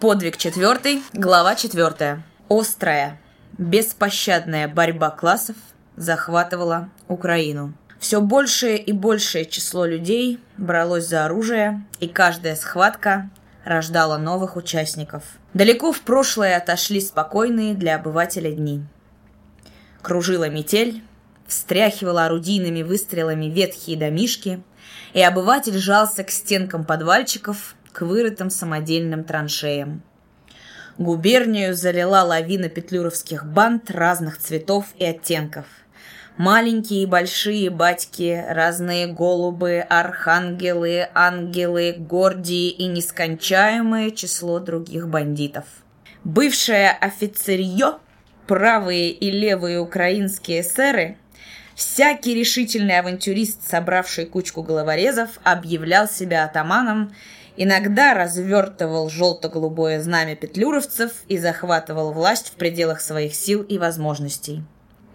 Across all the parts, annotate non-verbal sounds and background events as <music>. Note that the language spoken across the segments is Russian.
Подвиг четвертый, глава четвертая. Острая, беспощадная борьба классов захватывала Украину. Все большее и большее число людей бралось за оружие, и каждая схватка рождала новых участников. Далеко в прошлое отошли спокойные для обывателя дни. Кружила метель, встряхивала орудийными выстрелами ветхие домишки, и обыватель жался к стенкам подвальчиков, к вырытым самодельным траншеям. Губернию залила лавина петлюровских банд разных цветов и оттенков – Маленькие и большие батьки, разные голубы, архангелы, ангелы, гордии и нескончаемое число других бандитов. Бывшее офицерье, правые и левые украинские эсеры, всякий решительный авантюрист, собравший кучку головорезов, объявлял себя атаманом, иногда развертывал желто-голубое знамя петлюровцев и захватывал власть в пределах своих сил и возможностей.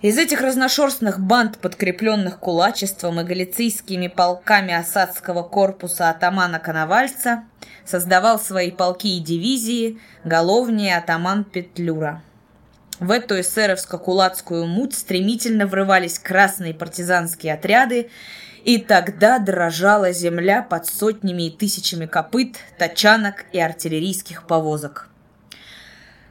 Из этих разношерстных банд, подкрепленных кулачеством и галицийскими полками осадского корпуса атамана Коновальца, создавал свои полки и дивизии головнее атаман Петлюра. В эту эсеровско-кулацкую муть стремительно врывались красные партизанские отряды, и тогда дрожала земля под сотнями и тысячами копыт, тачанок и артиллерийских повозок.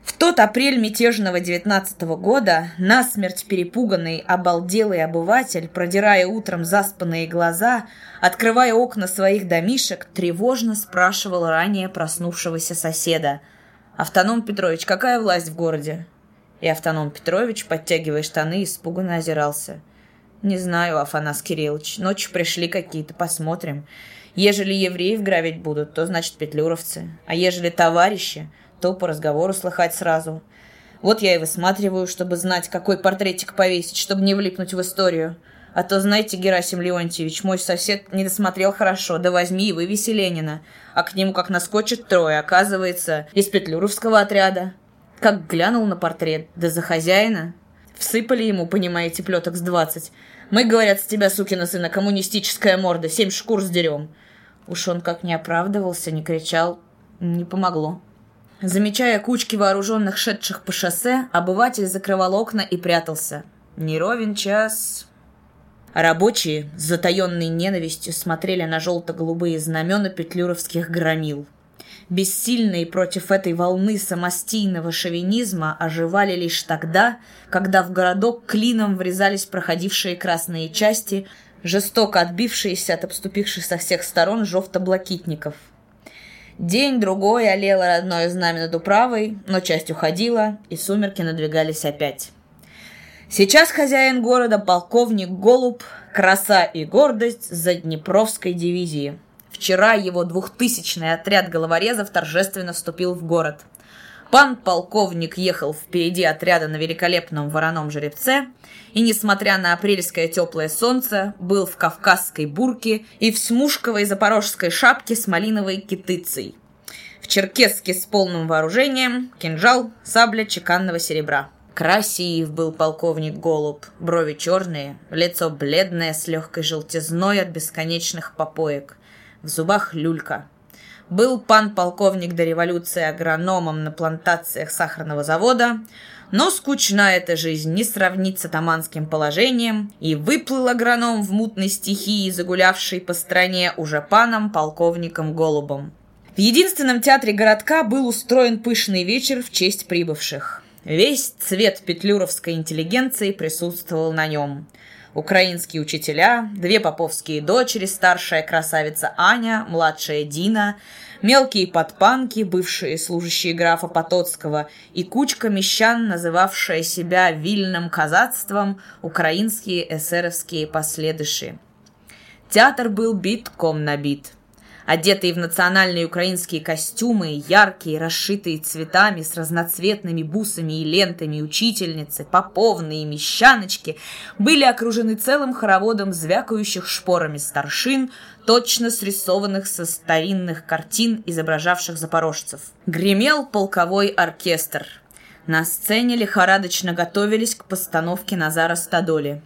В тот апрель мятежного девятнадцатого года насмерть перепуганный, обалделый обыватель, продирая утром заспанные глаза, открывая окна своих домишек, тревожно спрашивал ранее проснувшегося соседа. «Автоном Петрович, какая власть в городе?» И Автоном Петрович, подтягивая штаны, испуганно озирался. «Не знаю, Афанас Кириллович. Ночью пришли какие-то, посмотрим. Ежели евреев грабить будут, то значит петлюровцы. А ежели товарищи, то по разговору слыхать сразу. Вот я и высматриваю, чтобы знать, какой портретик повесить, чтобы не влипнуть в историю. А то, знаете, Герасим Леонтьевич, мой сосед не досмотрел хорошо, да возьми и вывеси Ленина. А к нему как наскочит трое, оказывается, из петлюровского отряда. Как глянул на портрет, да за хозяина. Всыпали ему, понимаете, плеток с двадцать. Мы, говорят, с тебя, сукина сына, коммунистическая морда, семь шкур сдерем. Уж он как не оправдывался, не кричал, не помогло. Замечая кучки вооруженных, шедших по шоссе, обыватель закрывал окна и прятался. Не ровен час. рабочие с затаенной ненавистью смотрели на желто-голубые знамена петлюровских громил. Бессильные против этой волны самостийного шовинизма оживали лишь тогда, когда в городок клином врезались проходившие красные части, жестоко отбившиеся от обступивших со всех сторон жовто-блакитников – День-другой олело родное знамя над управой, но часть уходила, и сумерки надвигались опять. Сейчас хозяин города полковник Голуб, краса и гордость Заднепровской дивизии. Вчера его двухтысячный отряд головорезов торжественно вступил в город – Пан полковник ехал впереди отряда на великолепном вороном жеребце и, несмотря на апрельское теплое солнце, был в кавказской бурке и в смушковой запорожской шапке с малиновой китыцей. В черкеске с полным вооружением, кинжал, сабля чеканного серебра. Красив был полковник Голуб, брови черные, лицо бледное с легкой желтизной от бесконечных попоек. В зубах люлька – был пан полковник до революции агрономом на плантациях сахарного завода, но скучна эта жизнь не сравнить с атаманским положением, и выплыл агроном в мутной стихии, загулявший по стране уже паном полковником Голубом. В единственном театре городка был устроен пышный вечер в честь прибывших. Весь цвет петлюровской интеллигенции присутствовал на нем – украинские учителя, две поповские дочери, старшая красавица Аня, младшая Дина, мелкие подпанки, бывшие служащие графа Потоцкого и кучка мещан, называвшая себя вильным казацтвом, украинские эсеровские последыши. Театр был битком набит – одетые в национальные украинские костюмы, яркие, расшитые цветами, с разноцветными бусами и лентами учительницы, поповные и мещаночки, были окружены целым хороводом звякающих шпорами старшин, точно срисованных со старинных картин, изображавших запорожцев. Гремел полковой оркестр. На сцене лихорадочно готовились к постановке Назара Стадоли.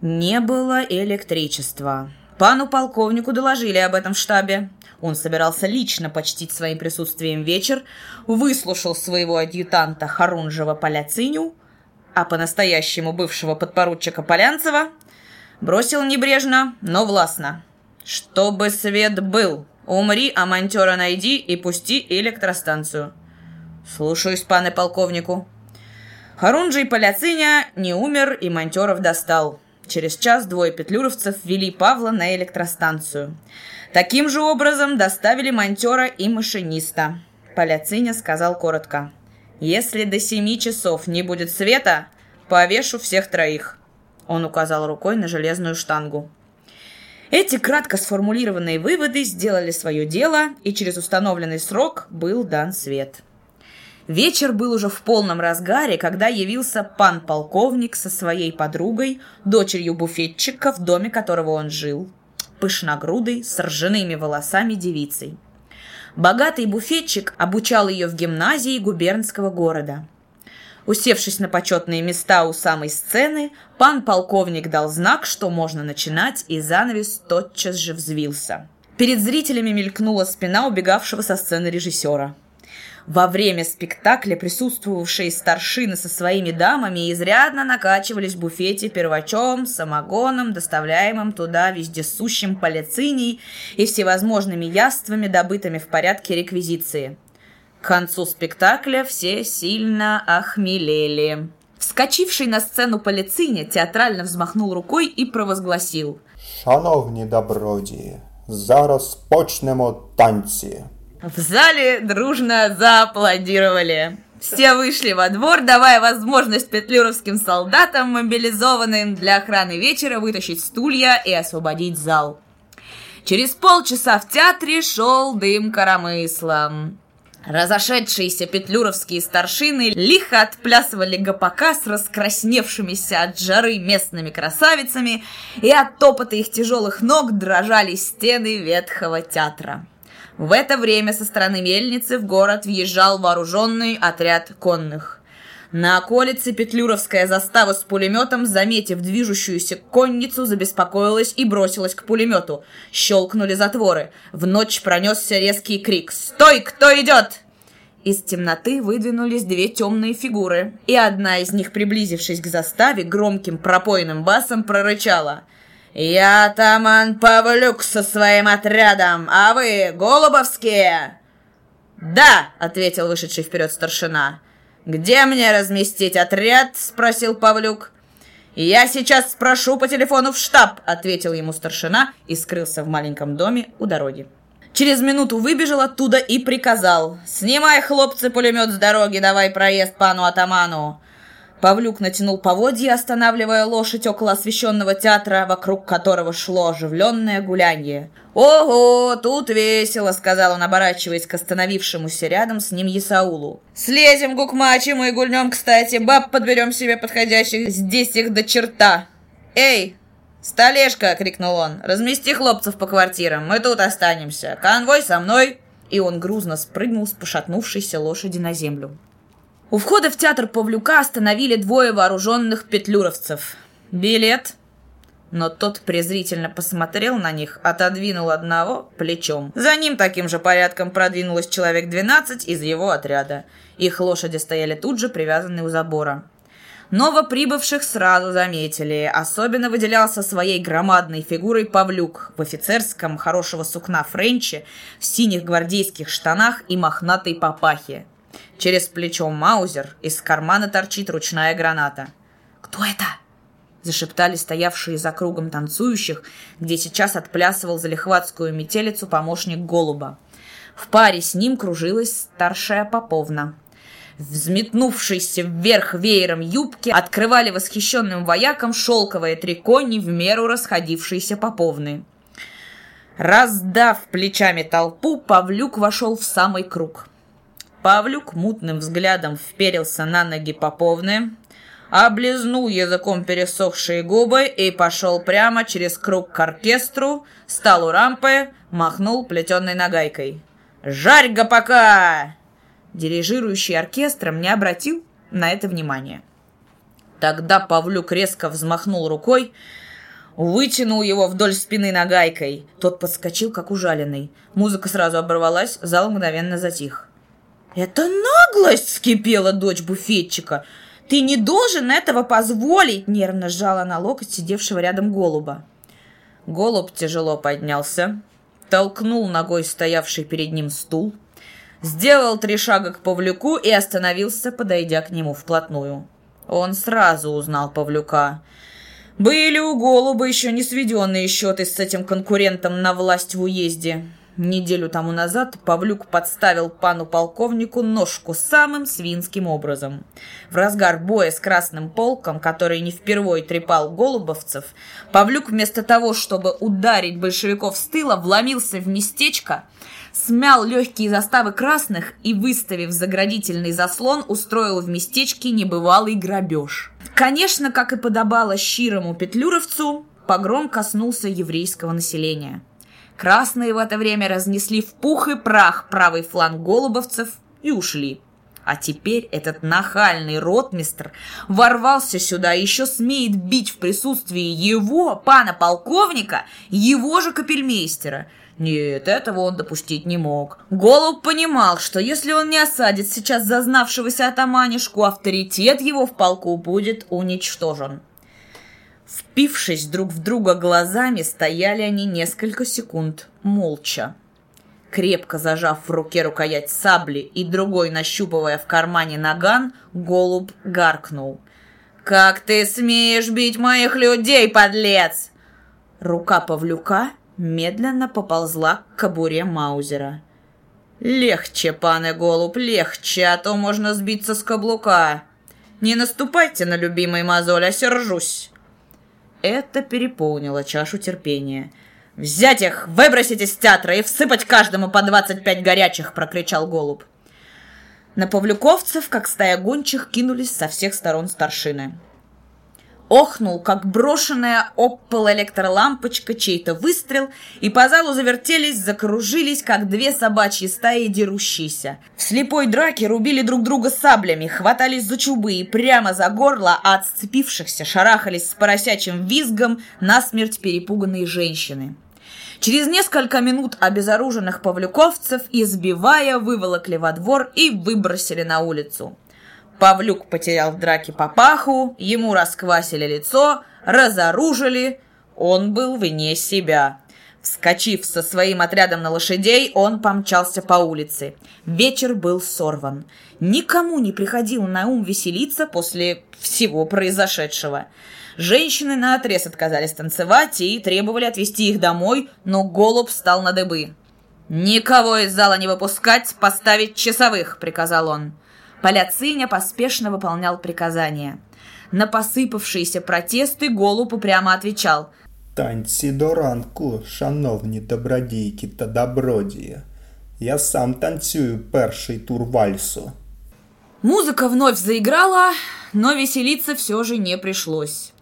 Не было электричества. Пану полковнику доложили об этом в штабе. Он собирался лично почтить своим присутствием вечер, выслушал своего адъютанта Харунжева Поляциню, а по-настоящему бывшего подпоручика Полянцева бросил небрежно, но властно. «Чтобы свет был, умри, а монтера найди и пусти электростанцию». «Слушаюсь, пане полковнику». Харунжий Поляциня не умер и монтеров достал. Через час двое петлюровцев вели Павла на электростанцию. Таким же образом доставили монтера и машиниста. Поляциня сказал коротко. «Если до семи часов не будет света, повешу всех троих». Он указал рукой на железную штангу. Эти кратко сформулированные выводы сделали свое дело, и через установленный срок был дан свет. Вечер был уже в полном разгаре, когда явился пан полковник со своей подругой, дочерью буфетчика, в доме которого он жил, пышногрудой, с ржаными волосами девицей. Богатый буфетчик обучал ее в гимназии губернского города. Усевшись на почетные места у самой сцены, пан полковник дал знак, что можно начинать, и занавес тотчас же взвился. Перед зрителями мелькнула спина убегавшего со сцены режиссера – во время спектакля присутствовавшие старшины со своими дамами изрядно накачивались в буфете первачом, самогоном, доставляемым туда вездесущим полициней и всевозможными яствами, добытыми в порядке реквизиции. К концу спектакля все сильно охмелели. Вскочивший на сцену полициня театрально взмахнул рукой и провозгласил. «Шановні добродії, зараз почнемо танці!» В зале дружно зааплодировали. Все вышли во двор, давая возможность петлюровским солдатам, мобилизованным для охраны вечера, вытащить стулья и освободить зал. Через полчаса в театре шел дым коромыслом. Разошедшиеся петлюровские старшины лихо отплясывали гопака с раскрасневшимися от жары местными красавицами, и от топота их тяжелых ног дрожали стены ветхого театра. В это время со стороны мельницы в город въезжал вооруженный отряд конных. На околице Петлюровская застава с пулеметом, заметив движущуюся конницу, забеспокоилась и бросилась к пулемету. Щелкнули затворы. В ночь пронесся резкий крик «Стой! Кто идет?» Из темноты выдвинулись две темные фигуры, и одна из них, приблизившись к заставе, громким пропойным басом прорычала – «Я атаман Павлюк со своим отрядом, а вы голубовские?» «Да», — ответил вышедший вперед старшина. «Где мне разместить отряд?» — спросил Павлюк. «Я сейчас спрошу по телефону в штаб», — ответил ему старшина и скрылся в маленьком доме у дороги. Через минуту выбежал оттуда и приказал. «Снимай, хлопцы, пулемет с дороги, давай проезд пану атаману». Павлюк натянул поводья, останавливая лошадь около освещенного театра, вокруг которого шло оживленное гулянье. «Ого, тут весело», — сказал он, оборачиваясь к остановившемуся рядом с ним Исаулу. «Слезем к Укмачему и гульнем, кстати. Баб подберем себе подходящих. Здесь их до черта. Эй, «Столешка!» — крикнул он. «Размести хлопцев по квартирам, мы тут останемся. Конвой со мной!» И он грузно спрыгнул с пошатнувшейся лошади на землю. У входа в театр Павлюка остановили двое вооруженных петлюровцев. «Билет?» Но тот презрительно посмотрел на них, отодвинул одного плечом. За ним таким же порядком продвинулось человек 12 из его отряда. Их лошади стояли тут же, привязанные у забора. Новоприбывших сразу заметили. Особенно выделялся своей громадной фигурой Павлюк в офицерском хорошего сукна френче, в синих гвардейских штанах и мохнатой папахе. Через плечо Маузер, из кармана торчит ручная граната. «Кто это?» зашептали стоявшие за кругом танцующих, где сейчас отплясывал залихватскую метелицу помощник Голуба. В паре с ним кружилась старшая Поповна. Взметнувшиеся вверх веером юбки открывали восхищенным воякам шелковые трикони в меру расходившиеся Поповны. Раздав плечами толпу, Павлюк вошел в самый круг – Павлюк мутным взглядом вперился на ноги Поповны, облизнул языком пересохшие губы и пошел прямо через круг к оркестру, стал у рампы, махнул плетеной нагайкой. «Жарь пока!» Дирижирующий оркестром не обратил на это внимания. Тогда Павлюк резко взмахнул рукой, вытянул его вдоль спины нагайкой. Тот подскочил, как ужаленный. Музыка сразу оборвалась, зал мгновенно затих. «Это наглость!» — вскипела дочь буфетчика. «Ты не должен этого позволить!» — нервно сжала на локоть сидевшего рядом голуба. Голубь тяжело поднялся, толкнул ногой стоявший перед ним стул, сделал три шага к Павлюку и остановился, подойдя к нему вплотную. Он сразу узнал Павлюка. Были у Голуба еще не сведенные счеты с этим конкурентом на власть в уезде. Неделю тому назад Павлюк подставил пану полковнику ножку самым свинским образом. В разгар боя с Красным полком, который не впервой трепал голубовцев, Павлюк вместо того, чтобы ударить большевиков с тыла, вломился в местечко, смял легкие заставы красных и, выставив заградительный заслон, устроил в местечке небывалый грабеж. Конечно, как и подобало щирому петлюровцу, погром коснулся еврейского населения – Красные в это время разнесли в пух и прах правый фланг голубовцев и ушли. А теперь этот нахальный ротмистр ворвался сюда и еще смеет бить в присутствии его, пана полковника, его же капельмейстера. Нет, этого он допустить не мог. Голуб понимал, что если он не осадит сейчас зазнавшегося атаманишку, авторитет его в полку будет уничтожен. Впившись друг в друга глазами, стояли они несколько секунд, молча. Крепко зажав в руке рукоять сабли и другой нащупывая в кармане наган, голубь гаркнул. «Как ты смеешь бить моих людей, подлец!» Рука Павлюка медленно поползла к кобуре Маузера. «Легче, пане голубь, легче, а то можно сбиться с каблука. Не наступайте на любимый мозоль, а сержусь. Это переполнило чашу терпения. «Взять их, выбросить из театра и всыпать каждому по двадцать пять горячих!» — прокричал голубь. На павлюковцев, как стая гончих, кинулись со всех сторон старшины охнул, как брошенная об пол электролампочка, чей-то выстрел, и по залу завертелись, закружились, как две собачьи стаи дерущиеся. В слепой драке рубили друг друга саблями, хватались за чубы и прямо за горло, а от шарахались с поросячим визгом насмерть перепуганные женщины. Через несколько минут обезоруженных павлюковцев, избивая, выволокли во двор и выбросили на улицу. Павлюк потерял в драке папаху, ему расквасили лицо, разоружили. Он был вне себя. Вскочив со своим отрядом на лошадей, он помчался по улице. Вечер был сорван. Никому не приходило на ум веселиться после всего произошедшего. Женщины наотрез отказались танцевать и требовали отвезти их домой, но голубь встал на дыбы. «Никого из зала не выпускать, поставить часовых», — приказал он. Поляциня поспешно выполнял приказания. На посыпавшиеся протесты Голуб упрямо отвечал «Танці до ранку, шановні добродійки та добродії. Я сам танцюю перший тур вальсу». Музыка вновь заиграла, но веселиться все же не пришлось.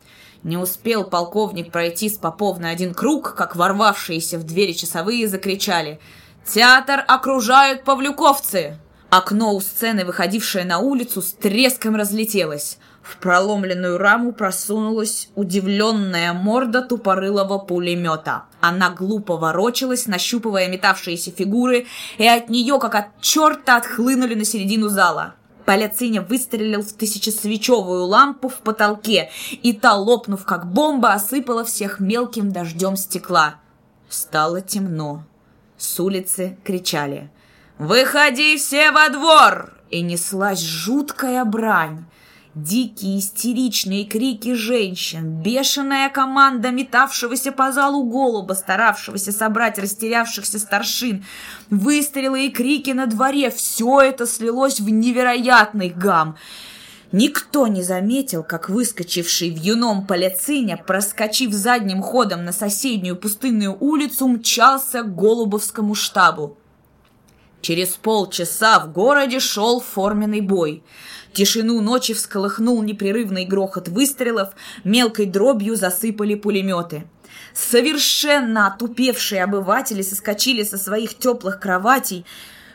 Не успел полковник пройти с попов на один круг, как ворвавшиеся в двери часовые закричали «Театр окружают павлюковцы!» Окно у сцены, выходившее на улицу, с треском разлетелось. В проломленную раму просунулась удивленная морда тупорылого пулемета. Она глупо ворочалась, нащупывая метавшиеся фигуры, и от нее, как от черта, отхлынули на середину зала. Поляциня выстрелил в тысячесвечевую лампу в потолке, и та, лопнув как бомба, осыпала всех мелким дождем стекла. Стало темно. С улицы кричали — «Выходи все во двор!» И неслась жуткая брань. Дикие истеричные крики женщин, бешеная команда метавшегося по залу голуба, старавшегося собрать растерявшихся старшин, выстрелы и крики на дворе — все это слилось в невероятный гам. Никто не заметил, как выскочивший в юном полицине, проскочив задним ходом на соседнюю пустынную улицу, мчался к Голубовскому штабу. Через полчаса в городе шел форменный бой. Тишину ночи всколыхнул непрерывный грохот выстрелов, мелкой дробью засыпали пулеметы. Совершенно отупевшие обыватели соскочили со своих теплых кроватей,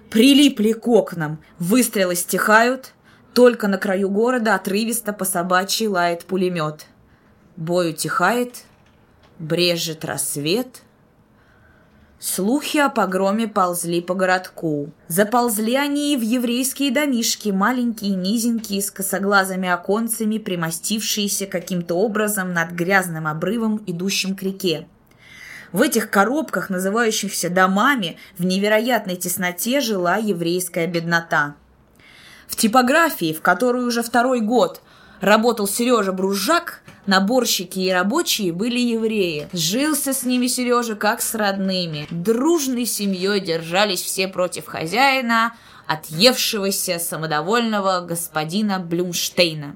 прилипли к окнам. Выстрелы стихают, только на краю города отрывисто по собачьи лает пулемет. Бой утихает, брежет рассвет. Слухи о погроме ползли по городку. Заползли они и в еврейские домишки, маленькие, низенькие, с косоглазыми оконцами, примостившиеся каким-то образом над грязным обрывом, идущим к реке. В этих коробках, называющихся домами, в невероятной тесноте жила еврейская беднота. В типографии, в которой уже второй год работал Сережа Бружак, наборщики и рабочие были евреи. Жился с ними Сережа как с родными. Дружной семьей держались все против хозяина, отъевшегося самодовольного господина Блюмштейна.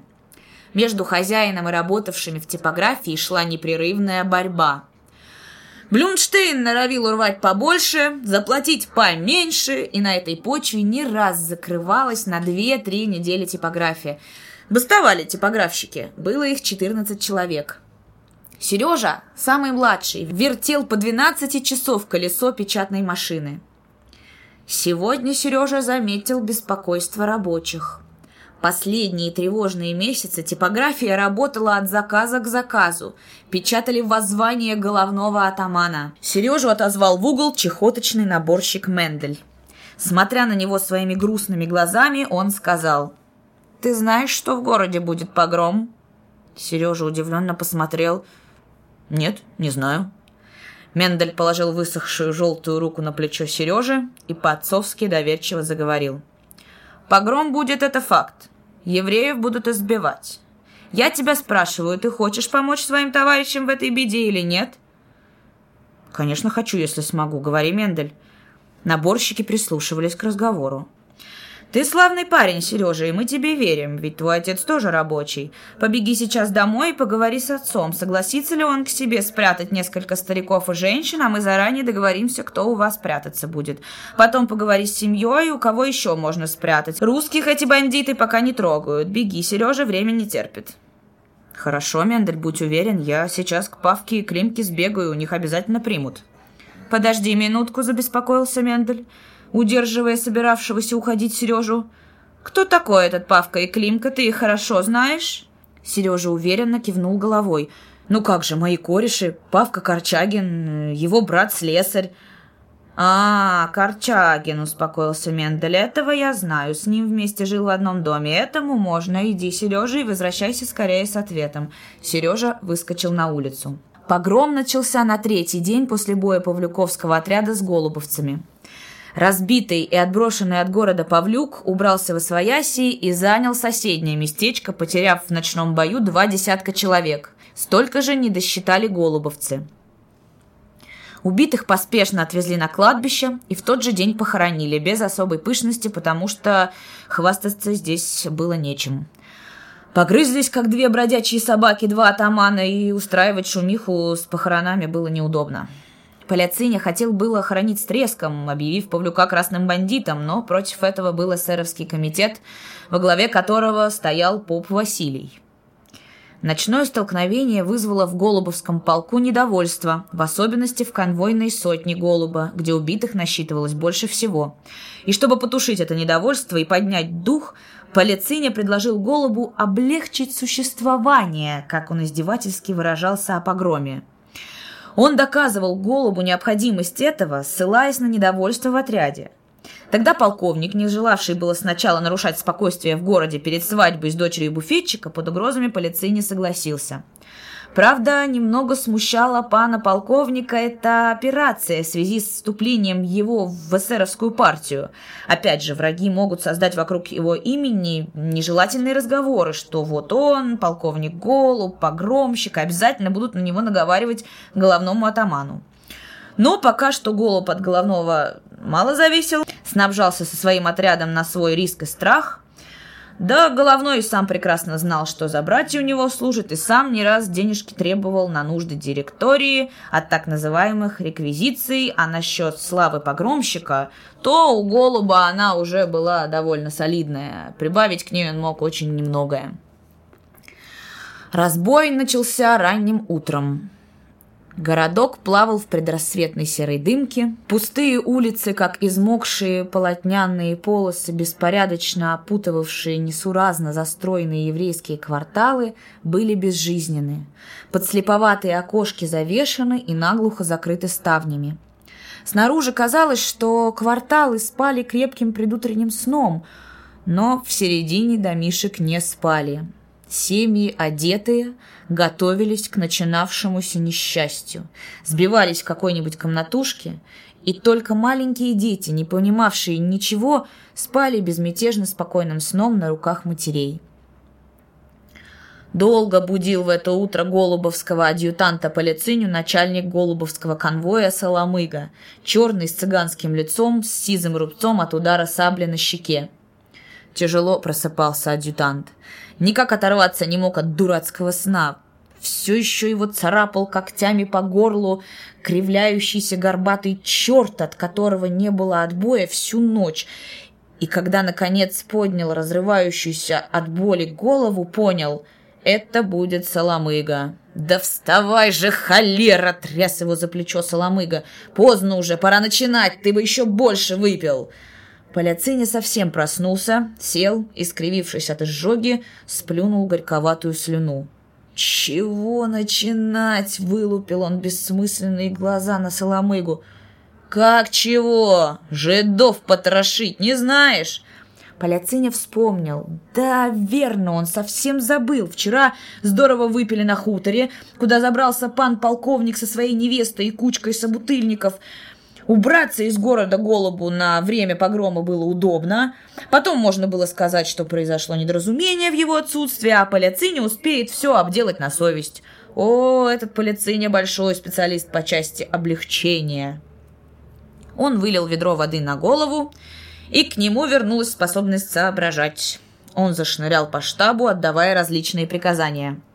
Между хозяином и работавшими в типографии шла непрерывная борьба. Блюмштейн норовил урвать побольше, заплатить поменьше, и на этой почве не раз закрывалась на 2-3 недели типография. Бастовали типографщики, было их 14 человек. Сережа, самый младший, вертел по 12 часов колесо печатной машины. Сегодня Сережа заметил беспокойство рабочих. Последние тревожные месяцы типография работала от заказа к заказу. Печатали воззвание головного атамана. Сережу отозвал в угол чехоточный наборщик Мендель. Смотря на него своими грустными глазами, он сказал, «Ты знаешь, что в городе будет погром?» Сережа удивленно посмотрел. «Нет, не знаю». Мендель положил высохшую желтую руку на плечо Сережи и по-отцовски доверчиво заговорил. «Погром будет, это факт. Евреев будут избивать. Я тебя спрашиваю, ты хочешь помочь своим товарищам в этой беде или нет? Конечно, хочу, если смогу, говори, Мендель. Наборщики прислушивались к разговору. Ты славный парень, Сережа, и мы тебе верим, ведь твой отец тоже рабочий. Побеги сейчас домой и поговори с отцом, согласится ли он к себе спрятать несколько стариков и женщин, а мы заранее договоримся, кто у вас прятаться будет. Потом поговори с семьей, у кого еще можно спрятать. Русских эти бандиты пока не трогают. Беги, Сережа, время не терпит. Хорошо, Мендель, будь уверен, я сейчас к Павке и Климке сбегаю, у них обязательно примут. Подожди минутку, забеспокоился Мендель удерживая собиравшегося уходить Сережу. «Кто такой этот Павка и Климка, ты их хорошо знаешь?» Сережа уверенно кивнул головой. «Ну как же, мои кореши, Павка Корчагин, его брат-слесарь». «А, Корчагин», — успокоился Мендель, — «этого я знаю, с ним вместе жил в одном доме, этому можно, иди, Сережа, и возвращайся скорее с ответом». Сережа выскочил на улицу. Погром начался на третий день после боя Павлюковского отряда с голубовцами. Разбитый и отброшенный от города Павлюк убрался в Освояси и занял соседнее местечко, потеряв в ночном бою два десятка человек. Столько же не досчитали голубовцы. Убитых поспешно отвезли на кладбище и в тот же день похоронили, без особой пышности, потому что хвастаться здесь было нечем. Погрызлись, как две бродячие собаки, два атамана, и устраивать шумиху с похоронами было неудобно. Паляциня хотел было хоронить с треском, объявив Павлюка красным бандитом, но против этого был эсеровский комитет, во главе которого стоял поп Василий. Ночное столкновение вызвало в Голубовском полку недовольство, в особенности в конвойной сотне Голуба, где убитых насчитывалось больше всего. И чтобы потушить это недовольство и поднять дух, Палециня предложил Голубу облегчить существование, как он издевательски выражался о погроме. Он доказывал Голубу необходимость этого, ссылаясь на недовольство в отряде. Тогда полковник, не желавший было сначала нарушать спокойствие в городе перед свадьбой с дочерью буфетчика, под угрозами полиции не согласился. Правда, немного смущала пана полковника эта операция в связи с вступлением его в эсеровскую партию. Опять же, враги могут создать вокруг его имени нежелательные разговоры, что вот он, полковник Голуб, погромщик, обязательно будут на него наговаривать головному атаману. Но пока что Голуб от головного мало зависел, снабжался со своим отрядом на свой риск и страх – да, Головной сам прекрасно знал, что за братья у него служат, и сам не раз денежки требовал на нужды директории от так называемых реквизиций, а насчет славы погромщика, то у Голуба она уже была довольно солидная. Прибавить к ней он мог очень немногое. Разбой начался ранним утром. Городок плавал в предрассветной серой дымке. Пустые улицы, как измокшие полотняные полосы, беспорядочно опутывавшие несуразно застроенные еврейские кварталы, были безжизненны. Подслеповатые окошки завешаны и наглухо закрыты ставнями. Снаружи казалось, что кварталы спали крепким предутренним сном, но в середине домишек не спали. Семьи, одетые, готовились к начинавшемуся несчастью, сбивались в какой-нибудь комнатушке, и только маленькие дети, не понимавшие ничего, спали безмятежно спокойным сном на руках матерей. Долго будил в это утро голубовского адъютанта по начальник голубовского конвоя Соломыга, черный с цыганским лицом, с сизым рубцом от удара сабли на щеке. Тяжело просыпался адъютант. Никак оторваться не мог от дурацкого сна. Все еще его царапал когтями по горлу кривляющийся горбатый черт, от которого не было отбоя всю ночь. И когда, наконец, поднял разрывающуюся от боли голову, понял — это будет Соломыга. «Да вставай же, холера!» — тряс его за плечо Соломыга. «Поздно уже, пора начинать, ты бы еще больше выпил!» Поляциня совсем проснулся, сел и, скривившись от изжоги, сплюнул горьковатую слюну. «Чего начинать?» — вылупил он бессмысленные глаза на Соломыгу. «Как чего? Жидов потрошить не знаешь?» Поляциня вспомнил. Да, верно, он совсем забыл. Вчера здорово выпили на хуторе, куда забрался пан полковник со своей невестой и кучкой собутыльников. Убраться из города Голубу на время погрома было удобно. Потом можно было сказать, что произошло недоразумение в его отсутствии, а Поляциня успеет все обделать на совесть. О, этот Поляциня большой специалист по части облегчения. Он вылил ведро воды на голову, и к нему вернулась способность соображать. Он зашнырял по штабу, отдавая различные приказания –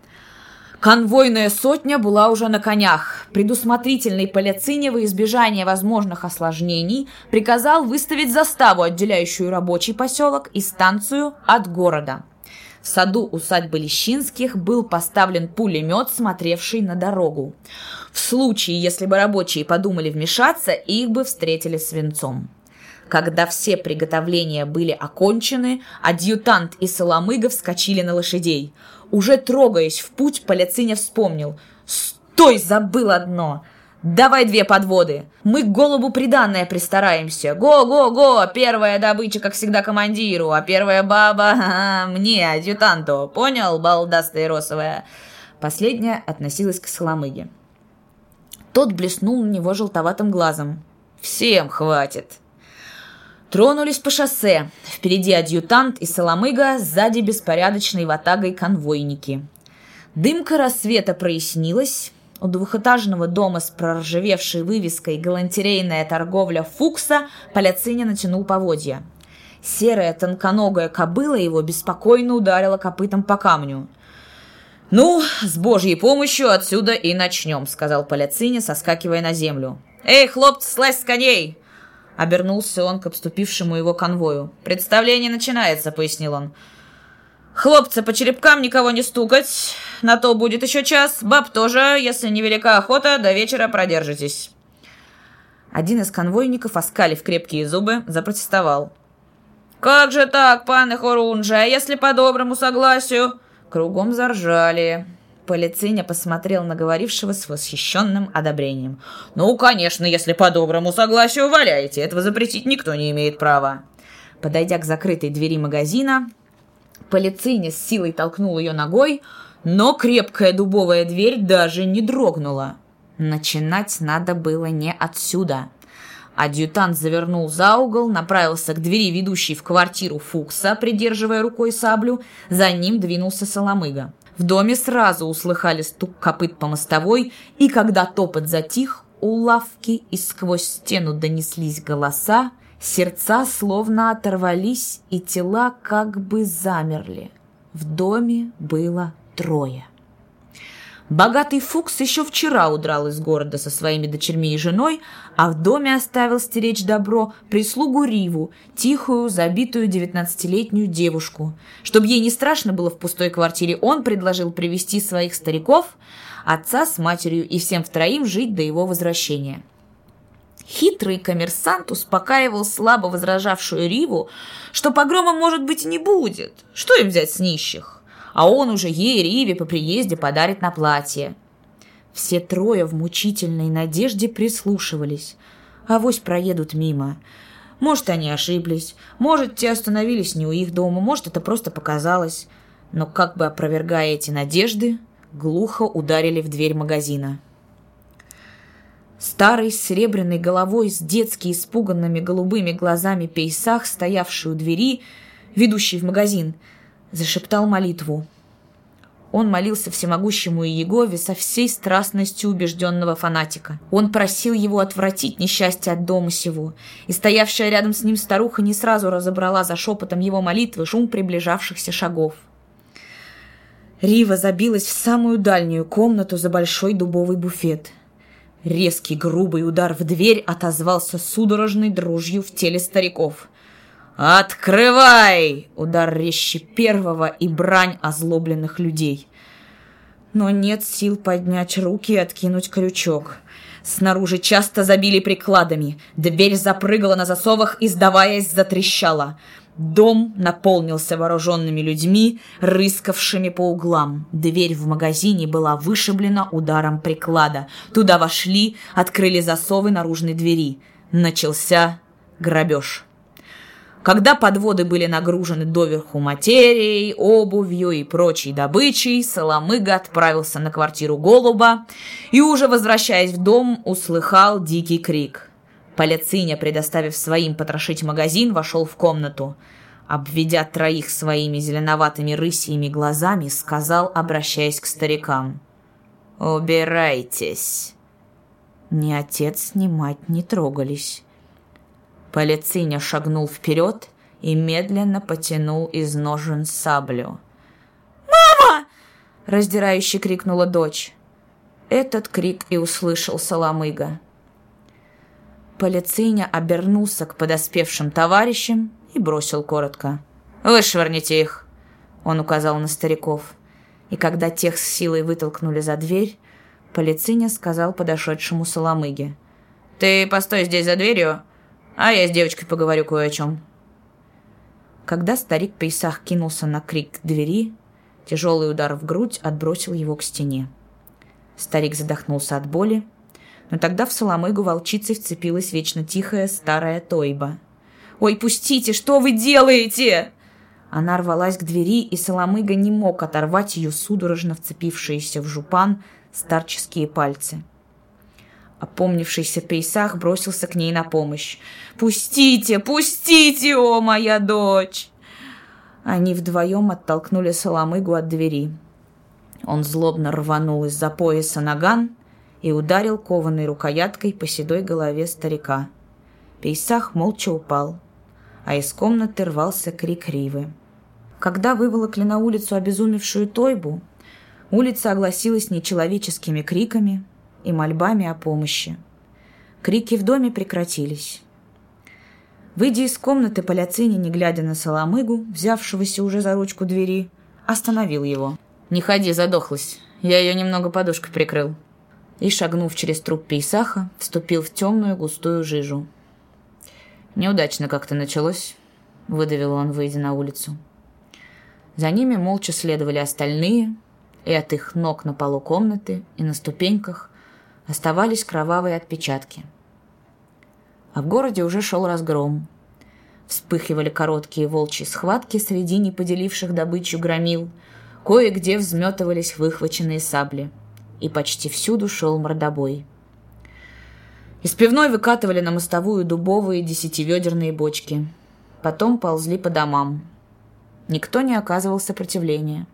Конвойная сотня была уже на конях. Предусмотрительный Поляцини во избежание возможных осложнений приказал выставить заставу, отделяющую рабочий поселок и станцию от города. В саду усадьбы Лещинских был поставлен пулемет, смотревший на дорогу. В случае, если бы рабочие подумали вмешаться, их бы встретили свинцом. Когда все приготовления были окончены, адъютант и Соломыга вскочили на лошадей – уже трогаясь в путь, Поляциня вспомнил. «Стой, забыл одно!» «Давай две подводы! Мы к голубу приданное пристараемся! Го-го-го! Первая добыча, как всегда, командиру, а первая баба мне, адъютанту! Понял, балдастая росовая?» Последняя относилась к Соломыге. Тот блеснул на него желтоватым глазом. «Всем хватит!» Тронулись по шоссе. Впереди адъютант и Соломыга, сзади беспорядочной ватагой конвойники. Дымка рассвета прояснилась. У двухэтажного дома с проржавевшей вывеской «Галантерейная торговля Фукса» Поляциня натянул поводья. Серая тонконогая кобыла его беспокойно ударила копытом по камню. «Ну, с божьей помощью отсюда и начнем», — сказал Поляциня, соскакивая на землю. «Эй, хлопцы, слазь с коней! Обернулся он к обступившему его конвою. «Представление начинается», — пояснил он. «Хлопцы, по черепкам никого не стукать. На то будет еще час. Баб тоже, если невелика охота, до вечера продержитесь». Один из конвойников, оскалив крепкие зубы, запротестовал. «Как же так, пан Хорунжи, а если по доброму согласию?» Кругом заржали. Полициня посмотрел на говорившего с восхищенным одобрением. «Ну, конечно, если по доброму согласию валяете, этого запретить никто не имеет права». Подойдя к закрытой двери магазина, Полициня с силой толкнул ее ногой, но крепкая дубовая дверь даже не дрогнула. Начинать надо было не отсюда. Адъютант завернул за угол, направился к двери, ведущей в квартиру Фукса, придерживая рукой саблю. За ним двинулся Соломыга. В доме сразу услыхали стук копыт по мостовой, и когда топот затих, у лавки и сквозь стену донеслись голоса, сердца словно оторвались, и тела как бы замерли. В доме было трое. Богатый Фукс еще вчера удрал из города со своими дочерьми и женой, а в доме оставил стеречь добро прислугу Риву, тихую, забитую девятнадцатилетнюю девушку. Чтобы ей не страшно было в пустой квартире, он предложил привести своих стариков, отца с матерью и всем втроим жить до его возвращения. Хитрый коммерсант успокаивал слабо возражавшую Риву, что погрома, может быть, не будет. Что им взять с нищих? А он уже ей, Риве, по приезде подарит на платье. Все трое в мучительной надежде прислушивались. Авось проедут мимо. Может, они ошиблись, может, те остановились не у их дома, может, это просто показалось. Но как бы опровергая эти надежды, глухо ударили в дверь магазина. Старый с серебряной головой, с детски испуганными голубыми глазами пейсах, стоявший у двери, ведущий в магазин, зашептал молитву. Он молился всемогущему Иегове со всей страстностью убежденного фанатика. Он просил его отвратить несчастье от дома сего, и стоявшая рядом с ним старуха не сразу разобрала за шепотом его молитвы шум приближавшихся шагов. Рива забилась в самую дальнюю комнату за большой дубовый буфет – Резкий грубый удар в дверь отозвался судорожной дрожью в теле стариков. «Открывай!» — удар резче первого и брань озлобленных людей. Но нет сил поднять руки и откинуть крючок. Снаружи часто забили прикладами. Дверь запрыгала на засовах и, сдаваясь, затрещала. Дом наполнился вооруженными людьми, рыскавшими по углам. Дверь в магазине была вышиблена ударом приклада. Туда вошли, открыли засовы наружной двери. Начался грабеж. Когда подводы были нагружены доверху материей, обувью и прочей добычей, Соломыга отправился на квартиру Голуба и, уже возвращаясь в дом, услыхал дикий крик – Полициня, предоставив своим потрошить магазин, вошел в комнату. Обведя троих своими зеленоватыми рысьими глазами, сказал, обращаясь к старикам. «Убирайтесь!» Ни отец, ни мать не трогались. Полициня шагнул вперед и медленно потянул из ножен саблю. «Мама!» — раздирающе крикнула дочь. Этот крик и услышал Соломыга. Полициня обернулся к подоспевшим товарищам и бросил коротко. «Вышвырните их!» Он указал на стариков. И когда тех с силой вытолкнули за дверь, Полициня сказал подошедшему Соломыге. «Ты постой здесь за дверью, а я с девочкой поговорю кое о чем». Когда старик Пейсах кинулся на крик к двери, тяжелый удар в грудь отбросил его к стене. Старик задохнулся от боли, но тогда в Соломыгу волчицей вцепилась вечно тихая старая Тойба. «Ой, пустите, что вы делаете?» Она рвалась к двери, и Соломыга не мог оторвать ее судорожно вцепившиеся в жупан старческие пальцы. Опомнившийся Пейсах бросился к ней на помощь. «Пустите, пустите, о, моя дочь!» Они вдвоем оттолкнули Соломыгу от двери. Он злобно рванул из-за пояса наган и ударил кованой рукояткой по седой голове старика. Пейсах молча упал, а из комнаты рвался крик Ривы. Когда выволокли на улицу обезумевшую Тойбу, улица огласилась нечеловеческими криками и мольбами о помощи. Крики в доме прекратились. Выйдя из комнаты, Поляцини, не глядя на Соломыгу, взявшегося уже за ручку двери, остановил его. «Не ходи, задохлась. Я ее немного подушкой прикрыл», и, шагнув через труп Пейсаха, вступил в темную густую жижу. «Неудачно как-то началось», — выдавил он, выйдя на улицу. За ними молча следовали остальные, и от их ног на полу комнаты и на ступеньках оставались кровавые отпечатки. А в городе уже шел разгром. Вспыхивали короткие волчьи схватки среди неподеливших добычу громил, кое-где взметывались выхваченные сабли — и почти всюду шел мордобой. Из пивной выкатывали на мостовую дубовые десятиведерные бочки. Потом ползли по домам. Никто не оказывал сопротивления.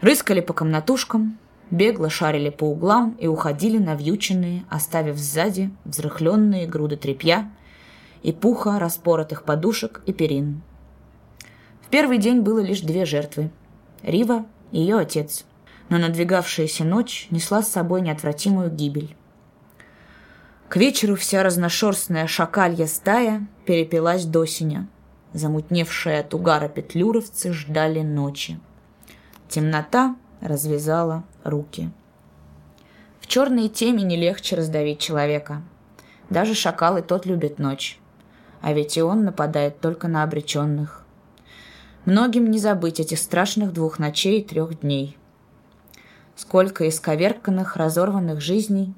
Рыскали по комнатушкам, бегло шарили по углам и уходили навьюченные, оставив сзади взрыхленные груды тряпья и пуха распоротых подушек и перин. В первый день было лишь две жертвы — Рива и ее отец — но надвигавшаяся ночь несла с собой неотвратимую гибель. К вечеру вся разношерстная шакалья стая перепилась до синя. Замутневшие от угара петлюровцы ждали ночи. Темнота развязала руки. В черной темени легче раздавить человека. Даже шакал и тот любит ночь. А ведь и он нападает только на обреченных. Многим не забыть этих страшных двух ночей и трех дней. Сколько исковерканных, разорванных жизней,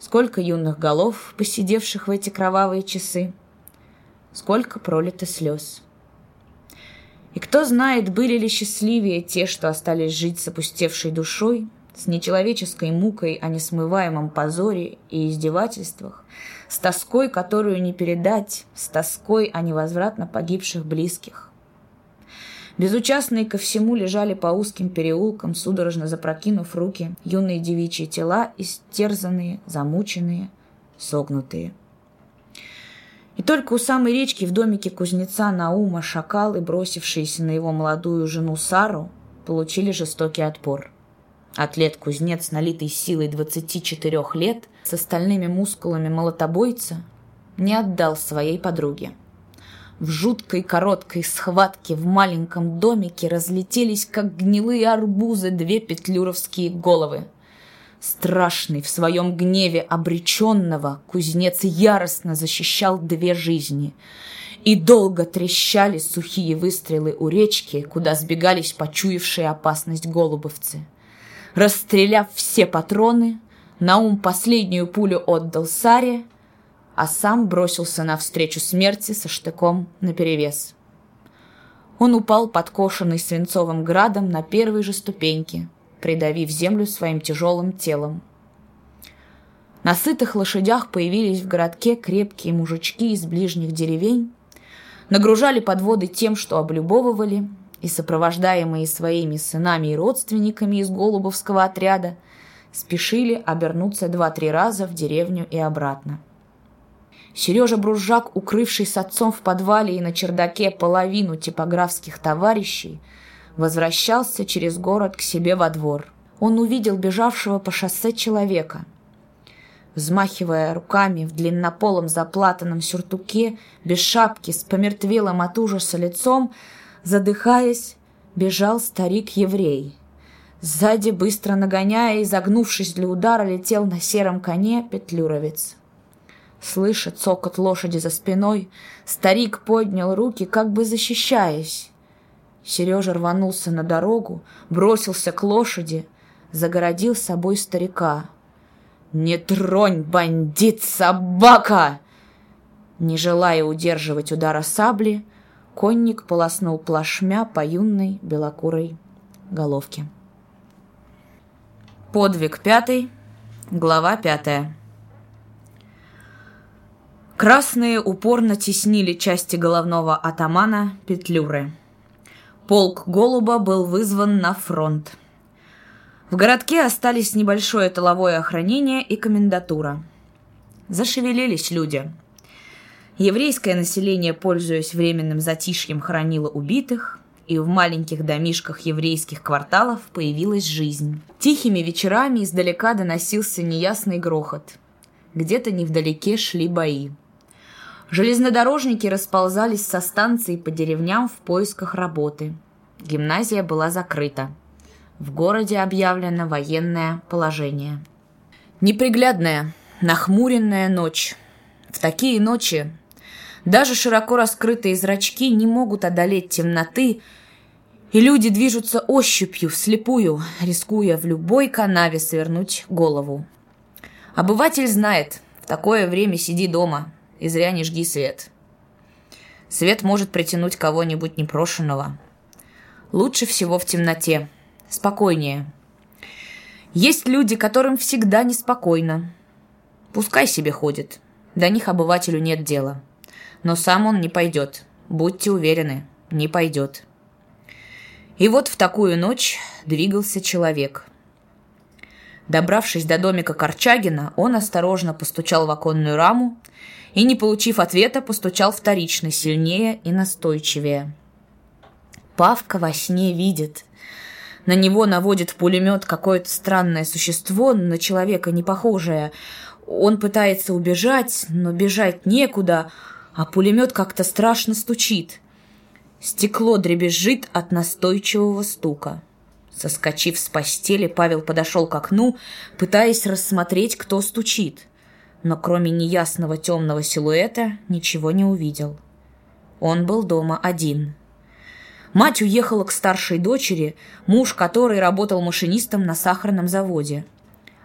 сколько юных голов, посидевших в эти кровавые часы, сколько пролито слез. И кто знает, были ли счастливее те, что остались жить с опустевшей душой, с нечеловеческой мукой о несмываемом позоре и издевательствах, с тоской, которую не передать, с тоской о невозвратно погибших близких. Безучастные ко всему лежали по узким переулкам, судорожно запрокинув руки, юные девичьи тела, истерзанные, замученные, согнутые. И только у самой речки в домике кузнеца Наума шакалы, бросившиеся на его молодую жену Сару, получили жестокий отпор. Атлет-кузнец, налитый силой 24 лет, с остальными мускулами молотобойца, не отдал своей подруге – в жуткой короткой схватке в маленьком домике разлетелись, как гнилые арбузы, две петлюровские головы. Страшный в своем гневе обреченного кузнец яростно защищал две жизни. И долго трещали сухие выстрелы у речки, куда сбегались почуявшие опасность голубовцы. Расстреляв все патроны, Наум последнюю пулю отдал Саре, а сам бросился навстречу смерти со штыком наперевес. Он упал подкошенный свинцовым градом на первой же ступеньке, придавив землю своим тяжелым телом. На сытых лошадях появились в городке крепкие мужички из ближних деревень, нагружали подводы тем, что облюбовывали, и, сопровождаемые своими сынами и родственниками из Голубовского отряда, спешили обернуться два-три раза в деревню и обратно. Сережа Бружак, укрывший с отцом в подвале и на чердаке половину типографских товарищей, возвращался через город к себе во двор. Он увидел бежавшего по шоссе человека. Взмахивая руками в длиннополом заплатанном сюртуке, без шапки, с помертвелым от ужаса лицом, задыхаясь, бежал старик-еврей. Сзади, быстро нагоняя и загнувшись для удара, летел на сером коне петлюровец. Слыша цокот лошади за спиной, старик поднял руки, как бы защищаясь. Сережа рванулся на дорогу, бросился к лошади, загородил собой старика. «Не тронь, бандит, собака!» Не желая удерживать удара сабли, конник полоснул плашмя по юной белокурой головке. Подвиг пятый, глава пятая. Красные упорно теснили части головного атамана Петлюры. Полк Голуба был вызван на фронт. В городке остались небольшое тыловое охранение и комендатура. Зашевелились люди. Еврейское население, пользуясь временным затишьем, хоронило убитых, и в маленьких домишках еврейских кварталов появилась жизнь. Тихими вечерами издалека доносился неясный грохот. Где-то невдалеке шли бои. Железнодорожники расползались со станции по деревням в поисках работы. Гимназия была закрыта. В городе объявлено военное положение. Неприглядная, нахмуренная ночь. В такие ночи даже широко раскрытые зрачки не могут одолеть темноты, и люди движутся ощупью, вслепую, рискуя в любой канаве свернуть голову. Обыватель знает, в такое время сиди дома, и зря не жги свет. Свет может притянуть кого-нибудь непрошенного. Лучше всего в темноте. Спокойнее. Есть люди, которым всегда неспокойно. Пускай себе ходит. До них обывателю нет дела. Но сам он не пойдет. Будьте уверены, не пойдет. И вот в такую ночь двигался человек. Добравшись до домика Корчагина, он осторожно постучал в оконную раму и, не получив ответа, постучал вторично, сильнее и настойчивее. Павка во сне видит. На него наводит пулемет какое-то странное существо, на человека не похожее. Он пытается убежать, но бежать некуда, а пулемет как-то страшно стучит. Стекло дребезжит от настойчивого стука. Соскочив с постели, Павел подошел к окну, пытаясь рассмотреть, кто стучит. Но кроме неясного темного силуэта ничего не увидел. Он был дома один. Мать уехала к старшей дочери, муж которой работал машинистом на сахарном заводе.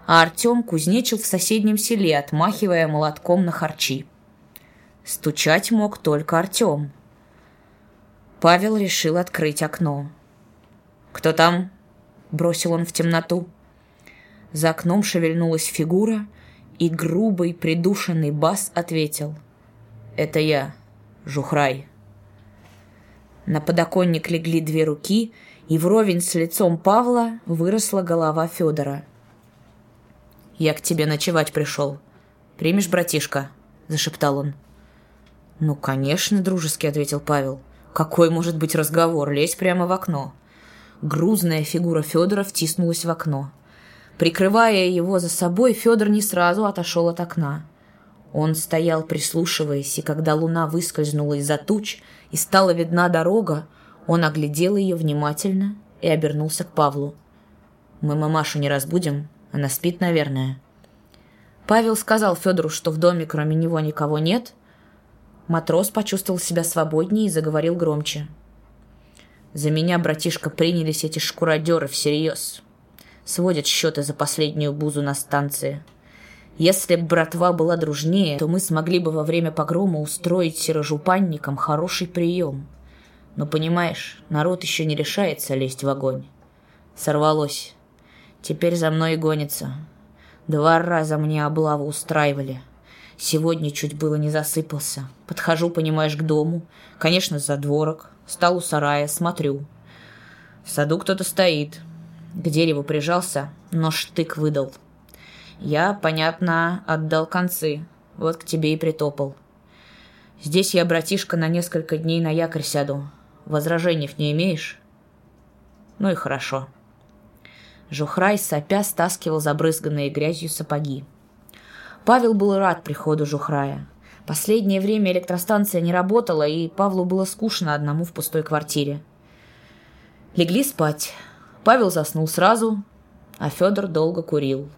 А Артем кузнечил в соседнем селе, отмахивая молотком на харчи. Стучать мог только Артем. Павел решил открыть окно. «Кто там?» — бросил он в темноту. За окном шевельнулась фигура, и грубый придушенный бас ответил. «Это я, Жухрай». На подоконник легли две руки, и вровень с лицом Павла выросла голова Федора. «Я к тебе ночевать пришел. Примешь, братишка?» – зашептал он. «Ну, конечно, дружески», — ответил Павел. «Какой может быть разговор? Лезь прямо в окно». Грузная фигура Федора втиснулась в окно. Прикрывая его за собой, Федор не сразу отошел от окна. Он стоял, прислушиваясь, и когда луна выскользнула из-за туч и стала видна дорога, он оглядел ее внимательно и обернулся к Павлу. «Мы мамашу не разбудим, она спит, наверное». Павел сказал Федору, что в доме кроме него никого нет, Матрос почувствовал себя свободнее и заговорил громче. «За меня, братишка, принялись эти шкуродеры всерьез. Сводят счеты за последнюю бузу на станции. Если б братва была дружнее, то мы смогли бы во время погрома устроить сирожупанникам хороший прием. Но, понимаешь, народ еще не решается лезть в огонь. Сорвалось. Теперь за мной гонится. Два раза мне облаву устраивали. Сегодня чуть было не засыпался. Подхожу, понимаешь, к дому. Конечно, за дворок. Стал у сарая, смотрю. В саду кто-то стоит. К дереву прижался, но штык выдал. Я, понятно, отдал концы. Вот к тебе и притопал. Здесь я, братишка, на несколько дней на якорь сяду. Возражений не имеешь? Ну и хорошо. Жухрай сопя стаскивал забрызганные грязью сапоги. Павел был рад приходу Жухрая. Последнее время электростанция не работала, и Павлу было скучно одному в пустой квартире. Легли спать. Павел заснул сразу, а Федор долго курил.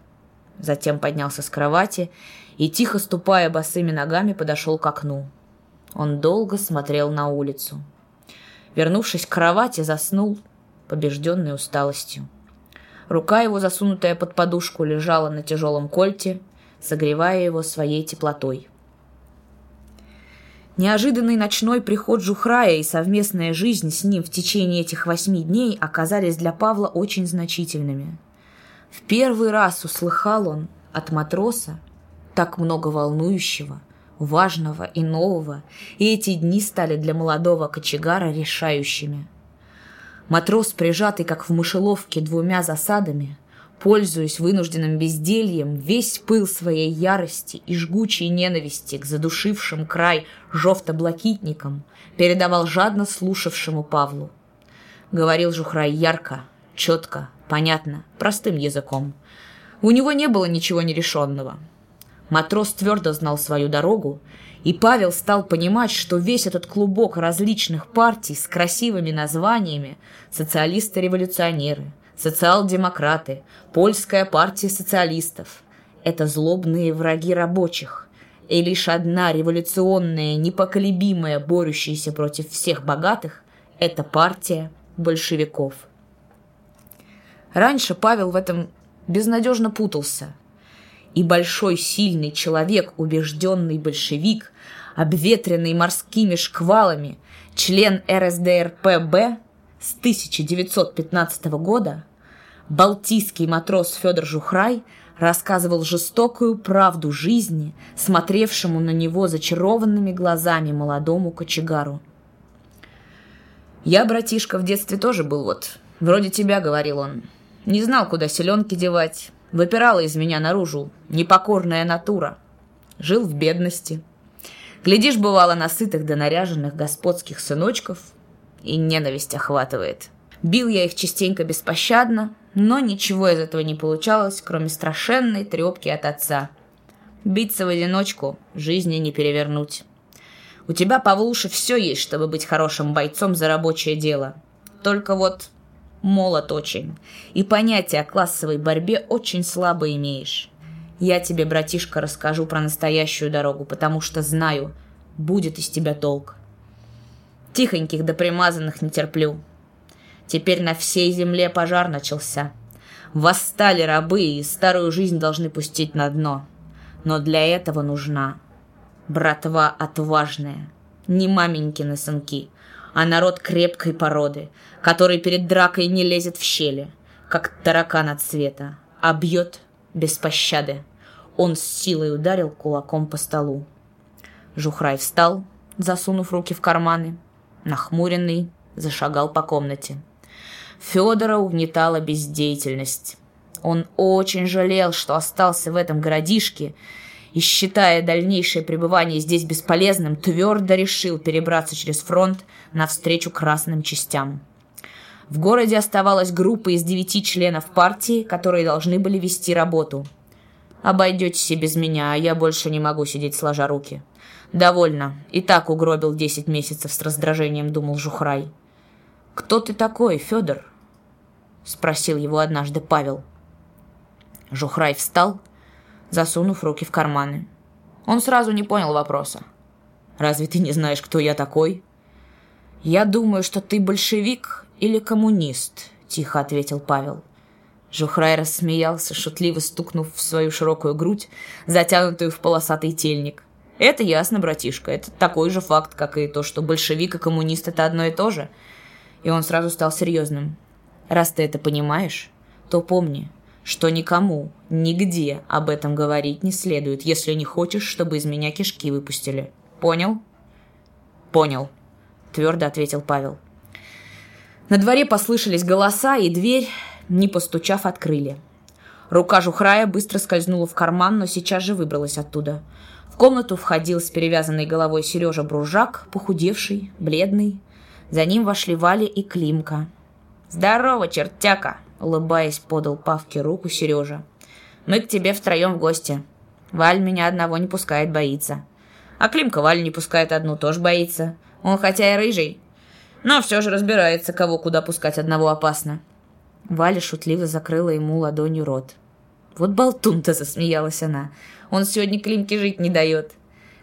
Затем поднялся с кровати и, тихо ступая босыми ногами, подошел к окну. Он долго смотрел на улицу. Вернувшись к кровати, заснул, побежденный усталостью. Рука его, засунутая под подушку, лежала на тяжелом кольте, согревая его своей теплотой. Неожиданный ночной приход Жухрая и совместная жизнь с ним в течение этих восьми дней оказались для Павла очень значительными. В первый раз услыхал он от матроса так много волнующего, важного и нового, и эти дни стали для молодого кочегара решающими. Матрос, прижатый как в мышеловке двумя засадами, Пользуясь вынужденным бездельем, весь пыл своей ярости и жгучей ненависти к задушившим край жовто-блакитникам передавал жадно слушавшему Павлу. Говорил Жухрай ярко, четко, понятно, простым языком. У него не было ничего нерешенного. Матрос твердо знал свою дорогу, и Павел стал понимать, что весь этот клубок различных партий с красивыми названиями – социалисты-революционеры – социал-демократы, польская партия социалистов. Это злобные враги рабочих. И лишь одна революционная, непоколебимая, борющаяся против всех богатых – это партия большевиков. Раньше Павел в этом безнадежно путался. И большой сильный человек, убежденный большевик, обветренный морскими шквалами, член РСДРПБ с 1915 года Балтийский матрос Федор Жухрай рассказывал жестокую правду жизни, смотревшему на него зачарованными глазами молодому кочегару. «Я, братишка, в детстве тоже был вот. Вроде тебя», — говорил он. «Не знал, куда селенки девать. Выпирала из меня наружу непокорная натура. Жил в бедности. Глядишь, бывало, на сытых да наряженных господских сыночков, и ненависть охватывает. Бил я их частенько беспощадно, но ничего из этого не получалось, кроме страшенной трепки от отца. Биться в одиночку жизни не перевернуть. У тебя, Павлуша, все есть, чтобы быть хорошим бойцом за рабочее дело. Только вот молод очень, и понятия о классовой борьбе очень слабо имеешь. Я тебе, братишка, расскажу про настоящую дорогу, потому что знаю, будет из тебя толк. Тихоньких да примазанных не терплю. Теперь на всей земле пожар начался. Восстали рабы и старую жизнь должны пустить на дно. Но для этого нужна братва отважная, не маменькины сынки, а народ крепкой породы, который перед дракой не лезет в щели, как таракан от света, а бьет без пощады. Он с силой ударил кулаком по столу. Жухрай встал, засунув руки в карманы, нахмуренный, зашагал по комнате. Федора угнетала бездеятельность. Он очень жалел, что остался в этом городишке, и, считая дальнейшее пребывание здесь бесполезным, твердо решил перебраться через фронт навстречу красным частям. В городе оставалась группа из девяти членов партии, которые должны были вести работу. «Обойдетесь и без меня, а я больше не могу сидеть сложа руки». «Довольно. И так угробил десять месяцев с раздражением», — думал Жухрай. «Кто ты такой, Федор?» — спросил его однажды Павел. Жухрай встал, засунув руки в карманы. Он сразу не понял вопроса. «Разве ты не знаешь, кто я такой?» «Я думаю, что ты большевик или коммунист», — тихо ответил Павел. Жухрай рассмеялся, шутливо стукнув в свою широкую грудь, затянутую в полосатый тельник. «Это ясно, братишка, это такой же факт, как и то, что большевик и коммунист — это одно и то же». И он сразу стал серьезным. Раз ты это понимаешь, то помни, что никому, нигде об этом говорить не следует, если не хочешь, чтобы из меня кишки выпустили. Понял? Понял, твердо ответил Павел. На дворе послышались голоса, и дверь, не постучав, открыли. Рука Жухрая быстро скользнула в карман, но сейчас же выбралась оттуда. В комнату входил с перевязанной головой Сережа Бружак, похудевший, бледный. За ним вошли Валя и Климка – «Здорово, чертяка!» — улыбаясь, подал Павке руку Сережа. «Мы к тебе втроем в гости. Валь меня одного не пускает, боится. А Климка Валь не пускает одну, тоже боится. Он хотя и рыжий, но все же разбирается, кого куда пускать одного опасно». Валя шутливо закрыла ему ладонью рот. «Вот болтун-то!» — засмеялась она. «Он сегодня Климке жить не дает».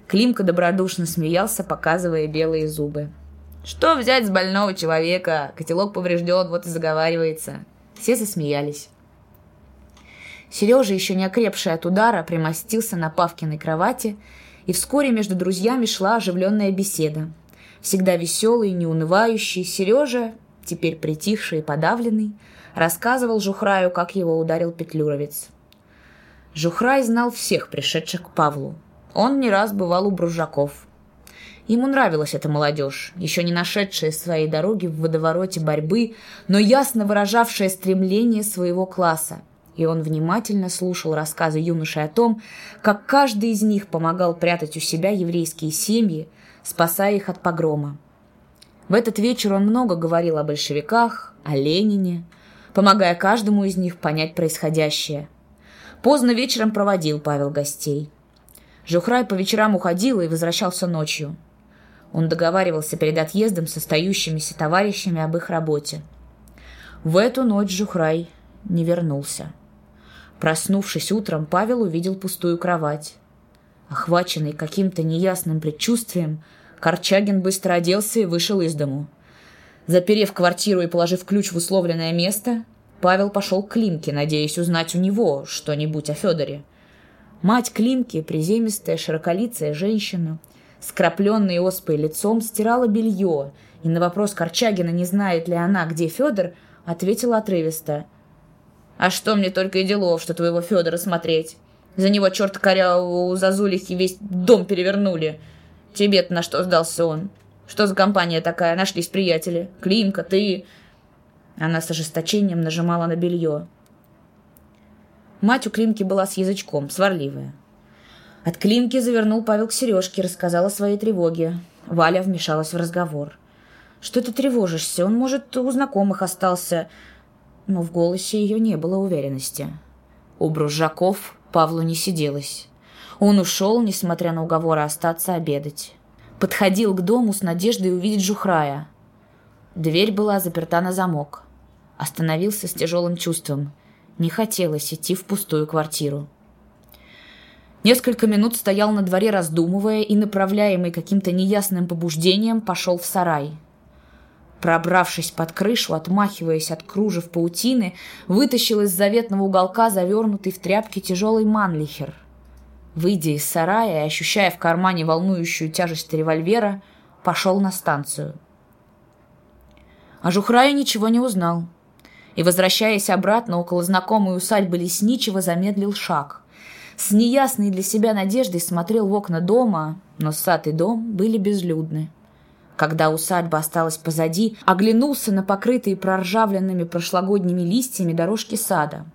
Климка добродушно смеялся, показывая белые зубы. Что взять с больного человека? Котелок поврежден, вот и заговаривается. Все засмеялись. Сережа, еще не окрепший от удара, примостился на Павкиной кровати, и вскоре между друзьями шла оживленная беседа. Всегда веселый, неунывающий, Сережа, теперь притихший и подавленный, рассказывал Жухраю, как его ударил Петлюровец. Жухрай знал всех пришедших к Павлу. Он не раз бывал у Бружаков – Ему нравилась эта молодежь, еще не нашедшая своей дороги в водовороте борьбы, но ясно выражавшая стремление своего класса. И он внимательно слушал рассказы юношей о том, как каждый из них помогал прятать у себя еврейские семьи, спасая их от погрома. В этот вечер он много говорил о большевиках, о Ленине, помогая каждому из них понять происходящее. Поздно вечером проводил Павел гостей. Жухрай по вечерам уходил и возвращался ночью – он договаривался перед отъездом с остающимися товарищами об их работе. В эту ночь Жухрай не вернулся. Проснувшись утром, Павел увидел пустую кровать. Охваченный каким-то неясным предчувствием, Корчагин быстро оделся и вышел из дому. Заперев квартиру и положив ключ в условленное место, Павел пошел к Климке, надеясь узнать у него что-нибудь о Федоре. Мать Климки, приземистая, широколицая женщина, с крапленной оспой лицом стирала белье, и на вопрос Корчагина, не знает ли она, где Федор, ответила отрывисто. «А что мне только и делов, что твоего Федора смотреть? За него черт коря у Зазулихи весь дом перевернули. Тебе-то на что сдался он? Что за компания такая? Нашлись приятели. Климка, ты...» Она с ожесточением нажимала на белье. Мать у Климки была с язычком, сварливая. От Климки завернул Павел к Сережке, рассказал о своей тревоге. Валя вмешалась в разговор. «Что ты тревожишься? Он, может, у знакомых остался...» Но в голосе ее не было уверенности. У Бружаков Павлу не сиделось. Он ушел, несмотря на уговоры остаться обедать. Подходил к дому с надеждой увидеть Жухрая. Дверь была заперта на замок. Остановился с тяжелым чувством. Не хотелось идти в пустую квартиру. Несколько минут стоял на дворе, раздумывая, и, направляемый каким-то неясным побуждением, пошел в сарай. Пробравшись под крышу, отмахиваясь от кружев паутины, вытащил из заветного уголка завернутый в тряпки тяжелый манлихер. Выйдя из сарая и ощущая в кармане волнующую тяжесть револьвера, пошел на станцию. А Жухрая ничего не узнал. И, возвращаясь обратно около знакомой усадьбы Лесничего, замедлил шаг. С неясной для себя надеждой смотрел в окна дома, но сад и дом были безлюдны. Когда усадьба осталась позади, оглянулся на покрытые проржавленными прошлогодними листьями дорожки сада.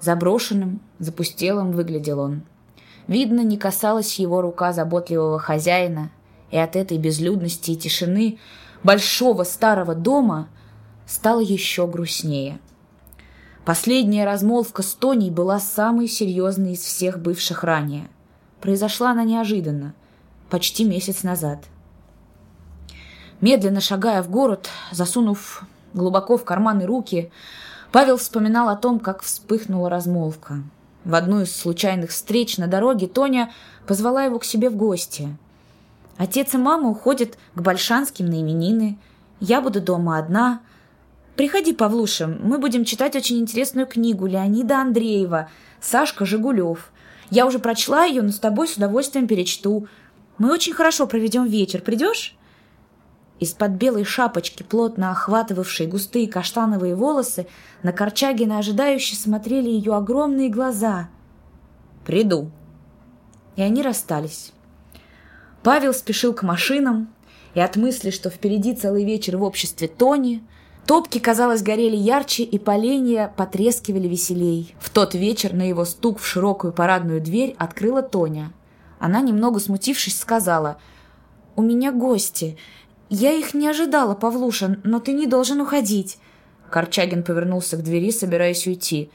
Заброшенным, запустелым выглядел он. Видно, не касалась его рука заботливого хозяина, и от этой безлюдности и тишины большого старого дома стало еще грустнее. Последняя размолвка с Тоней была самой серьезной из всех бывших ранее. Произошла она неожиданно, почти месяц назад – Медленно шагая в город, засунув глубоко в карманы руки, Павел вспоминал о том, как вспыхнула размолвка. В одну из случайных встреч на дороге Тоня позвала его к себе в гости. Отец и мама уходят к Большанским на именины. Я буду дома одна. Приходи, Павлуша, мы будем читать очень интересную книгу Леонида Андреева «Сашка Жигулев». Я уже прочла ее, но с тобой с удовольствием перечту. Мы очень хорошо проведем вечер. Придешь? Из-под белой шапочки, плотно охватывавшей густые каштановые волосы, на Корчагина ожидающе смотрели ее огромные глаза. «Приду». И они расстались. Павел спешил к машинам, и от мысли, что впереди целый вечер в обществе Тони, топки, казалось, горели ярче, и поленья потрескивали веселей. В тот вечер на его стук в широкую парадную дверь открыла Тоня. Она, немного смутившись, сказала «У меня гости. «Я их не ожидала, Павлуша, но ты не должен уходить». Корчагин повернулся к двери, собираясь уйти.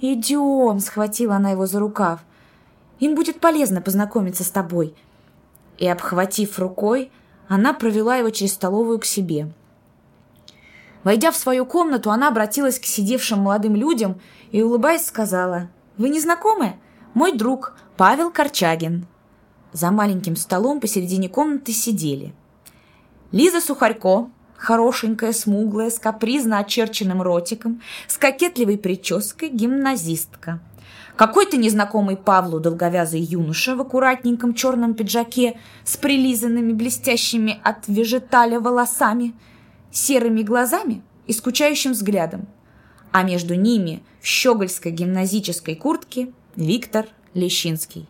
«Идем!» — схватила она его за рукав. «Им будет полезно познакомиться с тобой». И, обхватив рукой, она провела его через столовую к себе. Войдя в свою комнату, она обратилась к сидевшим молодым людям и, улыбаясь, сказала, «Вы не знакомы? Мой друг Павел Корчагин». За маленьким столом посередине комнаты сидели – Лиза Сухарько, хорошенькая, смуглая, с капризно очерченным ротиком, с кокетливой прической, гимназистка. Какой-то незнакомый Павлу долговязый юноша в аккуратненьком черном пиджаке с прилизанными блестящими от вежеталя волосами, серыми глазами и скучающим взглядом. А между ними в щегольской гимназической куртке Виктор Лещинский.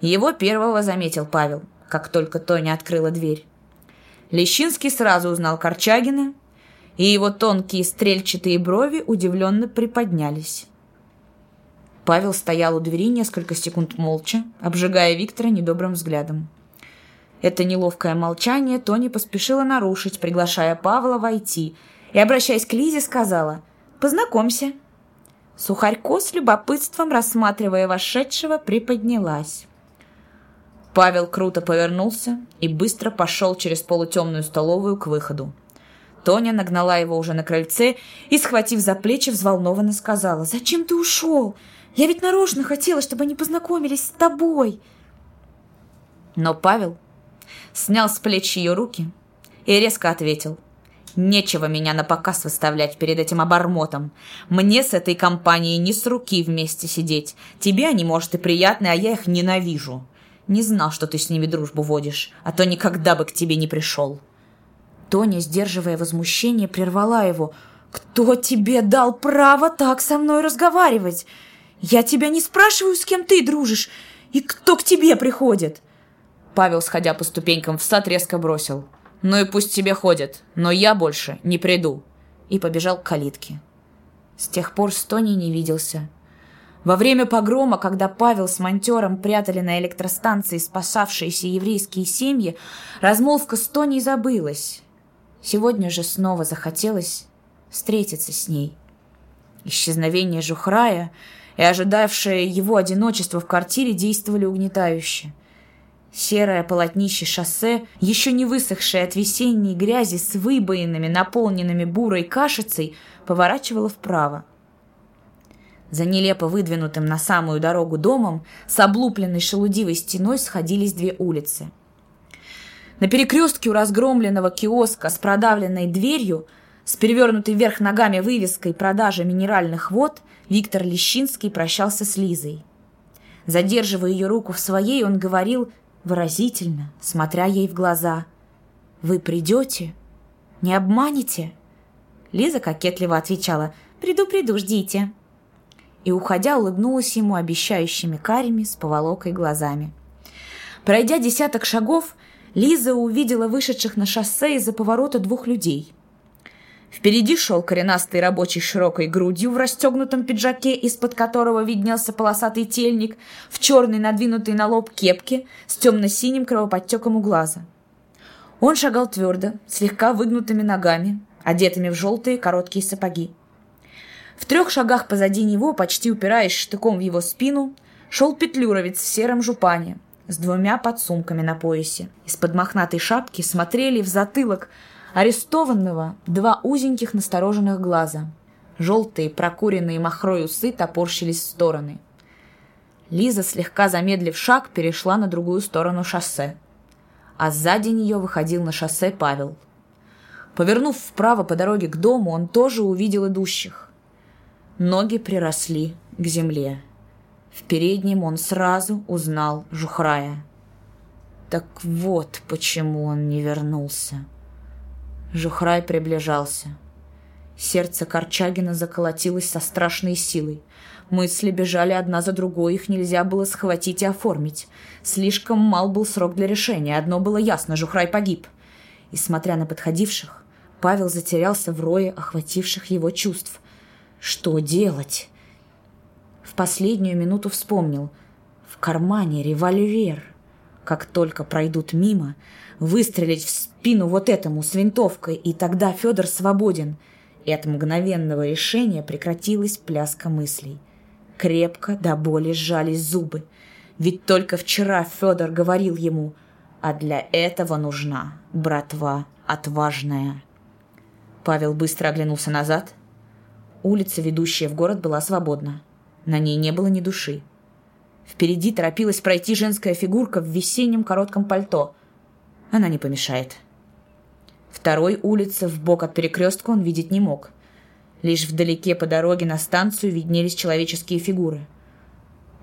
Его первого заметил Павел, как только Тоня открыла дверь. Лещинский сразу узнал Корчагина, и его тонкие стрельчатые брови удивленно приподнялись. Павел стоял у двери несколько секунд молча, обжигая Виктора недобрым взглядом. Это неловкое молчание Тони поспешила нарушить, приглашая Павла войти, и, обращаясь к Лизе, сказала «Познакомься». Сухарько с любопытством, рассматривая вошедшего, приподнялась. Павел круто повернулся и быстро пошел через полутемную столовую к выходу. Тоня нагнала его уже на крыльце и, схватив за плечи, взволнованно сказала, «Зачем ты ушел? Я ведь нарочно хотела, чтобы они познакомились с тобой!» Но Павел снял с плеч ее руки и резко ответил, «Нечего меня на показ выставлять перед этим обормотом. Мне с этой компанией не с руки вместе сидеть. Тебе они, может, и приятны, а я их ненавижу. Не знал, что ты с ними дружбу водишь, а то никогда бы к тебе не пришел». Тоня, сдерживая возмущение, прервала его. «Кто тебе дал право так со мной разговаривать? Я тебя не спрашиваю, с кем ты дружишь, и кто к тебе приходит?» Павел, сходя по ступенькам в сад, резко бросил. «Ну и пусть тебе ходят, но я больше не приду». И побежал к калитке. С тех пор с Тоней не виделся. Во время погрома, когда Павел с монтером прятали на электростанции спасавшиеся еврейские семьи, размолвка с Тоней забылась. Сегодня же снова захотелось встретиться с ней. Исчезновение Жухрая и ожидавшее его одиночество в квартире действовали угнетающе. Серое полотнище шоссе, еще не высохшее от весенней грязи с выбоинами, наполненными бурой кашицей, поворачивало вправо. За нелепо выдвинутым на самую дорогу домом с облупленной шелудивой стеной сходились две улицы. На перекрестке у разгромленного киоска с продавленной дверью, с перевернутой вверх ногами вывеской продажи минеральных вод, Виктор Лещинский прощался с Лизой. Задерживая ее руку в своей, он говорил выразительно, смотря ей в глаза. «Вы придете? Не обманете?» Лиза кокетливо отвечала «Приду, приду, ждите» и, уходя, улыбнулась ему обещающими карими с поволокой глазами. Пройдя десяток шагов, Лиза увидела вышедших на шоссе из-за поворота двух людей. Впереди шел коренастый рабочий широкой грудью в расстегнутом пиджаке, из-под которого виднелся полосатый тельник, в черной надвинутой на лоб кепке с темно-синим кровоподтеком у глаза. Он шагал твердо, слегка выгнутыми ногами, одетыми в желтые короткие сапоги. В трех шагах позади него, почти упираясь штыком в его спину, шел петлюровец в сером жупане с двумя подсумками на поясе. Из-под мохнатой шапки смотрели в затылок арестованного два узеньких настороженных глаза. Желтые, прокуренные махрой усы топорщились в стороны. Лиза, слегка замедлив шаг, перешла на другую сторону шоссе. А сзади нее выходил на шоссе Павел. Повернув вправо по дороге к дому, он тоже увидел идущих. Ноги приросли к земле. В переднем он сразу узнал Жухрая. Так вот почему он не вернулся. Жухрай приближался. Сердце Корчагина заколотилось со страшной силой. Мысли бежали одна за другой, их нельзя было схватить и оформить. Слишком мал был срок для решения. Одно было ясно — Жухрай погиб. И, смотря на подходивших, Павел затерялся в рое охвативших его чувств. Что делать? В последнюю минуту вспомнил. В кармане револьвер. Как только пройдут мимо, выстрелить в спину вот этому с винтовкой, и тогда Федор свободен. И от мгновенного решения прекратилась пляска мыслей. Крепко до боли сжались зубы. Ведь только вчера Федор говорил ему, а для этого нужна братва отважная. Павел быстро оглянулся назад — Улица, ведущая в город, была свободна. На ней не было ни души. Впереди торопилась пройти женская фигурка в весеннем коротком пальто. Она не помешает. Второй улицы в бок от перекрестка он видеть не мог. Лишь вдалеке по дороге на станцию виднелись человеческие фигуры.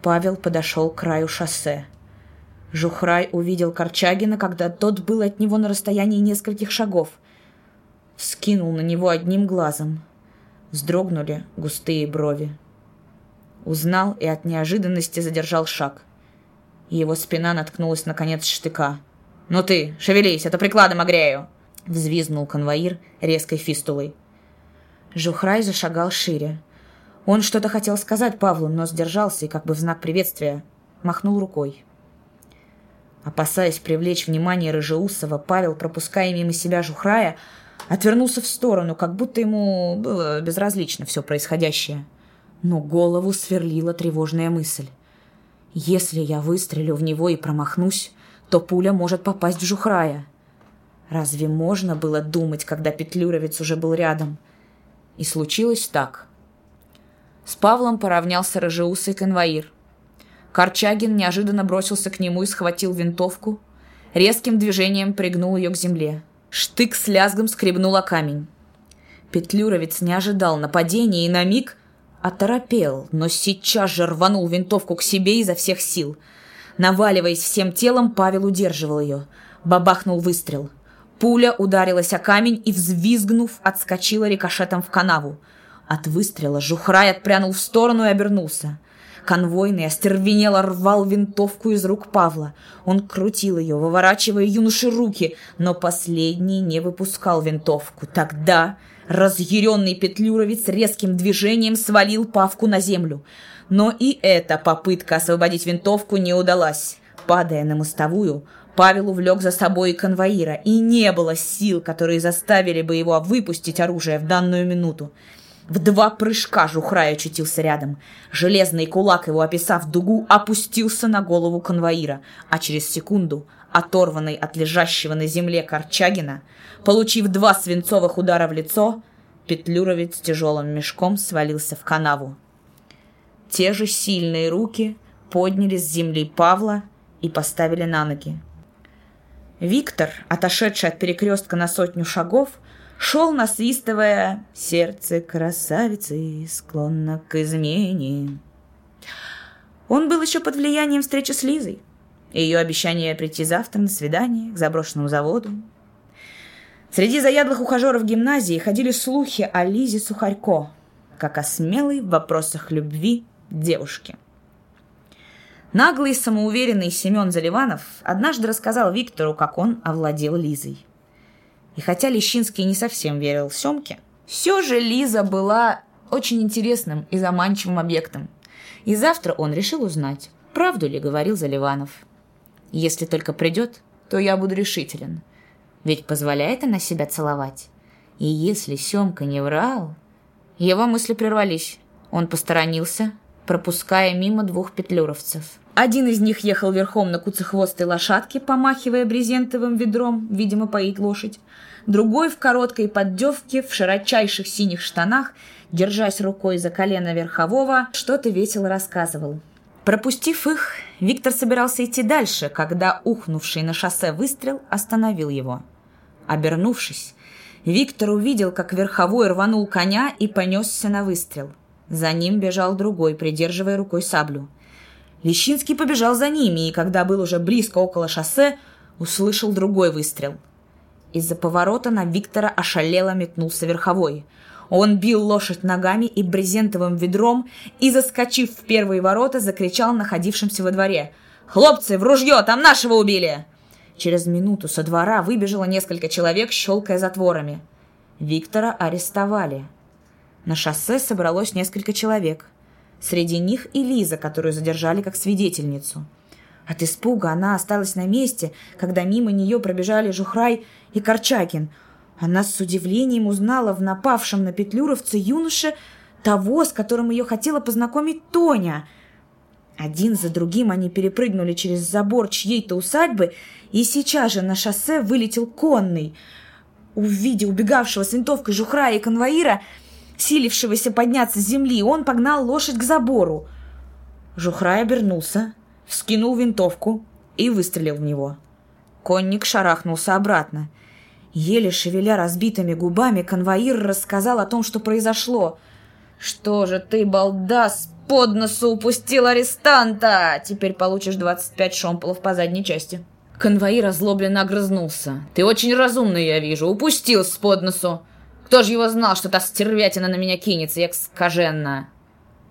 Павел подошел к краю шоссе. Жухрай увидел Корчагина, когда тот был от него на расстоянии нескольких шагов. Скинул на него одним глазом. Вздрогнули густые брови. Узнал и от неожиданности задержал шаг. Его спина наткнулась на конец штыка. «Ну ты, шевелись, это прикладом огрею!» Взвизнул конвоир резкой фистулой. Жухрай зашагал шире. Он что-то хотел сказать Павлу, но сдержался и как бы в знак приветствия махнул рукой. Опасаясь привлечь внимание Рыжеусова, Павел, пропуская мимо себя Жухрая, отвернулся в сторону, как будто ему было безразлично все происходящее. Но голову сверлила тревожная мысль. Если я выстрелю в него и промахнусь, то пуля может попасть в Жухрая. Разве можно было думать, когда Петлюровец уже был рядом? И случилось так. С Павлом поравнялся рыжеусый конвоир. Корчагин неожиданно бросился к нему и схватил винтовку, резким движением пригнул ее к земле. Штык с лязгом скребнул о камень. Петлюровец не ожидал нападения и на миг оторопел, но сейчас же рванул винтовку к себе изо всех сил. Наваливаясь всем телом, Павел удерживал ее. Бабахнул выстрел. Пуля ударилась о камень и, взвизгнув, отскочила рикошетом в канаву. От выстрела Жухрай отпрянул в сторону и обернулся. Конвойный остервенело рвал винтовку из рук Павла. Он крутил ее, выворачивая юноши руки, но последний не выпускал винтовку. Тогда разъяренный петлюровец резким движением свалил Павку на землю. Но и эта попытка освободить винтовку не удалась. Падая на мостовую, Павел увлек за собой конвоира, и не было сил, которые заставили бы его выпустить оружие в данную минуту. В два прыжка Жухрай очутился рядом. Железный кулак его, описав дугу, опустился на голову конвоира, а через секунду, оторванный от лежащего на земле Корчагина, получив два свинцовых удара в лицо, Петлюровец с тяжелым мешком свалился в канаву. Те же сильные руки подняли с земли Павла и поставили на ноги. Виктор, отошедший от перекрестка на сотню шагов, шел, насвистывая «Сердце красавицы склонно к измене». Он был еще под влиянием встречи с Лизой. Ее обещание прийти завтра на свидание к заброшенному заводу. Среди заядлых ухажеров гимназии ходили слухи о Лизе Сухарько, как о смелой в вопросах любви девушке. Наглый самоуверенный Семен Заливанов однажды рассказал Виктору, как он овладел Лизой. И хотя Лещинский не совсем верил Семке, все же Лиза была очень интересным и заманчивым объектом. И завтра он решил узнать, правду ли говорил Заливанов. Если только придет, то я буду решителен. Ведь позволяет она себя целовать. И если Семка не врал... Его мысли прервались. Он посторонился, пропуская мимо двух петлюровцев. Один из них ехал верхом на куцехвостой лошадке, помахивая брезентовым ведром, видимо, поить лошадь. Другой в короткой поддевке, в широчайших синих штанах, держась рукой за колено верхового, что-то весело рассказывал. Пропустив их, Виктор собирался идти дальше, когда ухнувший на шоссе выстрел остановил его. Обернувшись, Виктор увидел, как верховой рванул коня и понесся на выстрел. За ним бежал другой, придерживая рукой саблю. Лещинский побежал за ними, и когда был уже близко около шоссе, услышал другой выстрел. Из-за поворота на Виктора ошалело метнулся верховой – он бил лошадь ногами и брезентовым ведром и, заскочив в первые ворота, закричал находившимся во дворе. «Хлопцы, в ружье! Там нашего убили!» Через минуту со двора выбежало несколько человек, щелкая затворами. Виктора арестовали. На шоссе собралось несколько человек. Среди них и Лиза, которую задержали как свидетельницу. От испуга она осталась на месте, когда мимо нее пробежали Жухрай и Корчакин – она с удивлением узнала в напавшем на петлюровца юноше того, с которым ее хотела познакомить Тоня. Один за другим они перепрыгнули через забор чьей-то усадьбы, и сейчас же на шоссе вылетел конный. Увидев убегавшего с винтовкой жухра и конвоира, силившегося подняться с земли, он погнал лошадь к забору. Жухрай обернулся, вскинул винтовку и выстрелил в него. Конник шарахнулся обратно. Еле шевеля разбитыми губами, конвоир рассказал о том, что произошло. «Что же ты, балдас, под носу упустил арестанта! Теперь получишь 25 шомполов по задней части». Конвоир озлобленно огрызнулся. «Ты очень разумный, я вижу. Упустил с под носу. Кто же его знал, что та стервятина на меня кинется, як скаженно?»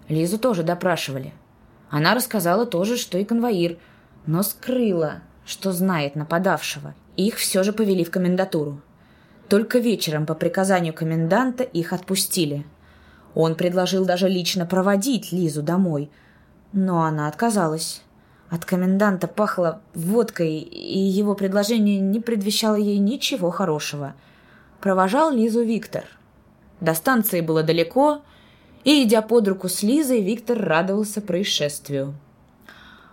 Лизу тоже допрашивали. Она рассказала то же, что и конвоир, но скрыла, что знает нападавшего – их все же повели в комендатуру. Только вечером по приказанию коменданта их отпустили. Он предложил даже лично проводить Лизу домой, но она отказалась. От коменданта пахло водкой, и его предложение не предвещало ей ничего хорошего. Провожал Лизу Виктор. До станции было далеко, и, идя под руку с Лизой, Виктор радовался происшествию.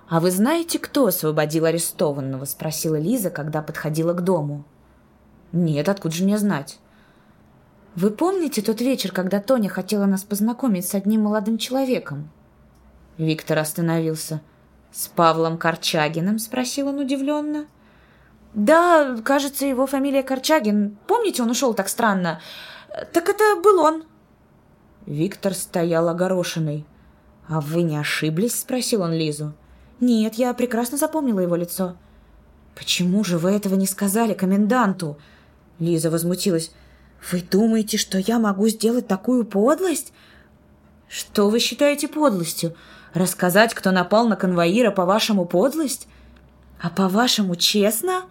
«А вы знаете, кто освободил арестованного?» — спросила Лиза, когда подходила к дому. «Нет, откуда же мне знать?» «Вы помните тот вечер, когда Тоня хотела нас познакомить с одним молодым человеком?» Виктор остановился. «С Павлом Корчагиным?» — спросил он удивленно. «Да, кажется, его фамилия Корчагин. Помните, он ушел так странно? Так это был он». Виктор стоял огорошенный. «А вы не ошиблись?» — спросил он Лизу. «Нет, я прекрасно запомнила его лицо». «Почему же вы этого не сказали коменданту?» Лиза возмутилась. «Вы думаете, что я могу сделать такую подлость?» «Что вы считаете подлостью? Рассказать, кто напал на конвоира, по-вашему, подлость? А по-вашему, честно?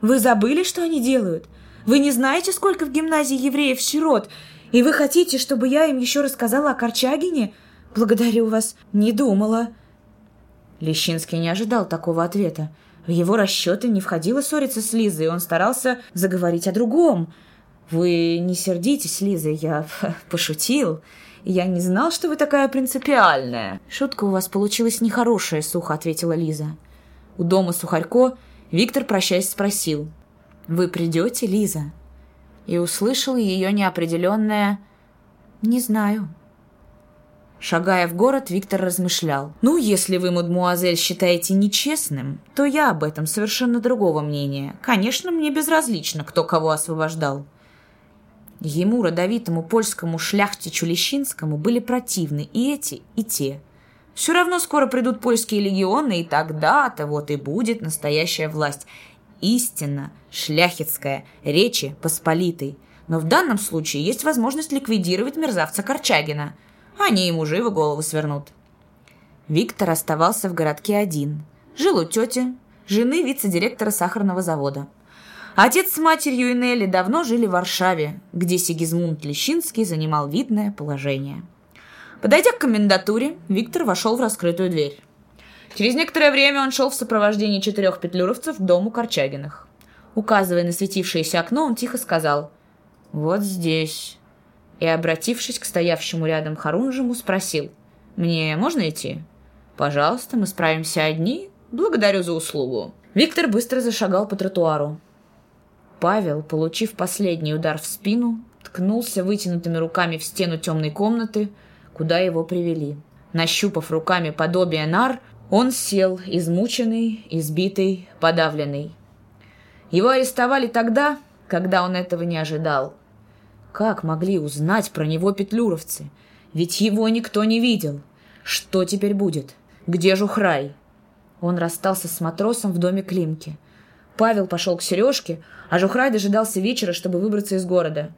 Вы забыли, что они делают? Вы не знаете, сколько в гимназии евреев-сирот? И вы хотите, чтобы я им еще рассказала о Корчагине? Благодарю вас, не думала». Лещинский не ожидал такого ответа. В его расчеты не входило ссориться с Лизой, и он старался заговорить о другом. «Вы не сердитесь, Лиза, я <laughs> пошутил. Я не знал, что вы такая принципиальная». «Шутка у вас получилась нехорошая», — сухо ответила Лиза. У дома Сухарько Виктор, прощаясь, спросил. «Вы придете, Лиза?» И услышал ее неопределенное «Не знаю». Шагая в город, Виктор размышлял. «Ну, если вы, мадмуазель, считаете нечестным, то я об этом совершенно другого мнения. Конечно, мне безразлично, кто кого освобождал». Ему, родовитому польскому шляхтичу Лещинскому, были противны и эти, и те. Все равно скоро придут польские легионы, и тогда-то вот и будет настоящая власть. Истинно шляхетская, речи посполитой. Но в данном случае есть возможность ликвидировать мерзавца Корчагина – они ему живо голову свернут. Виктор оставался в городке один. Жил у тети, жены вице-директора сахарного завода. Отец с матерью и Нелли давно жили в Варшаве, где Сигизмунд Лещинский занимал видное положение. Подойдя к комендатуре, Виктор вошел в раскрытую дверь. Через некоторое время он шел в сопровождении четырех петлюровцев к дому Корчагиных. Указывая на светившееся окно, он тихо сказал «Вот здесь» и, обратившись к стоявшему рядом Харунжему, спросил «Мне можно идти?» «Пожалуйста, мы справимся одни. Благодарю за услугу». Виктор быстро зашагал по тротуару. Павел, получив последний удар в спину, ткнулся вытянутыми руками в стену темной комнаты, куда его привели. Нащупав руками подобие нар, он сел, измученный, избитый, подавленный. Его арестовали тогда, когда он этого не ожидал. Как могли узнать про него петлюровцы? Ведь его никто не видел. Что теперь будет? Где Жухрай? Он расстался с матросом в доме Климки. Павел пошел к Сережке, а Жухрай дожидался вечера, чтобы выбраться из города.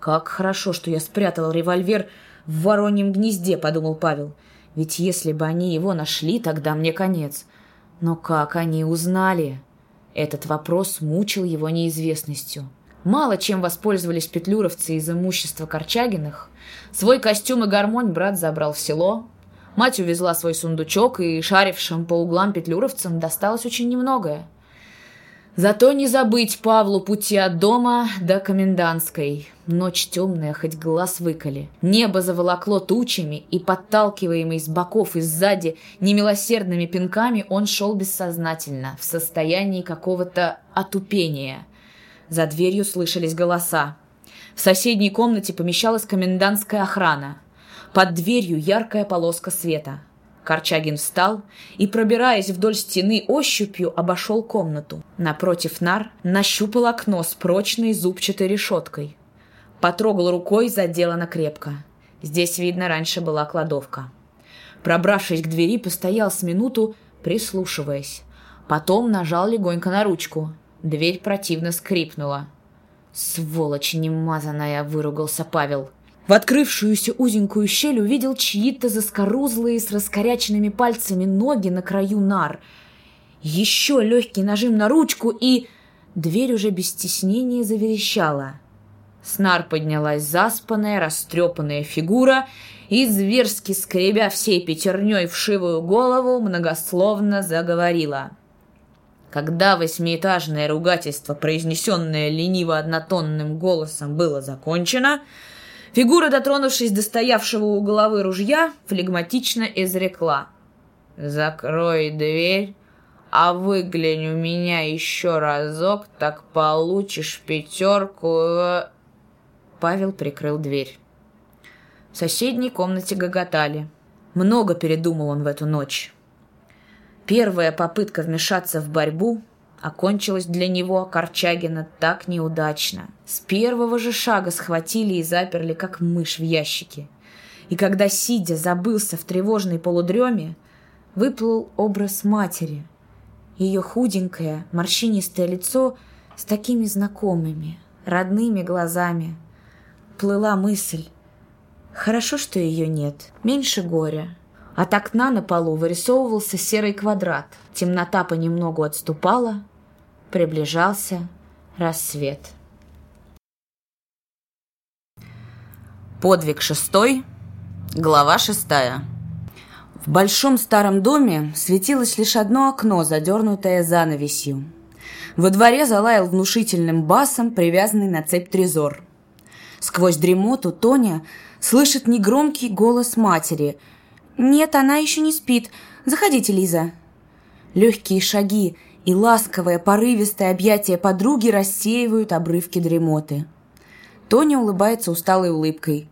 «Как хорошо, что я спрятал револьвер в вороньем гнезде», — подумал Павел. «Ведь если бы они его нашли, тогда мне конец. Но как они узнали?» Этот вопрос мучил его неизвестностью. Мало чем воспользовались петлюровцы из имущества Корчагиных. Свой костюм и гармонь брат забрал в село. Мать увезла свой сундучок, и шарившим по углам петлюровцам досталось очень немногое. Зато не забыть Павлу пути от дома до комендантской. Ночь темная, хоть глаз выколи. Небо заволокло тучами, и, подталкиваемый с боков и сзади немилосердными пинками, он шел бессознательно, в состоянии какого-то отупения – за дверью слышались голоса. В соседней комнате помещалась комендантская охрана. Под дверью яркая полоска света. Корчагин встал и, пробираясь вдоль стены ощупью, обошел комнату. Напротив нар нащупал окно с прочной зубчатой решеткой. Потрогал рукой, заделано крепко. Здесь, видно, раньше была кладовка. Пробравшись к двери, постоял с минуту, прислушиваясь. Потом нажал легонько на ручку. Дверь противно скрипнула. «Сволочь немазанная!» — выругался Павел. В открывшуюся узенькую щель увидел чьи-то заскорузлые с раскоряченными пальцами ноги на краю нар. Еще легкий нажим на ручку, и дверь уже без стеснения заверещала. С нар поднялась заспанная, растрепанная фигура и, зверски скребя всей пятерней вшивую голову, многословно заговорила — когда восьмиэтажное ругательство, произнесенное лениво-однотонным голосом, было закончено, фигура, дотронувшись до стоявшего у головы ружья, флегматично изрекла. «Закрой дверь, а выглянь у меня еще разок, так получишь пятерку...» Павел прикрыл дверь. В соседней комнате гоготали. Много передумал он в эту ночь. Первая попытка вмешаться в борьбу окончилась для него, Корчагина, так неудачно. С первого же шага схватили и заперли, как мышь в ящике. И когда, сидя, забылся в тревожной полудреме, выплыл образ матери. Ее худенькое, морщинистое лицо с такими знакомыми, родными глазами. Плыла мысль. Хорошо, что ее нет. Меньше горя. От окна на полу вырисовывался серый квадрат. Темнота понемногу отступала. Приближался рассвет. Подвиг шестой, глава шестая. В большом старом доме светилось лишь одно окно, задернутое занавесью. Во дворе залаял внушительным басом, привязанный на цепь трезор. Сквозь дремоту Тоня слышит негромкий голос матери. «Нет, она еще не спит. Заходите, Лиза». Легкие шаги и ласковое порывистое объятие подруги рассеивают обрывки дремоты. Тоня улыбается усталой улыбкой.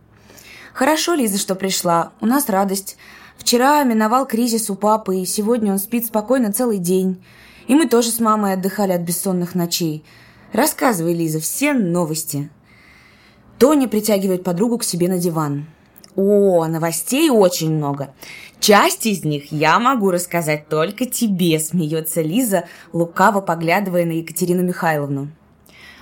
«Хорошо, Лиза, что пришла. У нас радость. Вчера миновал кризис у папы, и сегодня он спит спокойно целый день. И мы тоже с мамой отдыхали от бессонных ночей. Рассказывай, Лиза, все новости». Тоня притягивает подругу к себе на диван. О, новостей очень много. Часть из них я могу рассказать только тебе, смеется Лиза, лукаво поглядывая на Екатерину Михайловну.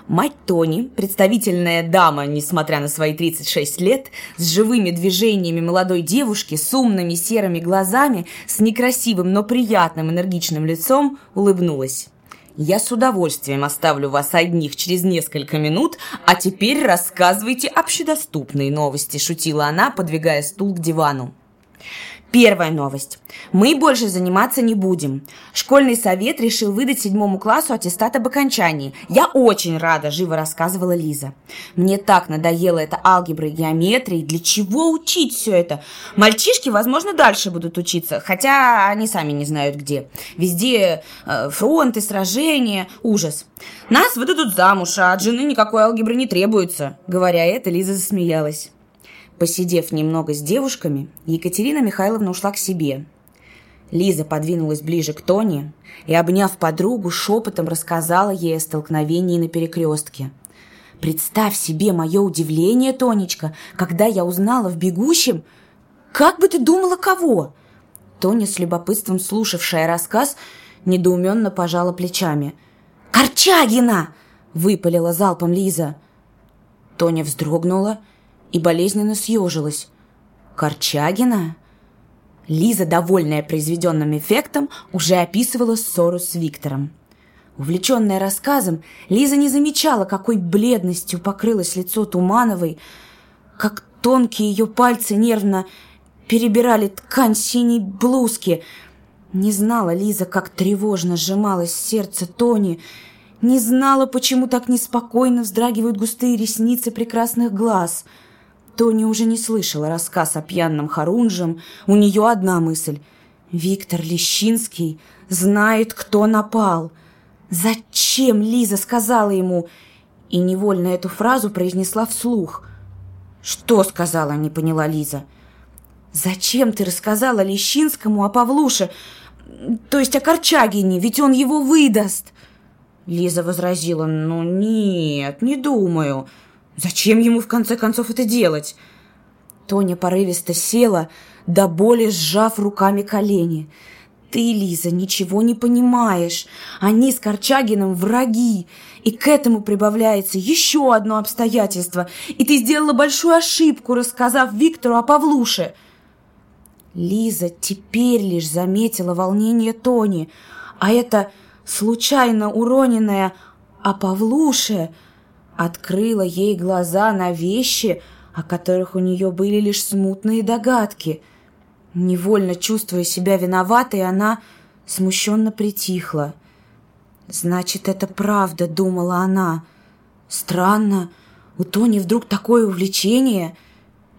Мать Тони, представительная дама, несмотря на свои 36 лет, с живыми движениями молодой девушки, с умными серыми глазами, с некрасивым, но приятным энергичным лицом, улыбнулась. Я с удовольствием оставлю вас одних через несколько минут, а теперь рассказывайте общедоступные новости», – шутила она, подвигая стул к дивану. Первая новость. Мы больше заниматься не будем. Школьный совет решил выдать седьмому классу аттестат об окончании. Я очень рада, живо рассказывала Лиза. Мне так надоело это алгебра и геометрия. Для чего учить все это? Мальчишки, возможно, дальше будут учиться, хотя они сами не знают где. Везде э, фронты, сражения, ужас. Нас выдадут замуж, а от жены никакой алгебры не требуется. Говоря это, Лиза засмеялась. Посидев немного с девушками, Екатерина Михайловна ушла к себе. Лиза подвинулась ближе к Тоне и, обняв подругу, шепотом рассказала ей о столкновении на перекрестке. «Представь себе мое удивление, Тонечка, когда я узнала в бегущем... Как бы ты думала, кого?» Тоня, с любопытством слушавшая рассказ, недоуменно пожала плечами. «Корчагина!» — выпалила залпом Лиза. Тоня вздрогнула — и болезненно съежилась. «Корчагина?» Лиза, довольная произведенным эффектом, уже описывала ссору с Виктором. Увлеченная рассказом, Лиза не замечала, какой бледностью покрылось лицо Тумановой, как тонкие ее пальцы нервно перебирали ткань синей блузки. Не знала Лиза, как тревожно сжималось сердце Тони, не знала, почему так неспокойно вздрагивают густые ресницы прекрасных глаз — Тоня уже не слышала рассказ о пьяном Харунжем. У нее одна мысль. Виктор Лещинский знает, кто напал. Зачем Лиза сказала ему? И невольно эту фразу произнесла вслух. «Что сказала?» – не поняла Лиза. «Зачем ты рассказала Лещинскому о Павлуше? То есть о Корчагине, ведь он его выдаст!» Лиза возразила. «Ну нет, не думаю. Зачем ему в конце концов это делать? Тоня порывисто села, до боли сжав руками колени. Ты, Лиза, ничего не понимаешь. Они с Корчагиным враги. И к этому прибавляется еще одно обстоятельство. И ты сделала большую ошибку, рассказав Виктору о Павлуше. Лиза теперь лишь заметила волнение Тони, а это случайно уроненное «о Павлуше» открыла ей глаза на вещи, о которых у нее были лишь смутные догадки. Невольно чувствуя себя виноватой, она смущенно притихла. «Значит, это правда», — думала она. «Странно, у Тони вдруг такое увлечение.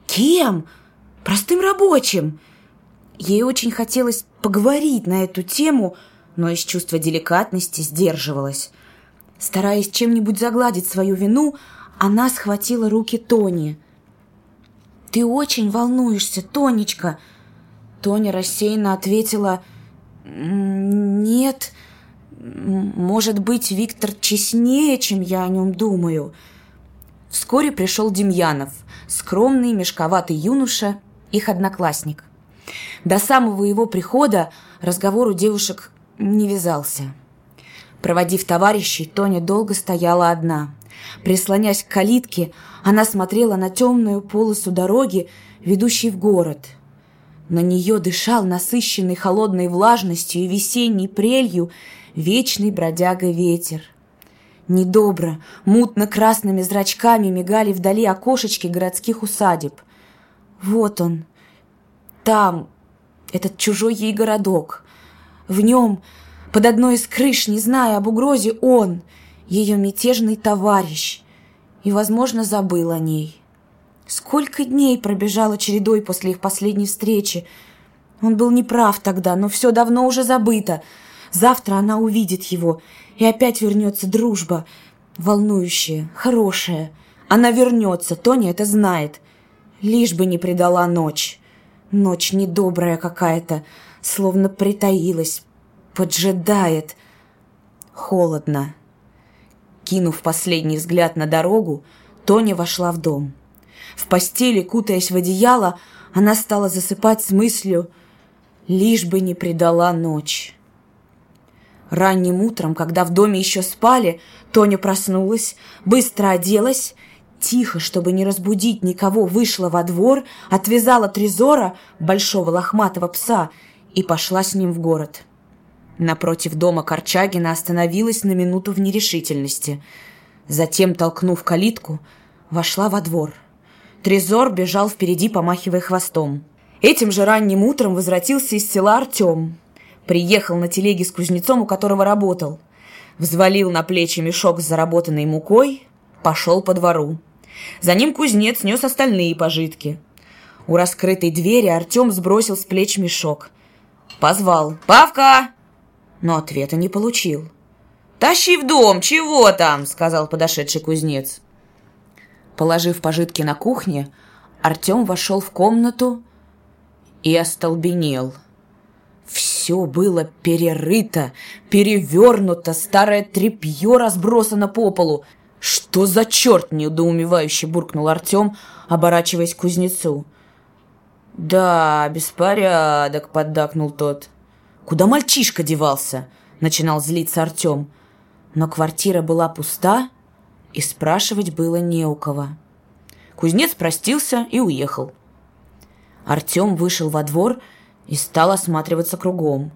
Кем? Простым рабочим». Ей очень хотелось поговорить на эту тему, но из чувства деликатности сдерживалась. Стараясь чем-нибудь загладить свою вину, она схватила руки Тони. «Ты очень волнуешься, Тонечка!» Тоня рассеянно ответила «Нет, может быть, Виктор честнее, чем я о нем думаю». Вскоре пришел Демьянов, скромный, мешковатый юноша, их одноклассник. До самого его прихода разговор у девушек не вязался. Проводив товарищей, Тоня долго стояла одна. Прислонясь к калитке, она смотрела на темную полосу дороги, ведущей в город. На нее дышал насыщенный холодной влажностью и весенней прелью вечный бродяга ветер. Недобро, мутно-красными зрачками мигали вдали окошечки городских усадеб. Вот он, там, этот чужой ей городок. В нем Под одной из крыш, не зная об угрозе, он, ее мятежный товарищ, и, возможно, забыл о ней. Сколько дней пробежало чередой после их последней встречи. Он был неправ тогда, но все давно уже забыто. Завтра она увидит его, и опять вернется дружба, волнующая, хорошая. Она вернется, Тоня это знает. Лишь бы не предала ночь. Ночь недобрая какая-то, словно притаилась, поджидает. Холодно. Кинув последний взгляд на дорогу, Тоня вошла в дом. В постели, кутаясь в одеяло, она стала засыпать с мыслью «Лишь бы не предала ночь». Ранним утром, когда в доме еще спали, Тоня проснулась, быстро оделась тихо, чтобы не разбудить никого, вышла во двор, отвязала Трезора, большого лохматого пса, и пошла с ним в город. Напротив дома Корчагина остановилась на минуту в нерешительности. Затем, толкнув калитку, вошла во двор. Трезор бежал впереди, помахивая хвостом. Этим же ранним утром возвратился из села Артем. Приехал на телеге с кузнецом, у которого работал. Взвалил на плечи мешок с заработанной мукой, пошел по двору. За ним кузнец нес остальные пожитки. У раскрытой двери Артем сбросил с плеч мешок. Позвал «Павка!» Но ответа не получил. «Тащи в дом, чего там?» — сказал подошедший кузнец. Положив пожитки на кухне, Артем вошел в комнату и остолбенел. Все было перерыто, перевернуто, старое тряпье разбросано по полу — «Что за черт?» – недоумевающе буркнул Артем, оборачиваясь к кузнецу. «Да, беспорядок», – поддакнул тот. «Куда мальчишка девался?» – начинал злиться Артем. Но квартира была пуста, и спрашивать было не у кого. Кузнец простился и уехал. Артем вышел во двор и стал осматриваться кругом.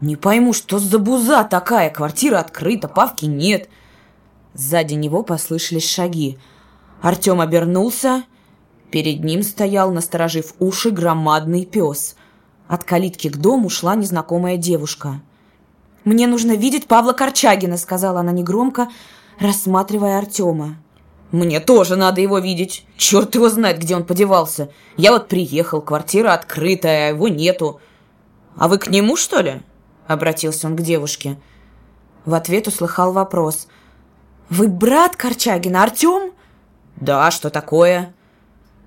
«Не пойму, что за буза такая? Квартира открыта, Павки нет». Сзади него послышались шаги. Артем обернулся. Перед ним стоял, насторожив уши, громадный пес. От калитки к дому шла незнакомая девушка. «Мне нужно видеть Павла Корчагина», — сказала она негромко, рассматривая Артема. «Мне тоже надо его видеть. Черт его знает, где он подевался. Я вот приехал, квартира открытая, а его нету. А вы к нему, что ли?» — обратился он к девушке. В ответ услыхал вопрос — «Вы брат Корчагина, Артем?» «Да, что такое?»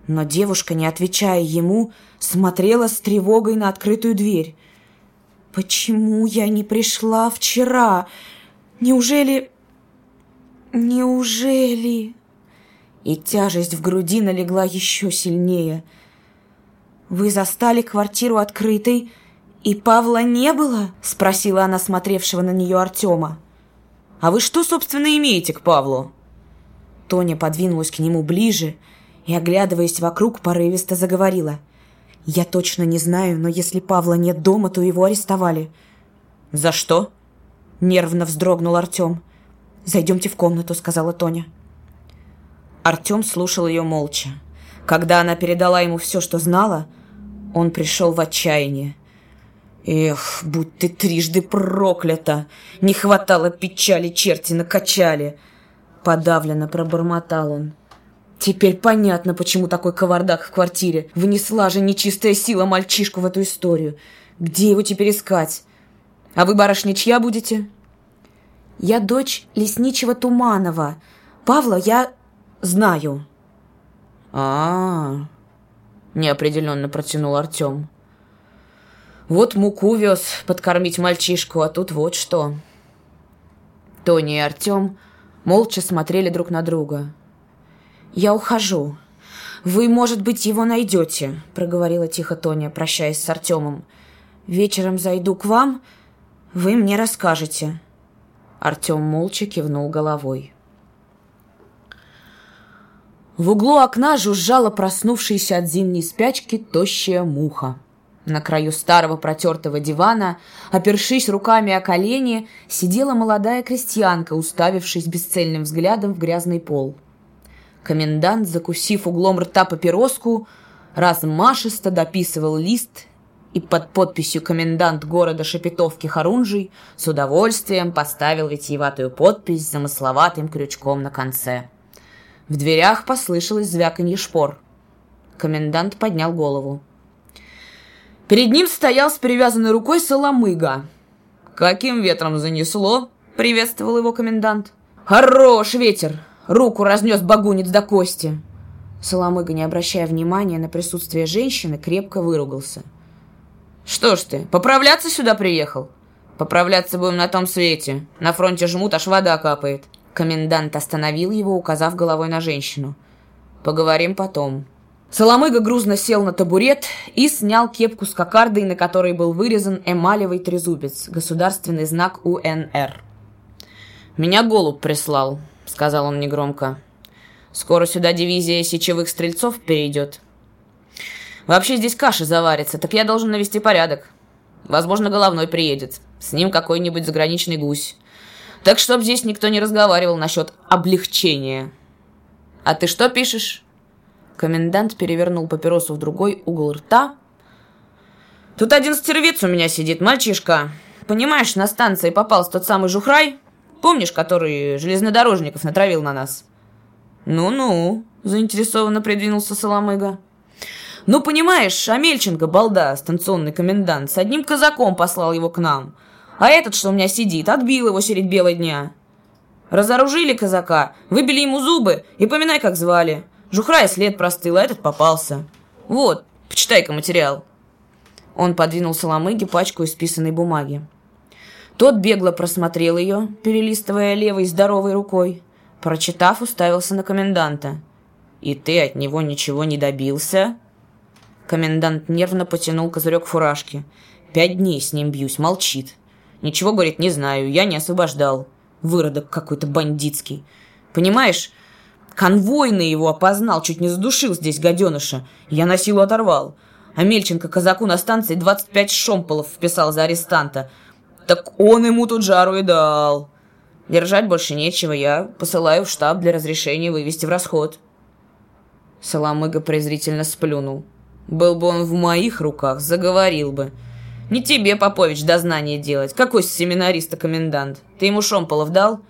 Но девушка, не отвечая ему, смотрела с тревогой на открытую дверь. «Почему я не пришла вчера? Неужели... неужели...» И тяжесть в груди налегла еще сильнее. «Вы застали квартиру открытой, и Павла не было?» — спросила она смотревшего на нее Артема. А вы что, собственно, имеете к Павлу?» Тоня подвинулась к нему ближе и, оглядываясь вокруг, порывисто заговорила. «Я точно не знаю, но если Павла нет дома, то его арестовали». «За что?» — нервно вздрогнул Артем. «Зайдемте в комнату», — сказала Тоня. Артем слушал ее молча. Когда она передала ему все, что знала, он пришел в отчаяние. Эх, будь ты трижды проклята! Не хватало печали, черти накачали! Подавленно пробормотал он. Теперь понятно, почему такой кавардак в квартире. Внесла же нечистая сила мальчишку в эту историю. Где его теперь искать? А вы, барышня, чья будете? Я дочь лесничего Туманова. Павла я знаю. А, -а, -а неопределенно протянул Артем. Вот муку вез подкормить мальчишку, а тут вот что. Тони и Артем молча смотрели друг на друга. «Я ухожу. Вы, может быть, его найдете», — проговорила тихо Тоня, прощаясь с Артемом. «Вечером зайду к вам, вы мне расскажете». Артем молча кивнул головой. В углу окна жужжала проснувшаяся от зимней спячки тощая муха. На краю старого протертого дивана, опершись руками о колени, сидела молодая крестьянка, уставившись бесцельным взглядом в грязный пол. Комендант, закусив углом рта папироску, размашисто дописывал лист и под подписью комендант города Шепетовки Харунжий с удовольствием поставил витиеватую подпись с замысловатым крючком на конце. В дверях послышалось звяканье шпор. Комендант поднял голову. Перед ним стоял с перевязанной рукой Соломыга. «Каким ветром занесло?» — приветствовал его комендант. «Хорош ветер! Руку разнес багунец до кости!» Соломыга, не обращая внимания на присутствие женщины, крепко выругался. «Что ж ты, поправляться сюда приехал?» «Поправляться будем на том свете. На фронте жмут, аж вода капает». Комендант остановил его, указав головой на женщину. «Поговорим потом». Соломыга грузно сел на табурет и снял кепку с кокардой, на которой был вырезан эмалевый трезубец, государственный знак УНР. «Меня голубь прислал», — сказал он негромко. «Скоро сюда дивизия сечевых стрельцов перейдет. Вообще здесь каша заварится, так я должен навести порядок. Возможно, головной приедет. С ним какой-нибудь заграничный гусь. Так чтоб здесь никто не разговаривал насчет облегчения. А ты что пишешь?» Комендант перевернул папиросу в другой угол рта. «Тут один стервец у меня сидит, мальчишка. Понимаешь, на станции попался тот самый Жухрай, помнишь, который железнодорожников натравил на нас?» «Ну-ну», — заинтересованно придвинулся Соломыга. «Ну, понимаешь, Амельченко, балда, станционный комендант, с одним казаком послал его к нам. А этот, что у меня сидит, отбил его средь бела дня. Разоружили казака, выбили ему зубы и поминай, как звали. Жухрая след простыл, а этот попался. Вот, почитай-ка материал». Он подвинул Соломыге пачку исписанной бумаги. Тот бегло просмотрел ее, перелистывая левой здоровой рукой. Прочитав, уставился на коменданта. «И ты от него ничего не добился?» Комендант нервно потянул козырек фуражки. «Пять дней с ним бьюсь, молчит. Ничего, говорит, не знаю, я не освобождал. Выродок какой-то бандитский. Понимаешь, Конвойный его опознал, чуть не задушил здесь гаденыша. Я на силу оторвал. А Мельченко казаку на станции 25 шомполов вписал за арестанта. Так он ему тут жару и дал. Держать больше нечего, я посылаю в штаб для разрешения вывести в расход. Соломыга презрительно сплюнул. Был бы он в моих руках, заговорил бы. Не тебе, Попович, дознание делать. Какой семинариста комендант? Ты ему шомполов дал?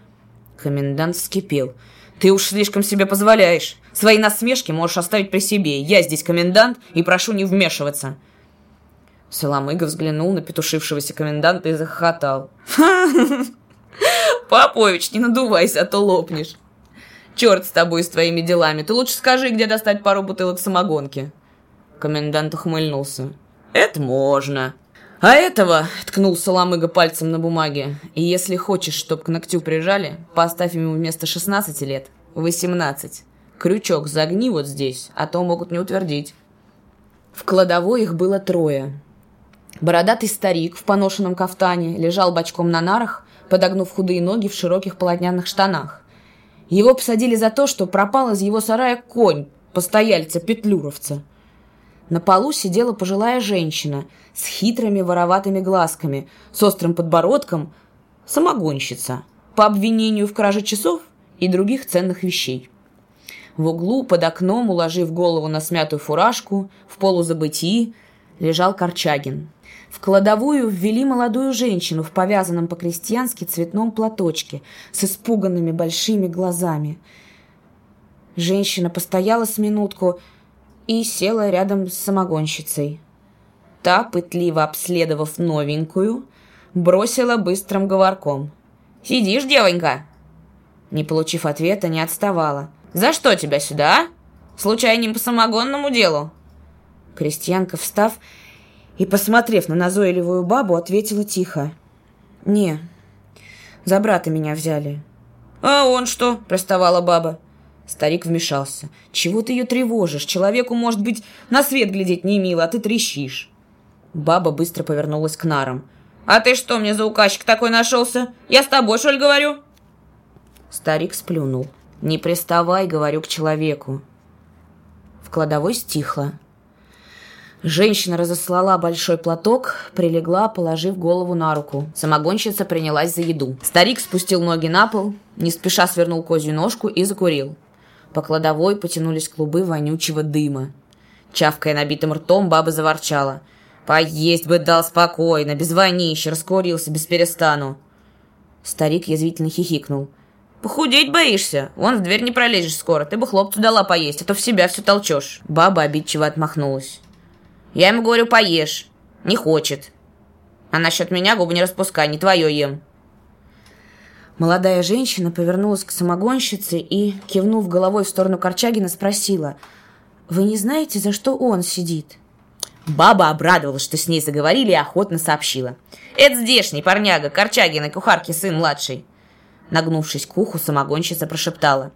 Комендант вскипел. Ты уж слишком себе позволяешь. Свои насмешки можешь оставить при себе. Я здесь комендант и прошу не вмешиваться. Соломыга взглянул на петушившегося коменданта и захохотал. Попович, не надувайся, а то лопнешь. Черт с тобой с твоими делами. Ты лучше скажи, где достать пару бутылок самогонки. Комендант ухмыльнулся. Это можно. А этого, ткнул Соломыга пальцем на бумаге, и если хочешь, чтоб к ногтю прижали, поставь ему вместо 16 лет 18. Крючок загни вот здесь, а то могут не утвердить. В кладовой их было трое. Бородатый старик в поношенном кафтане лежал бочком на нарах, подогнув худые ноги в широких полотняных штанах. Его посадили за то, что пропал из его сарая конь, постояльца-петлюровца – на полу сидела пожилая женщина с хитрыми вороватыми глазками, с острым подбородком, самогонщица, по обвинению в краже часов и других ценных вещей. В углу под окном, уложив голову на смятую фуражку, в полузабытии, лежал Корчагин. В кладовую ввели молодую женщину в повязанном по-крестьянски цветном платочке с испуганными большими глазами. Женщина постояла с минутку, и села рядом с самогонщицей. Та, пытливо обследовав новенькую, бросила быстрым говорком. «Сидишь, девонька?» Не получив ответа, не отставала. «За что тебя сюда, а? Случайно по самогонному делу?» Крестьянка, встав и, посмотрев на назойливую бабу, ответила тихо. «Не, за брата меня взяли». «А он что?» – приставала баба. Старик вмешался. «Чего ты ее тревожишь? Человеку, может быть, на свет глядеть не мило, а ты трещишь». Баба быстро повернулась к нарам. «А ты что мне за указчик такой нашелся? Я с тобой, что ли, говорю?» Старик сплюнул. «Не приставай, говорю, к человеку». В кладовой стихло. Женщина разослала большой платок, прилегла, положив голову на руку. Самогонщица принялась за еду. Старик спустил ноги на пол, не спеша свернул козью ножку и закурил. По кладовой потянулись клубы вонючего дыма. Чавкая набитым ртом, баба заворчала. Поесть бы дал спокойно, без вонища, раскурился без перестану. Старик язвительно хихикнул. Похудеть боишься? Вон в дверь не пролезешь скоро. Ты бы хлопцу дала поесть, а то в себя все толчешь. Баба обидчиво отмахнулась. Я ему говорю, поешь. Не хочет. А насчет меня губы не распускай, не твое ем. Молодая женщина повернулась к самогонщице и, кивнув головой в сторону Корчагина, спросила, «Вы не знаете, за что он сидит?» Баба обрадовалась, что с ней заговорили, и охотно сообщила. «Это здешний парняга, Корчагина, кухарки сын младший». Нагнувшись к уху, самогонщица прошептала.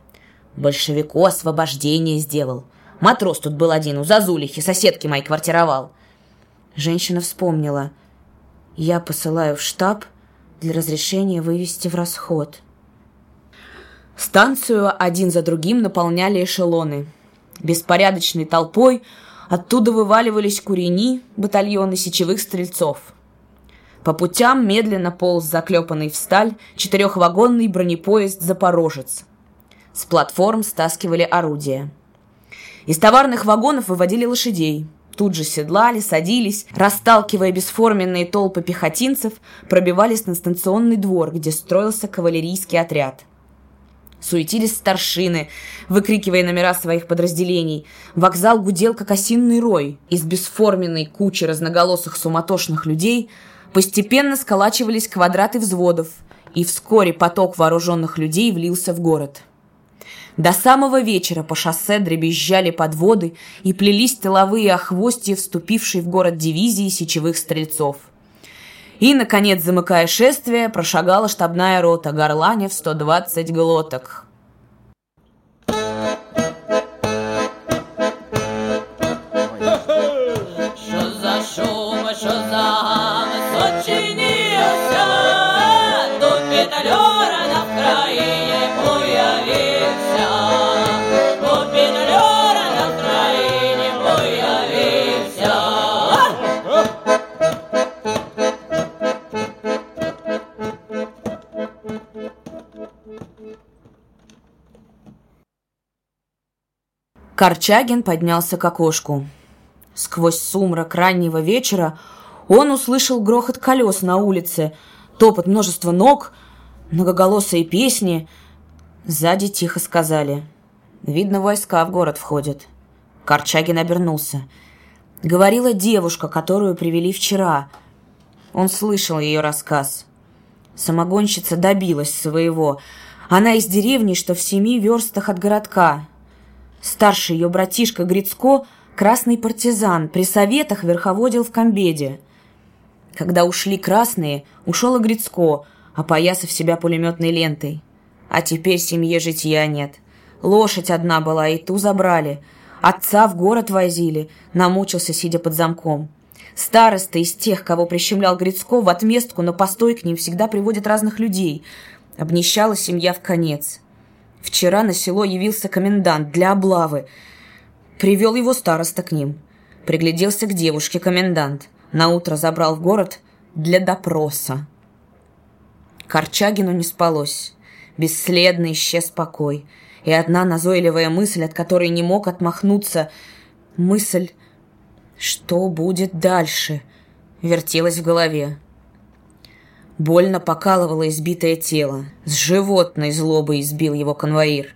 «Большевику освобождение сделал. Матрос тут был один, у Зазулихи, соседки моей квартировал». Женщина вспомнила. «Я посылаю в штаб для разрешения вывести в расход». Станцию один за другим наполняли эшелоны. Беспорядочной толпой оттуда вываливались курени, батальоны сечевых стрельцов – по путям медленно полз заклепанный в сталь четырехвагонный бронепоезд «Запорожец». С платформ стаскивали орудия. Из товарных вагонов выводили лошадей. Тут же седлали, садились, расталкивая бесформенные толпы пехотинцев, пробивались на станционный двор, где строился кавалерийский отряд. Суетились старшины, выкрикивая номера своих подразделений. Вокзал гудел, как осинный рой. Из бесформенной кучи разноголосых суматошных людей – Постепенно сколачивались квадраты взводов, и вскоре поток вооруженных людей влился в город. До самого вечера по шоссе дребезжали подводы и плелись тыловые охвостья вступившей в город дивизии сечевых стрельцов. И, наконец, замыкая шествие, прошагала штабная рота горланя в 120 глоток. Корчагин поднялся к окошку. Сквозь сумрак раннего вечера он услышал грохот колес на улице, топот множества ног, многоголосые песни. Сзади тихо сказали. «Видно, войска в город входят». Корчагин обернулся. Говорила девушка, которую привели вчера. Он слышал ее рассказ. Самогонщица добилась своего. Она из деревни, что в семи верстах от городка. Старший ее братишка Грицко, красный партизан, при советах верховодил в комбеде. Когда ушли красные, ушел и Грицко, опоясав себя пулеметной лентой. А теперь семье житья нет. Лошадь одна была, и ту забрали. Отца в город возили, намучился, сидя под замком. Староста из тех, кого прищемлял Грицко, в отместку на постой к ним всегда приводит разных людей. Обнищала семья в конец. Вчера на село явился комендант для облавы. Привел его староста к ним. Пригляделся к девушке комендант. Наутро забрал в город для допроса. Корчагину не спалось. Бесследно исчез покой. И одна назойливая мысль, от которой не мог отмахнуться, мысль «Что будет дальше?» вертелась в голове. Больно покалывало избитое тело. С животной злобой избил его конвоир.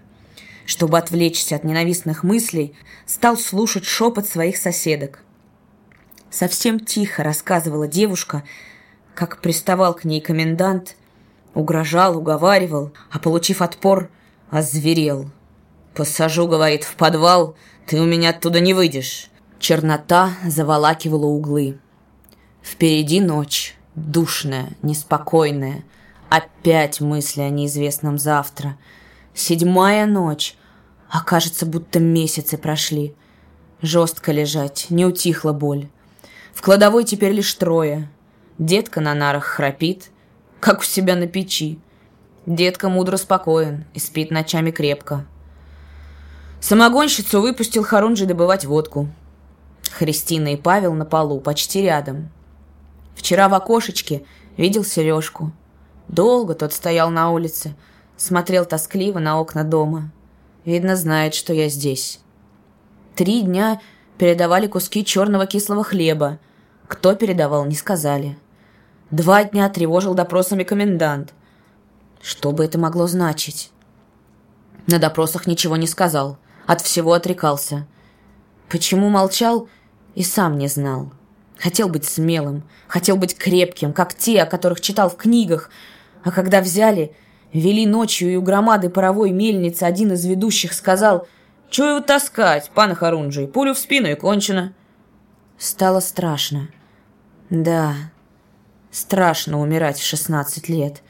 Чтобы отвлечься от ненавистных мыслей, стал слушать шепот своих соседок. Совсем тихо рассказывала девушка, как приставал к ней комендант, угрожал, уговаривал, а, получив отпор, озверел. «Посажу, — говорит, — в подвал, ты у меня оттуда не выйдешь». Чернота заволакивала углы. Впереди ночь душная, неспокойная. Опять мысли о неизвестном завтра. Седьмая ночь, а кажется, будто месяцы прошли. Жестко лежать, не утихла боль. В кладовой теперь лишь трое. Детка на нарах храпит, как у себя на печи. Детка мудро спокоен и спит ночами крепко. Самогонщицу выпустил Харунжи добывать водку. Христина и Павел на полу, почти рядом. Вчера в окошечке видел Сережку. Долго тот стоял на улице, смотрел тоскливо на окна дома. Видно, знает, что я здесь. Три дня передавали куски черного кислого хлеба, Кто передавал, не сказали. Два дня тревожил допросами комендант. Что бы это могло значить? На допросах ничего не сказал. От всего отрекался. Почему молчал, и сам не знал. Хотел быть смелым, хотел быть крепким, как те, о которых читал в книгах. А когда взяли, вели ночью и у громады паровой мельницы один из ведущих сказал «Чего его таскать, пан Харунжий, пулю в спину и кончено». Стало страшно. Да, страшно умирать в шестнадцать лет.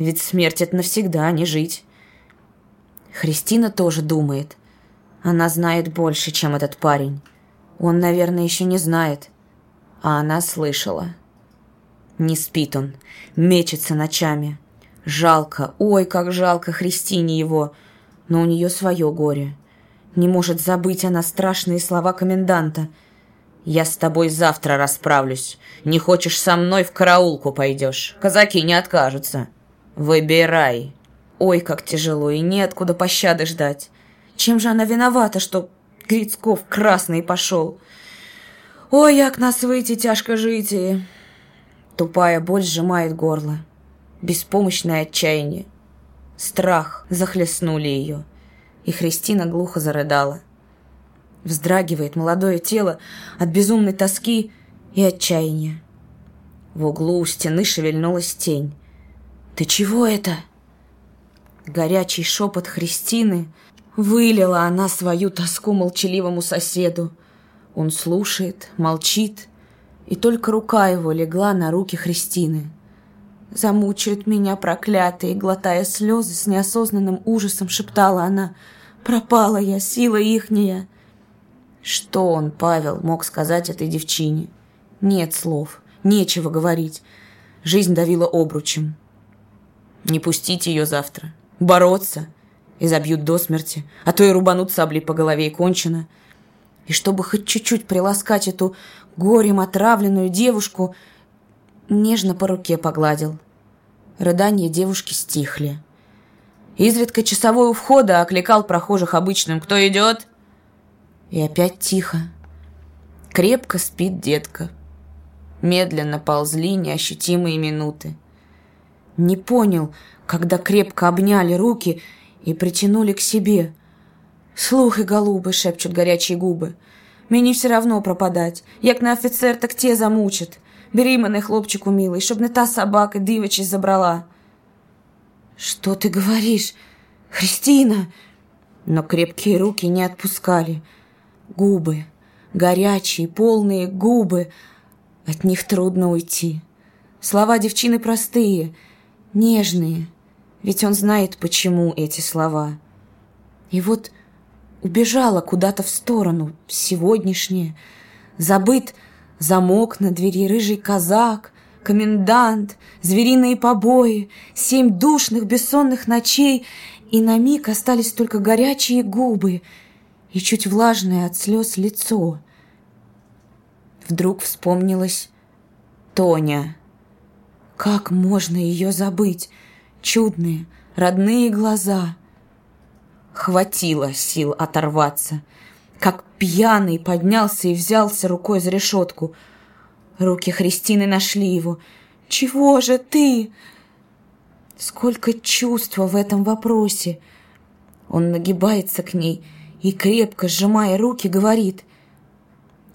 Ведь смерть — это навсегда, а не жить. Христина тоже думает. Она знает больше, чем этот парень. Он, наверное, еще не знает. А она слышала. Не спит он, мечется ночами. Жалко, ой, как жалко Христине его. Но у нее свое горе. Не может забыть она страшные слова коменданта. «Я с тобой завтра расправлюсь. Не хочешь со мной в караулку пойдешь. Казаки не откажутся. Выбирай». Ой, как тяжело, и неоткуда пощады ждать. Чем же она виновата, что Грицков красный пошел? Ой, як нас выйти тяжко жить. Тупая боль сжимает горло. Беспомощное отчаяние. Страх захлестнули ее. И Христина глухо зарыдала. Вздрагивает молодое тело от безумной тоски и отчаяния. В углу у стены шевельнулась тень. «Ты чего это?» Горячий шепот Христины вылила она свою тоску молчаливому соседу. Он слушает, молчит, и только рука его легла на руки Христины. «Замучают меня проклятые!» Глотая слезы с неосознанным ужасом, шептала она. «Пропала я, сила ихняя!» Что он, Павел, мог сказать этой девчине? Нет слов, нечего говорить. Жизнь давила обручем. Не пустить ее завтра, бороться и забьют до смерти, а то и рубанут саблей по голове и кончено. И чтобы хоть чуть-чуть приласкать эту горем отравленную девушку, нежно по руке погладил. Рыдания девушки стихли. Изредка часовой у входа окликал прохожих обычным «Кто идет?» И опять тихо. Крепко спит детка. Медленно ползли неощутимые минуты. Не понял, когда крепко обняли руки и притянули к себе. «Слухай, голубы!» — шепчут горячие губы. «Мне все равно пропадать. Як на офицер, так те замучат. Бери мене, хлопчику милый, чтоб не та собака дивичі забрала». «Что ты говоришь? Христина!» Но крепкие руки не отпускали. Губы, горячие, полные губы. От них трудно уйти. Слова девчины простые — нежные, ведь он знает, почему эти слова. И вот убежала куда-то в сторону, сегодняшнее, забыт замок на двери, рыжий казак, комендант, звериные побои, семь душных бессонных ночей, и на миг остались только горячие губы и чуть влажное от слез лицо. Вдруг вспомнилась Тоня — как можно ее забыть? Чудные, родные глаза. Хватило сил оторваться. Как пьяный поднялся и взялся рукой за решетку. Руки Христины нашли его. «Чего же ты?» Сколько чувства в этом вопросе. Он нагибается к ней и, крепко сжимая руки, говорит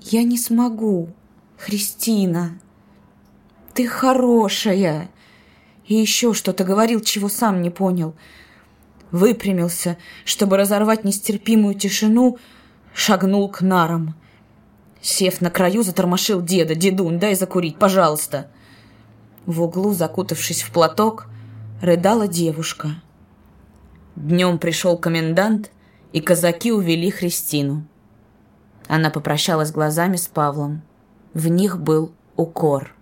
«Я не смогу, Христина». Ты хорошая!» И еще что-то говорил, чего сам не понял. Выпрямился, чтобы разорвать нестерпимую тишину, шагнул к нарам. Сев на краю, затормошил деда. «Дедунь, дай закурить, пожалуйста!» В углу, закутавшись в платок, рыдала девушка. Днем пришел комендант, и казаки увели Христину. Она попрощалась глазами с Павлом. В них был укор.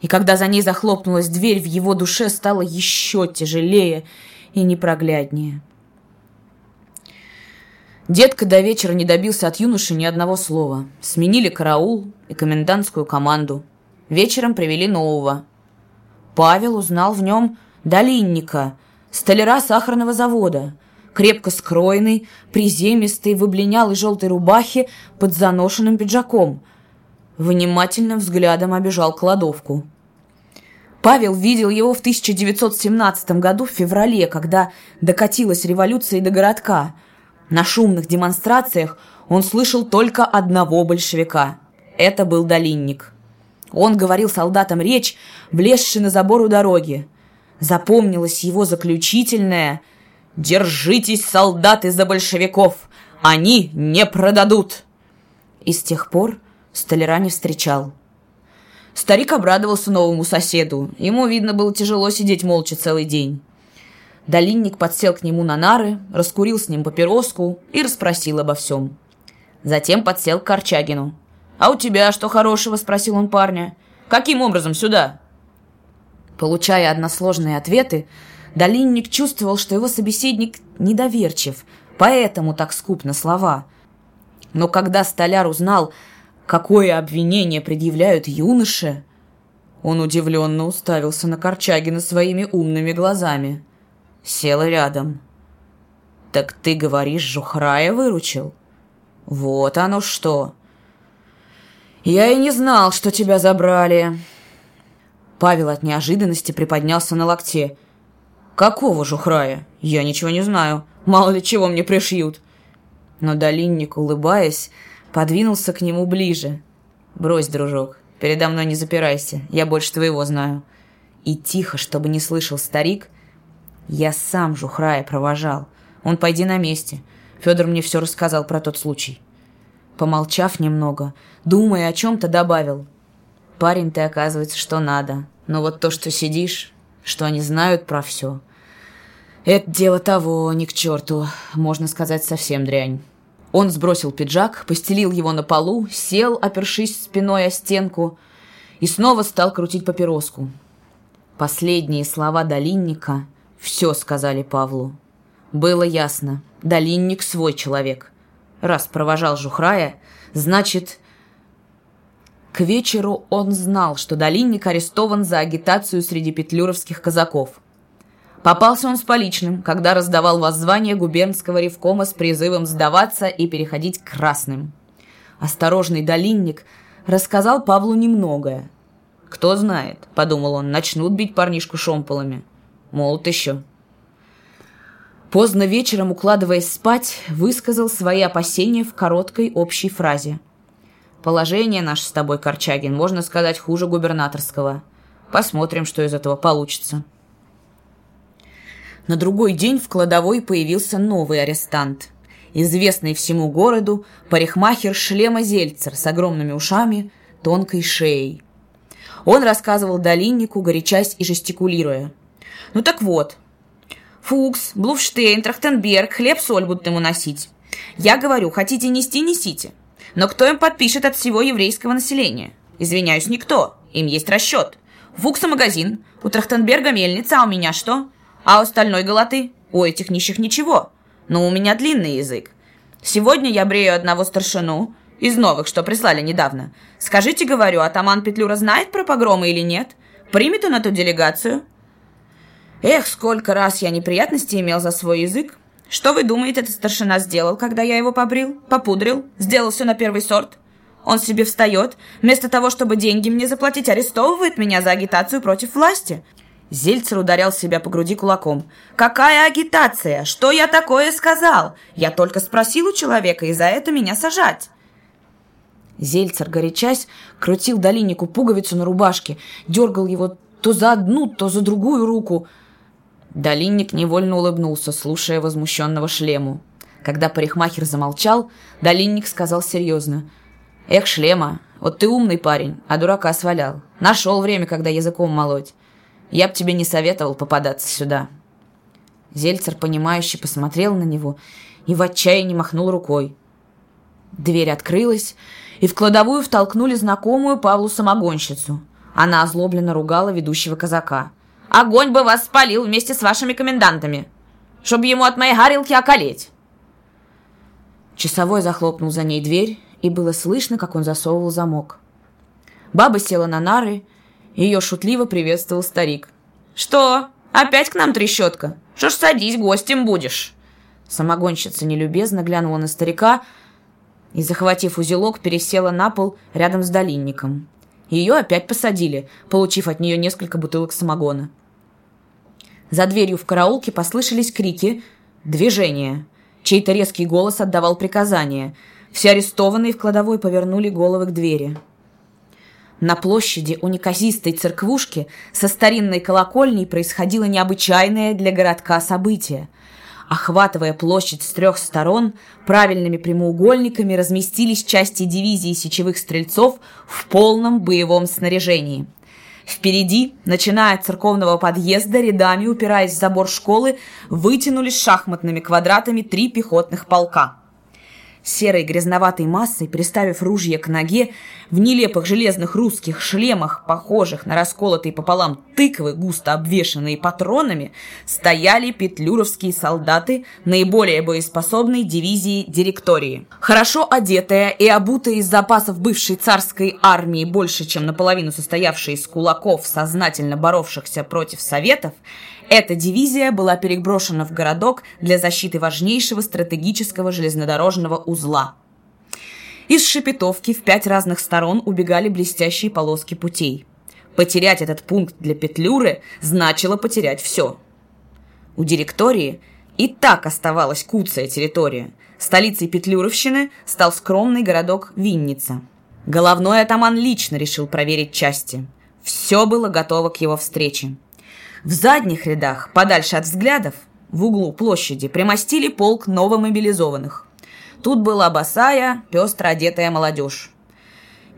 И когда за ней захлопнулась дверь, в его душе стало еще тяжелее и непрогляднее. Детка до вечера не добился от юноши ни одного слова. Сменили караул и комендантскую команду. Вечером привели нового. Павел узнал в нем долинника, столяра сахарного завода, крепко скроенный, приземистый, в облинялой желтой рубахе под заношенным пиджаком. внимательным взглядом обежал кладовку. Павел видел его в 1917 году в феврале, когда докатилась революция до городка. На шумных демонстрациях он слышал только одного большевика. Это был Долинник. Он говорил солдатам речь, влезший на забор у дороги. Запомнилось его заключительное «Держитесь, солдаты, за большевиков! Они не продадут!» И с тех пор столяра не встречал. Старик обрадовался новому соседу. Ему, видно, было тяжело сидеть молча целый день. Долинник подсел к нему на нары, раскурил с ним папироску и расспросил обо всем. Затем подсел к Корчагину. «А у тебя что хорошего?» – спросил он парня. «Каким образом сюда?» Получая односложные ответы, Долинник чувствовал, что его собеседник недоверчив, поэтому так скуп на слова. Но когда столяр узнал, Какое обвинение предъявляют юноше? Он удивленно уставился на Корчагина своими умными глазами. Сел рядом. «Так ты говоришь, Жухрая выручил?» «Вот оно что!» «Я и не знал, что тебя забрали!» Павел от неожиданности приподнялся на локте. «Какого Жухрая? Я ничего не знаю. Мало ли чего мне пришьют!» Но Долинник, улыбаясь, подвинулся к нему ближе. «Брось, дружок, передо мной не запирайся, я больше твоего знаю». И тихо, чтобы не слышал старик, я сам Жухрая провожал. Он пойди на месте. Федор мне все рассказал про тот случай. Помолчав немного, думая о чем-то, добавил. Парень ты, оказывается, что надо. Но вот то, что сидишь, что они знают про все, это дело того, ни к черту, можно сказать, совсем дрянь. Он сбросил пиджак, постелил его на полу, сел, опершись спиной о стенку, и снова стал крутить папироску. Последние слова Долинника все сказали Павлу. Было ясно, Долинник свой человек. Раз провожал Жухрая, значит... К вечеру он знал, что Долинник арестован за агитацию среди петлюровских казаков – Попался он с поличным, когда раздавал воззвание губернского ревкома с призывом сдаваться и переходить к красным. Осторожный долинник рассказал Павлу немногое. «Кто знает», — подумал он, — «начнут бить парнишку шомполами. Молод еще». Поздно вечером, укладываясь спать, высказал свои опасения в короткой общей фразе. «Положение наше с тобой, Корчагин, можно сказать, хуже губернаторского. Посмотрим, что из этого получится». На другой день в кладовой появился новый арестант. Известный всему городу парикмахер шлема Зельцер с огромными ушами, тонкой шеей. Он рассказывал Долиннику, горячась и жестикулируя. «Ну так вот, Фукс, Блуфштейн, Трахтенберг, хлеб-соль будут ему носить. Я говорю, хотите нести – несите. Но кто им подпишет от всего еврейского населения? Извиняюсь, никто. Им есть расчет. Фукса магазин, у Трахтенберга мельница, а у меня что? А у остальной голоты? У этих нищих ничего. Но у меня длинный язык. Сегодня я брею одного старшину, из новых, что прислали недавно. Скажите, говорю, атаман Петлюра знает про погромы или нет? Примет он эту делегацию? Эх, сколько раз я неприятностей имел за свой язык. Что вы думаете, этот старшина сделал, когда я его побрил, попудрил, сделал все на первый сорт? Он себе встает, вместо того, чтобы деньги мне заплатить, арестовывает меня за агитацию против власти. Зельцер ударял себя по груди кулаком. «Какая агитация? Что я такое сказал? Я только спросил у человека, и за это меня сажать!» Зельцер, горячась, крутил Долиннику пуговицу на рубашке, дергал его то за одну, то за другую руку. Долинник невольно улыбнулся, слушая возмущенного шлему. Когда парикмахер замолчал, Долинник сказал серьезно. «Эх, шлема, вот ты умный парень, а дурака свалял. Нашел время, когда языком молоть. Я б тебе не советовал попадаться сюда». Зельцер, понимающе посмотрел на него и в отчаянии махнул рукой. Дверь открылась, и в кладовую втолкнули знакомую Павлу самогонщицу. Она озлобленно ругала ведущего казака. «Огонь бы вас спалил вместе с вашими комендантами, чтобы ему от моей гарилки околеть!» Часовой захлопнул за ней дверь, и было слышно, как он засовывал замок. Баба села на нары ее шутливо приветствовал старик. «Что? Опять к нам трещотка? Что ж садись, гостем будешь?» Самогонщица нелюбезно глянула на старика, и, захватив узелок, пересела на пол рядом с долинником. Ее опять посадили, получив от нее несколько бутылок самогона. За дверью в караулке послышались крики, движения. Чей-то резкий голос отдавал приказания. Все арестованные в кладовой повернули головы к двери. На площади у неказистой церквушки со старинной колокольней происходило необычайное для городка событие. Охватывая площадь с трех сторон, правильными прямоугольниками разместились части дивизии сечевых стрельцов в полном боевом снаряжении. Впереди, начиная от церковного подъезда, рядами, упираясь в забор школы, вытянулись шахматными квадратами три пехотных полка – серой грязноватой массой, приставив ружье к ноге, в нелепых железных русских шлемах, похожих на расколотые пополам тыквы, густо обвешанные патронами, стояли петлюровские солдаты наиболее боеспособной дивизии директории. Хорошо одетая и обутая из запасов бывшей царской армии, больше чем наполовину состоявшей из кулаков, сознательно боровшихся против советов, эта дивизия была переброшена в городок для защиты важнейшего стратегического железнодорожного узла. Из Шепетовки в пять разных сторон убегали блестящие полоски путей. Потерять этот пункт для Петлюры значило потерять все. У директории и так оставалась куцая территория. Столицей Петлюровщины стал скромный городок Винница. Головной атаман лично решил проверить части. Все было готово к его встрече. В задних рядах, подальше от взглядов, в углу площади примостили полк новомобилизованных. Тут была босая, пестро одетая молодежь.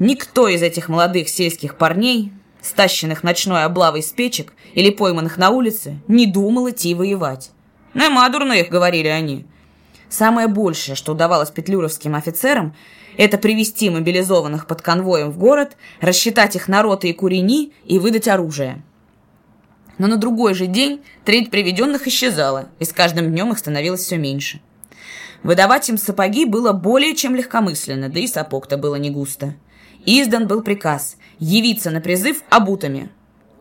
Никто из этих молодых сельских парней, стащенных ночной облавой с печек или пойманных на улице, не думал идти воевать. «Нема дурных», — говорили они. Самое большее, что удавалось петлюровским офицерам, это привести мобилизованных под конвоем в город, рассчитать их на роты и курени и выдать оружие но на другой же день треть приведенных исчезала, и с каждым днем их становилось все меньше. Выдавать им сапоги было более чем легкомысленно, да и сапог-то было не густо. Издан был приказ явиться на призыв обутами.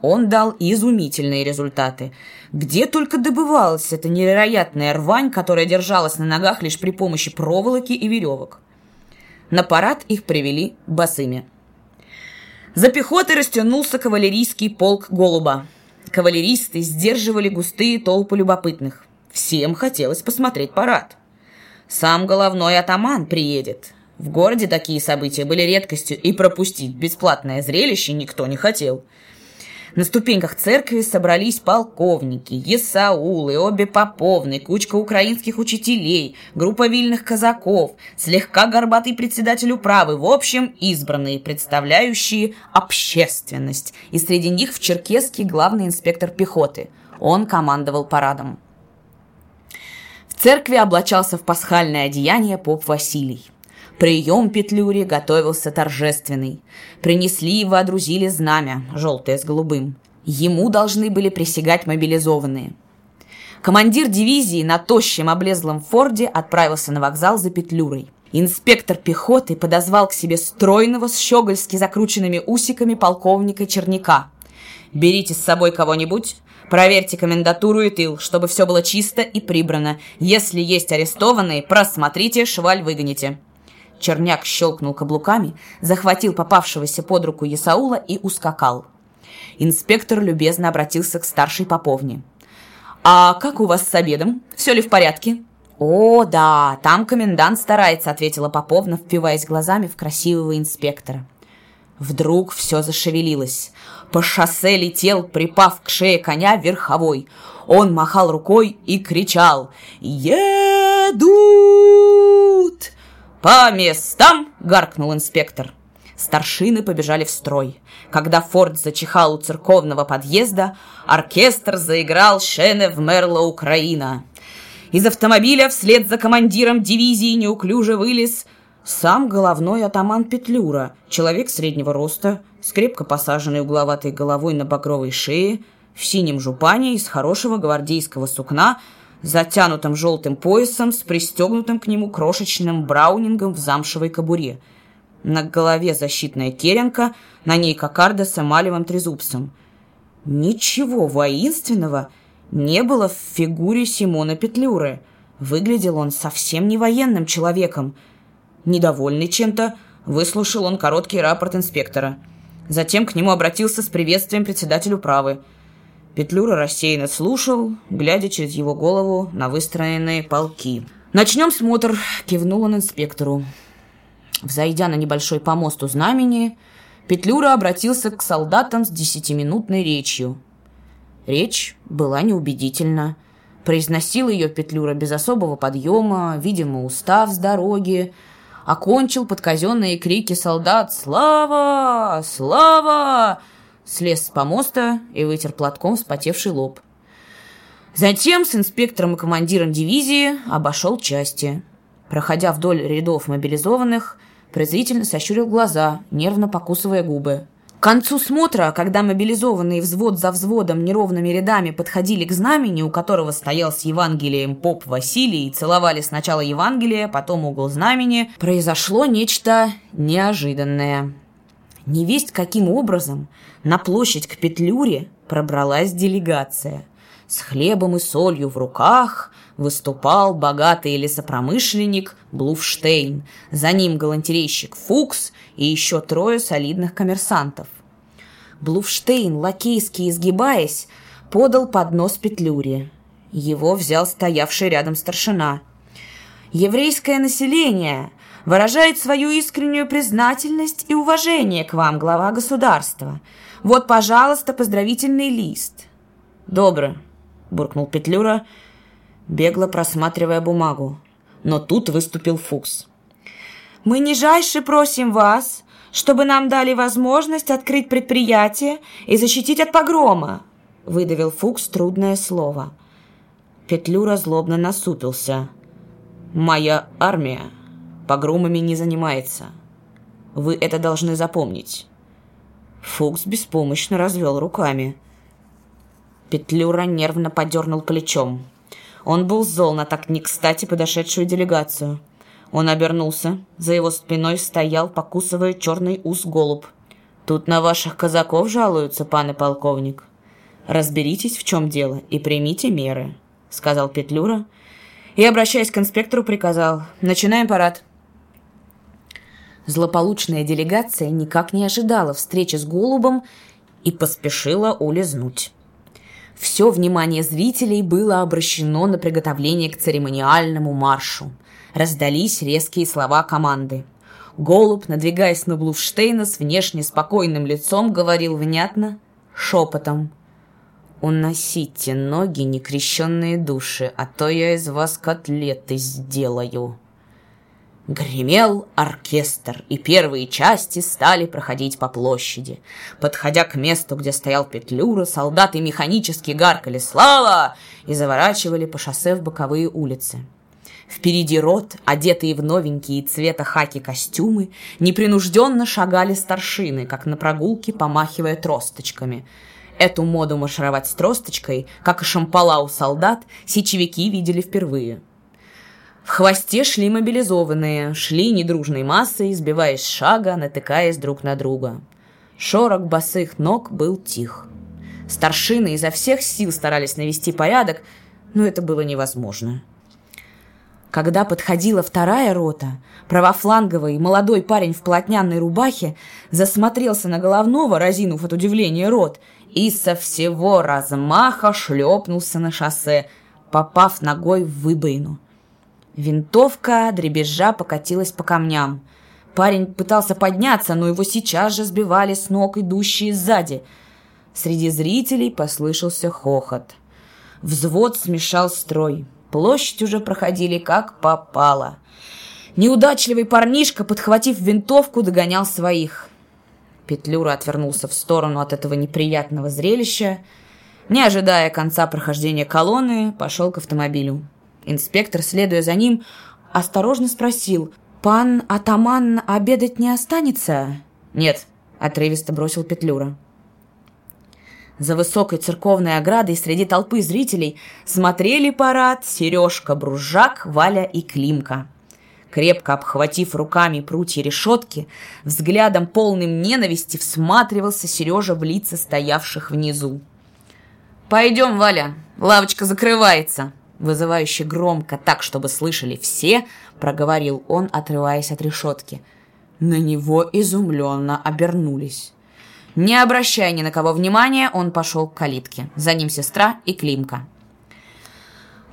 Он дал изумительные результаты. Где только добывалась эта невероятная рвань, которая держалась на ногах лишь при помощи проволоки и веревок. На парад их привели босыми. За пехотой растянулся кавалерийский полк Голуба. Кавалеристы сдерживали густые толпы любопытных. Всем хотелось посмотреть парад. Сам головной атаман приедет. В городе такие события были редкостью, и пропустить бесплатное зрелище никто не хотел. На ступеньках церкви собрались полковники, есаулы, обе поповны, кучка украинских учителей, группа вильных казаков, слегка горбатый председатель управы, в общем, избранные, представляющие общественность. И среди них в Черкеске главный инспектор пехоты. Он командовал парадом. В церкви облачался в пасхальное одеяние поп Василий. Прием Петлюри готовился торжественный. Принесли и водрузили знамя, желтое с голубым. Ему должны были присягать мобилизованные. Командир дивизии на тощем облезлом форде отправился на вокзал за Петлюрой. Инспектор пехоты подозвал к себе стройного с щегольски закрученными усиками полковника Черняка. «Берите с собой кого-нибудь, проверьте комендатуру и тыл, чтобы все было чисто и прибрано. Если есть арестованные, просмотрите, шваль выгоните». Черняк щелкнул каблуками, захватил попавшегося под руку Есаула и ускакал. Инспектор любезно обратился к старшей поповне. «А как у вас с обедом? Все ли в порядке?» «О, да, там комендант старается», — ответила Поповна, впиваясь глазами в красивого инспектора. Вдруг все зашевелилось. По шоссе летел, припав к шее коня, верховой. Он махал рукой и кричал «Едут!» «По местам!» — гаркнул инспектор. Старшины побежали в строй. Когда Форд зачихал у церковного подъезда, оркестр заиграл «Шене в Мерла Украина». Из автомобиля вслед за командиром дивизии неуклюже вылез сам головной атаман Петлюра, человек среднего роста, с крепко посаженной угловатой головой на багровой шее, в синем жупане из хорошего гвардейского сукна – затянутым желтым поясом с пристегнутым к нему крошечным браунингом в замшевой кобуре. На голове защитная керенка, на ней кокарда с эмалевым трезубцем. Ничего воинственного не было в фигуре Симона Петлюры. Выглядел он совсем не военным человеком. Недовольный чем-то, выслушал он короткий рапорт инспектора. Затем к нему обратился с приветствием председатель управы. Петлюра рассеянно слушал, глядя через его голову на выстроенные полки. «Начнем смотр», — кивнул он инспектору. Взойдя на небольшой помост у знамени, Петлюра обратился к солдатам с десятиминутной речью. Речь была неубедительна. Произносил ее Петлюра без особого подъема, видимо, устав с дороги, окончил под казенные крики солдат «Слава! Слава!» Слез с помоста и вытер платком вспотевший лоб. Затем с инспектором и командиром дивизии обошел части. Проходя вдоль рядов мобилизованных, презрительно сощурил глаза, нервно покусывая губы. К концу смотра, когда мобилизованные взвод за взводом неровными рядами подходили к знамени, у которого стоял с Евангелием поп Василий, и целовали сначала Евангелие, потом угол знамени, произошло нечто неожиданное. Невесть каким образом на площадь к Петлюре пробралась делегация. С хлебом и солью в руках выступал богатый лесопромышленник Блуфштейн, за ним галантерейщик Фукс и еще трое солидных коммерсантов. Блуфштейн, лакейски изгибаясь, подал поднос Петлюре. Его взял стоявший рядом старшина. «Еврейское население выражает свою искреннюю признательность и уважение к вам, глава государства. Вот, пожалуйста, поздравительный лист». «Добро», — буркнул Петлюра, бегло просматривая бумагу. Но тут выступил Фукс. «Мы нижайше просим вас, чтобы нам дали возможность открыть предприятие и защитить от погрома», — выдавил Фукс трудное слово. Петлюра злобно насупился. «Моя армия погромами не занимается. Вы это должны запомнить». Фукс беспомощно развел руками. Петлюра нервно подернул плечом. Он был зол на так не кстати подошедшую делегацию. Он обернулся. За его спиной стоял, покусывая черный ус голубь. «Тут на ваших казаков жалуются, пан и полковник. Разберитесь, в чем дело, и примите меры», — сказал Петлюра. И, обращаясь к инспектору, приказал «Начинаем парад». Злополучная делегация никак не ожидала встречи с голубом и поспешила улизнуть. Все внимание зрителей было обращено на приготовление к церемониальному маршу. Раздались резкие слова команды. Голубь, надвигаясь на Блуфштейна с внешне спокойным лицом, говорил внятно, шепотом. «Уносите ноги, некрещенные души, а то я из вас котлеты сделаю». Гремел оркестр, и первые части стали проходить по площади. Подходя к месту, где стоял Петлюра, солдаты механически гаркали «Слава!» и заворачивали по шоссе в боковые улицы. Впереди рот, одетые в новенькие цвета хаки костюмы, непринужденно шагали старшины, как на прогулке, помахивая тросточками. Эту моду маршировать с тросточкой, как и шампала у солдат, сечевики видели впервые – в хвосте шли мобилизованные, шли недружной массой, сбиваясь с шага, натыкаясь друг на друга. Шорох босых ног был тих. Старшины изо всех сил старались навести порядок, но это было невозможно. Когда подходила вторая рота, правофланговый молодой парень в полотняной рубахе засмотрелся на головного, разинув от удивления рот, и со всего размаха шлепнулся на шоссе, попав ногой в выбоину. Винтовка, дребезжа, покатилась по камням. Парень пытался подняться, но его сейчас же сбивали с ног идущие сзади. Среди зрителей послышался хохот. Взвод смешал строй. Площадь уже проходили как попало. Неудачливый парнишка, подхватив винтовку, догонял своих. Петлюра отвернулся в сторону от этого неприятного зрелища. Не ожидая конца прохождения колонны, пошел к автомобилю. Инспектор, следуя за ним, осторожно спросил, «Пан атаман обедать не останется?» «Нет», — отрывисто бросил Петлюра. За высокой церковной оградой среди толпы зрителей смотрели парад Сережка, Бружак, Валя и Климка. Крепко обхватив руками прутья решетки, взглядом полным ненависти всматривался Сережа в лица стоявших внизу. «Пойдем, Валя, лавочка закрывается», вызывающе громко, так, чтобы слышали все, проговорил он, отрываясь от решетки. На него изумленно обернулись. Не обращая ни на кого внимания, он пошел к калитке. За ним сестра и Климка.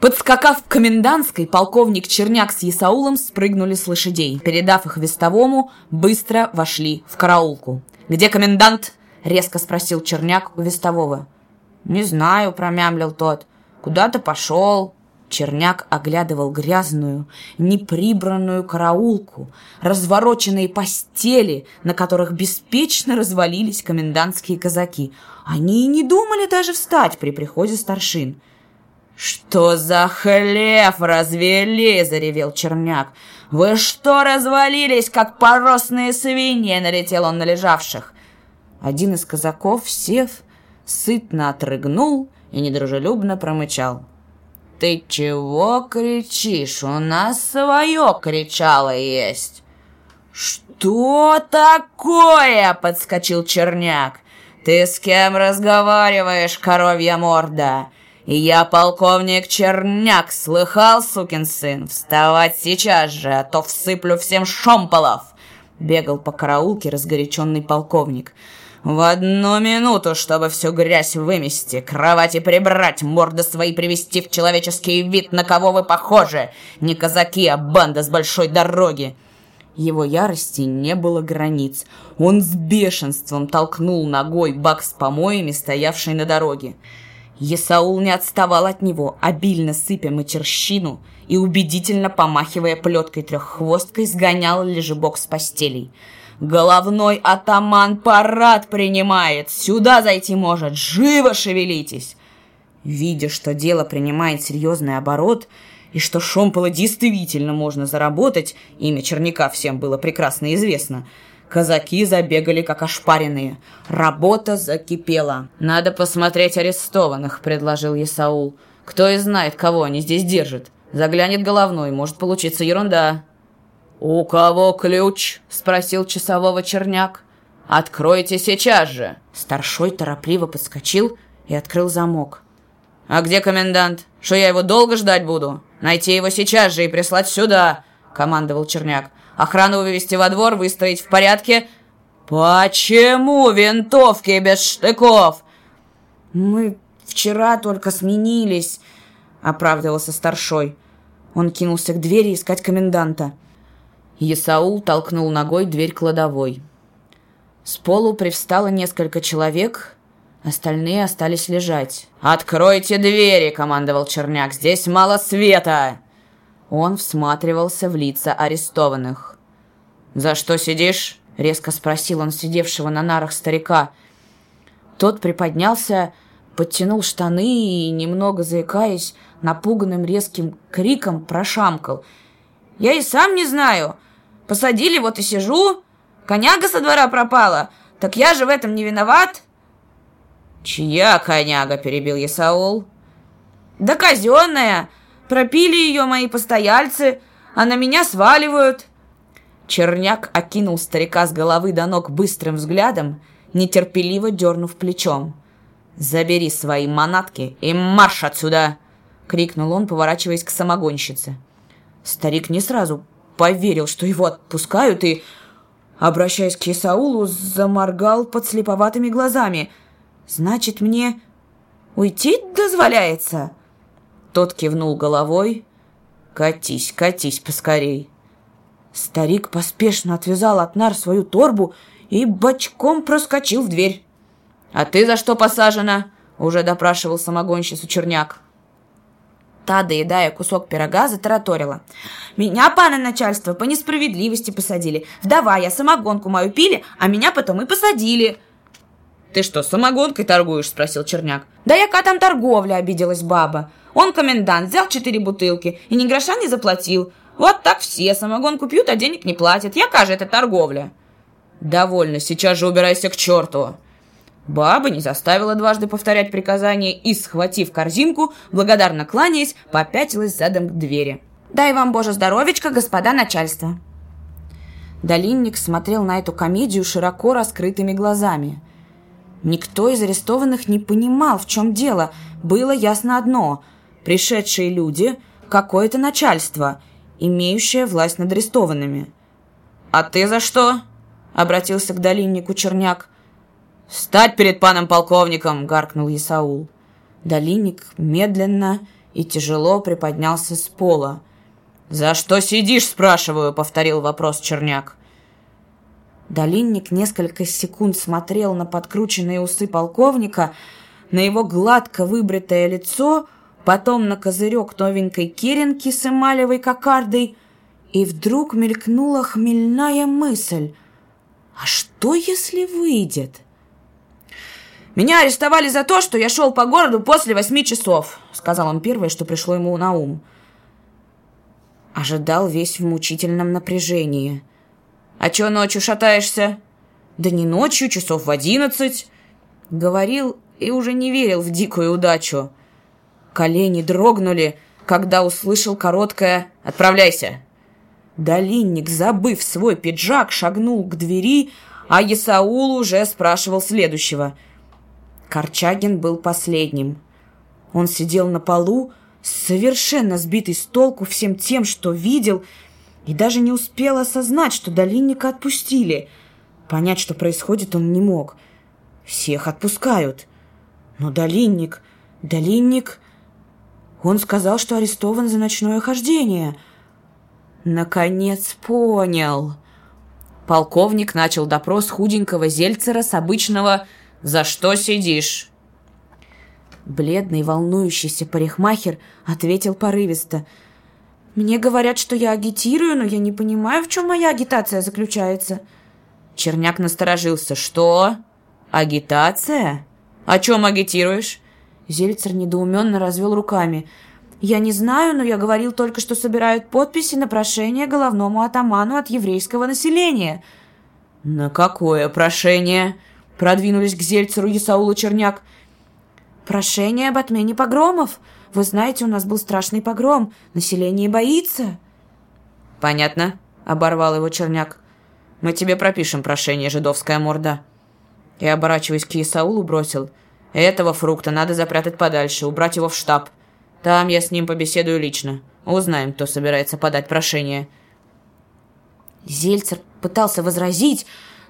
Подскакав к комендантской, полковник Черняк с Исаулом спрыгнули с лошадей. Передав их вестовому, быстро вошли в караулку. «Где комендант?» — резко спросил Черняк у вестового. «Не знаю», — промямлил тот. «Куда-то пошел». Черняк оглядывал грязную, неприбранную караулку, развороченные постели, на которых беспечно развалились комендантские казаки. Они и не думали даже встать при приходе старшин. «Что за хлеб развели?» — заревел Черняк. «Вы что развалились, как поросные свиньи?» — налетел он на лежавших. Один из казаков, сев, сытно отрыгнул и недружелюбно промычал. «Ты чего кричишь? У нас свое кричало есть!» «Что такое?» — подскочил Черняк. «Ты с кем разговариваешь, коровья морда?» Я полковник Черняк, слыхал, сукин сын? Вставать сейчас же, а то всыплю всем шомполов!» Бегал по караулке разгоряченный полковник. «В одну минуту, чтобы всю грязь вымести, кровати прибрать, морды свои привести в человеческий вид, на кого вы похожи! Не казаки, а банда с большой дороги!» Его ярости не было границ. Он с бешенством толкнул ногой бак с помоями, стоявший на дороге. Есаул не отставал от него, обильно сыпя матерщину и убедительно помахивая плеткой-треххвосткой, сгонял лежебок с постелей. «Головной атаман парад принимает! Сюда зайти может! Живо шевелитесь!» Видя, что дело принимает серьезный оборот, и что Шомпола действительно можно заработать, имя Черняка всем было прекрасно известно – Казаки забегали, как ошпаренные. Работа закипела. «Надо посмотреть арестованных», — предложил Исаул. «Кто и знает, кого они здесь держат. Заглянет головной, может получиться ерунда». «У кого ключ?» — спросил часового черняк. «Откройте сейчас же!» Старшой торопливо подскочил и открыл замок. «А где комендант? Что я его долго ждать буду? Найти его сейчас же и прислать сюда!» — командовал Черняк. Охрану вывести во двор, выстроить в порядке. Почему винтовки без штыков? Мы вчера только сменились, оправдывался старшой. Он кинулся к двери искать коменданта. Исаул толкнул ногой дверь кладовой. С полу привстало несколько человек, остальные остались лежать. «Откройте двери!» — командовал Черняк. «Здесь мало света!» Он всматривался в лица арестованных. «За что сидишь?» — резко спросил он сидевшего на нарах старика. Тот приподнялся, подтянул штаны и, немного заикаясь, напуганным резким криком прошамкал. «Я и сам не знаю. Посадили, вот и сижу. Коняга со двора пропала. Так я же в этом не виноват». «Чья коняга?» — перебил Исаул. «Да казенная. Пропили ее мои постояльцы, а на меня сваливают». Черняк окинул старика с головы до ног быстрым взглядом, нетерпеливо дернув плечом. «Забери свои манатки и марш отсюда!» — крикнул он, поворачиваясь к самогонщице. Старик не сразу поверил, что его отпускают, и, обращаясь к Исаулу, заморгал под слеповатыми глазами. «Значит, мне уйти дозволяется?» Тот кивнул головой. «Катись, катись поскорей!» Старик поспешно отвязал от нар свою торбу и бочком проскочил в дверь. «А ты за что посажена?» — уже допрашивал самогонщицу Черняк. Та, доедая кусок пирога, затараторила. «Меня, пана начальство, по несправедливости посадили. Вдова, я самогонку мою пили, а меня потом и посадили». «Ты что, самогонкой торгуешь?» — спросил Черняк. «Да яка там торговля?» — обиделась баба. «Он комендант, взял четыре бутылки и ни гроша не заплатил. Вот так все самогонку пьют, а денег не платят. Яка же это торговля?» «Довольно, сейчас же убирайся к черту!» Баба не заставила дважды повторять приказание и, схватив корзинку, благодарно кланяясь, попятилась задом к двери. «Дай вам, Боже, здоровечко, господа начальство!» Долинник смотрел на эту комедию широко раскрытыми глазами. Никто из арестованных не понимал, в чем дело. Было ясно одно – пришедшие люди – какое-то начальство, имеющее власть над арестованными. «А ты за что?» – обратился к долиннику Черняк. «Стать перед паном полковником!» – гаркнул Исаул. Долинник медленно и тяжело приподнялся с пола. «За что сидишь?» – спрашиваю, – повторил вопрос Черняк. Долинник несколько секунд смотрел на подкрученные усы полковника, на его гладко выбритое лицо, потом на козырек новенькой керенки с эмалевой кокардой, и вдруг мелькнула хмельная мысль. «А что, если выйдет?» «Меня арестовали за то, что я шел по городу после восьми часов», — сказал он первое, что пришло ему на ум. Ожидал весь в мучительном напряжении. «А чё ночью шатаешься?» «Да не ночью, часов в одиннадцать». Говорил и уже не верил в дикую удачу. Колени дрогнули, когда услышал короткое «Отправляйся!». Долинник, забыв свой пиджак, шагнул к двери, а Исаул уже спрашивал следующего — Корчагин был последним. Он сидел на полу, совершенно сбитый с толку всем тем, что видел, и даже не успел осознать, что долинника отпустили. Понять, что происходит, он не мог. Всех отпускают. Но долинник... Долинник... Он сказал, что арестован за ночное хождение. Наконец понял. Полковник начал допрос худенького Зельцера с обычного «За что сидишь?» Бледный, волнующийся парикмахер ответил порывисто. «Мне говорят, что я агитирую, но я не понимаю, в чем моя агитация заключается». Черняк насторожился. «Что? Агитация? О чем агитируешь?» Зельцер недоуменно развел руками. «Я не знаю, но я говорил только, что собирают подписи на прошение головному атаману от еврейского населения». «На какое прошение?» Продвинулись к Зельцеру Исаула Черняк. «Прошение об отмене погромов. Вы знаете, у нас был страшный погром. Население боится». «Понятно», — оборвал его Черняк. «Мы тебе пропишем прошение, жидовская морда». И, оборачиваясь к Исаулу, бросил. «Этого фрукта надо запрятать подальше, убрать его в штаб. Там я с ним побеседую лично. Узнаем, кто собирается подать прошение». Зельцер пытался возразить,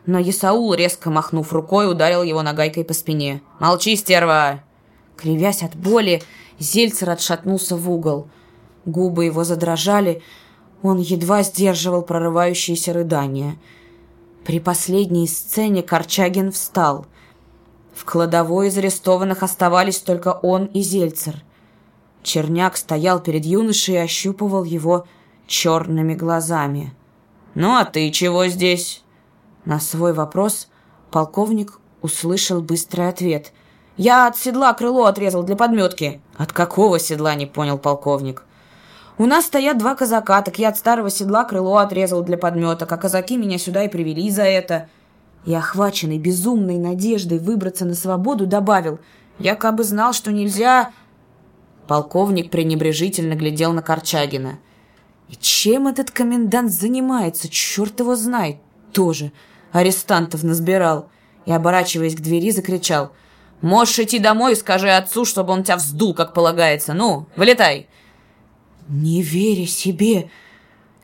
но Исаул, резко махнув рукой, ударил его нагайкой по спине. «Молчи, стерва!» Кривясь от боли, Зельцер отшатнулся в угол. Губы его задрожали, он едва сдерживал прорывающиеся рыдания. При последней сцене Корчагин встал. В кладовой из арестованных оставались только он и Зельцер. Черняк стоял перед юношей и ощупывал его черными глазами. «Ну а ты чего здесь?» На свой вопрос полковник услышал быстрый ответ. «Я от седла крыло отрезал для подметки». «От какого седла?» – не понял полковник. «У нас стоят два казака, так я от старого седла крыло отрезал для подметок, а казаки меня сюда и привели за это». И, охваченный безумной надеждой выбраться на свободу, добавил, «Я как бы знал, что нельзя...» Полковник пренебрежительно глядел на Корчагина. «И чем этот комендант занимается? Черт его знает! Тоже!» Арестантов насбирал. И, оборачиваясь к двери, закричал. «Можешь идти домой и скажи отцу, чтобы он тебя вздул, как полагается. Ну, вылетай!» Не веря себе,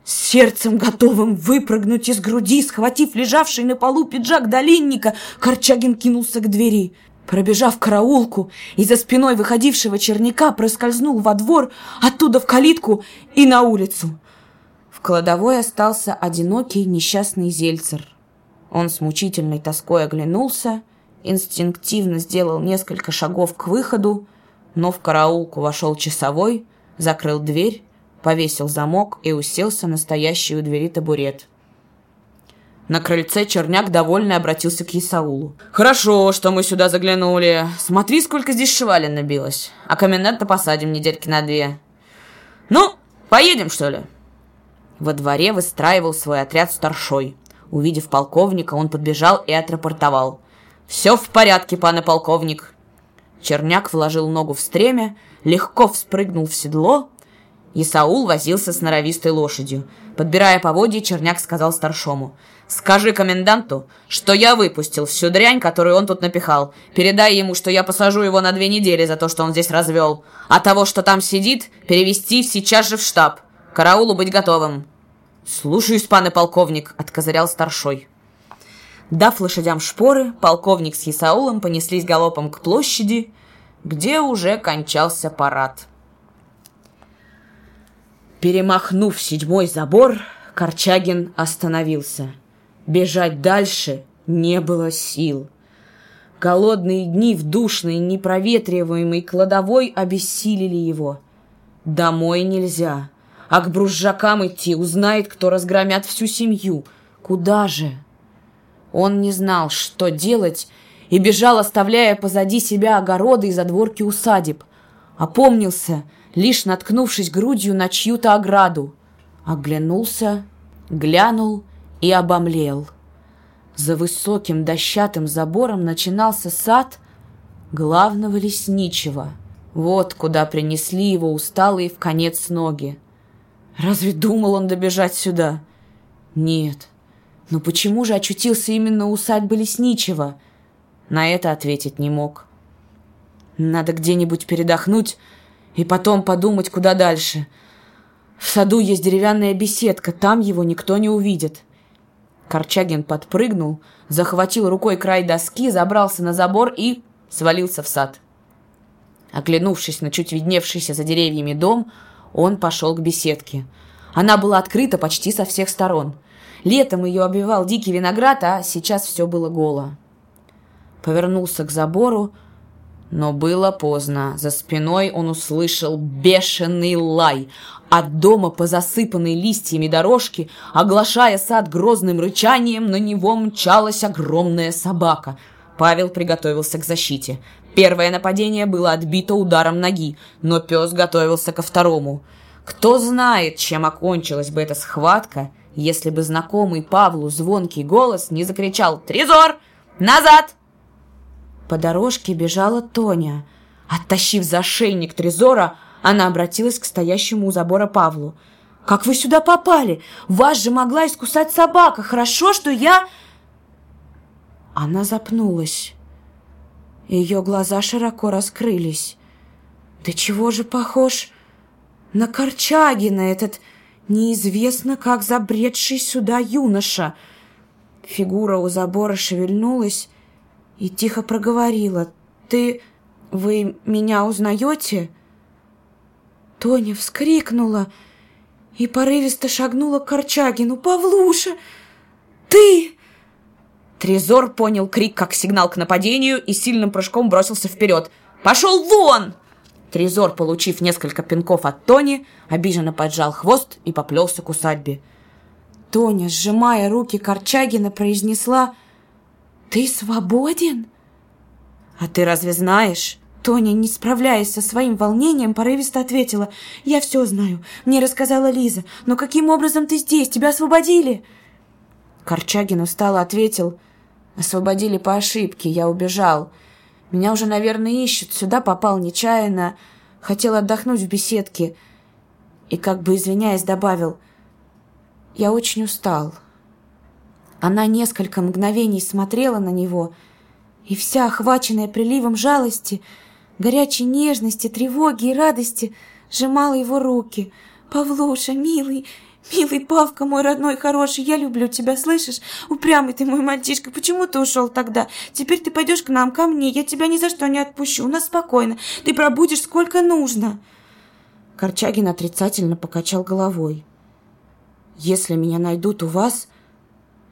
сердцем готовым выпрыгнуть из груди, схватив лежавший на полу пиджак долинника, Корчагин кинулся к двери. Пробежав караулку и за спиной выходившего черняка, проскользнул во двор, оттуда в калитку и на улицу. В кладовой остался одинокий несчастный зельцер. Он с мучительной тоской оглянулся, инстинктивно сделал несколько шагов к выходу, но в караулку вошел часовой, закрыл дверь, повесил замок и уселся на стоящий у двери табурет. На крыльце Черняк довольно обратился к Исаулу. «Хорошо, что мы сюда заглянули. Смотри, сколько здесь швалин набилось. А коменданта посадим недельки на две. Ну, поедем, что ли?» Во дворе выстраивал свой отряд старшой – Увидев полковника, он подбежал и отрапортовал. «Все в порядке, пане полковник!» Черняк вложил ногу в стремя, легко вспрыгнул в седло. Исаул возился с норовистой лошадью. Подбирая поводья, Черняк сказал старшому. Скажи коменданту, что я выпустил всю дрянь, которую он тут напихал. Передай ему, что я посажу его на две недели за то, что он здесь развел. А того, что там сидит, перевести сейчас же в штаб. Караулу быть готовым. «Слушаюсь, пан и полковник», — откозырял старшой. Дав лошадям шпоры, полковник с Исаулом понеслись галопом к площади, где уже кончался парад. Перемахнув седьмой забор, Корчагин остановился. Бежать дальше не было сил. Голодные дни в душной, непроветриваемой кладовой обессилили его. Домой нельзя, а к бружакам идти узнает, кто разгромят всю семью. Куда же? Он не знал, что делать, и бежал, оставляя позади себя огороды и задворки усадеб. Опомнился, лишь наткнувшись грудью на чью-то ограду. Оглянулся, глянул и обомлел. За высоким дощатым забором начинался сад главного лесничего. Вот куда принесли его усталые в конец ноги. Разве думал он добежать сюда? Нет. Но почему же очутился именно у усадьбы лесничего? На это ответить не мог. Надо где-нибудь передохнуть и потом подумать, куда дальше. В саду есть деревянная беседка, там его никто не увидит. Корчагин подпрыгнул, захватил рукой край доски, забрался на забор и свалился в сад. Оглянувшись на чуть видневшийся за деревьями дом, он пошел к беседке. Она была открыта почти со всех сторон. Летом ее обвивал дикий виноград, а сейчас все было голо. Повернулся к забору, но было поздно. За спиной он услышал бешеный лай. От дома по засыпанной листьями дорожке, оглашая сад грозным рычанием, на него мчалась огромная собака. Павел приготовился к защите. Первое нападение было отбито ударом ноги, но пес готовился ко второму. Кто знает, чем окончилась бы эта схватка, если бы знакомый Павлу звонкий голос не закричал «Трезор! Назад!» По дорожке бежала Тоня. Оттащив за шейник Трезора, она обратилась к стоящему у забора Павлу. «Как вы сюда попали? Вас же могла искусать собака. Хорошо, что я...» Она запнулась. Ее глаза широко раскрылись. «Да чего же похож на Корчагина этот неизвестно как забредший сюда юноша?» Фигура у забора шевельнулась, и тихо проговорила. «Ты... вы меня узнаете?» Тоня вскрикнула и порывисто шагнула к Корчагину. «Павлуша! Ты!» Трезор понял крик как сигнал к нападению и сильным прыжком бросился вперед. «Пошел вон!» Трезор, получив несколько пинков от Тони, обиженно поджал хвост и поплелся к усадьбе. Тоня, сжимая руки Корчагина, произнесла «Ты свободен?» «А ты разве знаешь?» Тоня, не справляясь со своим волнением, порывисто ответила. «Я все знаю. Мне рассказала Лиза. Но каким образом ты здесь? Тебя освободили?» Корчагин устало ответил. «Освободили по ошибке. Я убежал. Меня уже, наверное, ищут. Сюда попал нечаянно. Хотел отдохнуть в беседке». И как бы извиняясь добавил. «Я очень устал». Она несколько мгновений смотрела на него, и вся охваченная приливом жалости, горячей нежности, тревоги и радости сжимала его руки. «Павлуша, милый, милый Павка, мой родной, хороший, я люблю тебя, слышишь? Упрямый ты мой мальчишка, почему ты ушел тогда? Теперь ты пойдешь к нам, ко мне, я тебя ни за что не отпущу, у нас спокойно, ты пробудешь сколько нужно». Корчагин отрицательно покачал головой. «Если меня найдут у вас,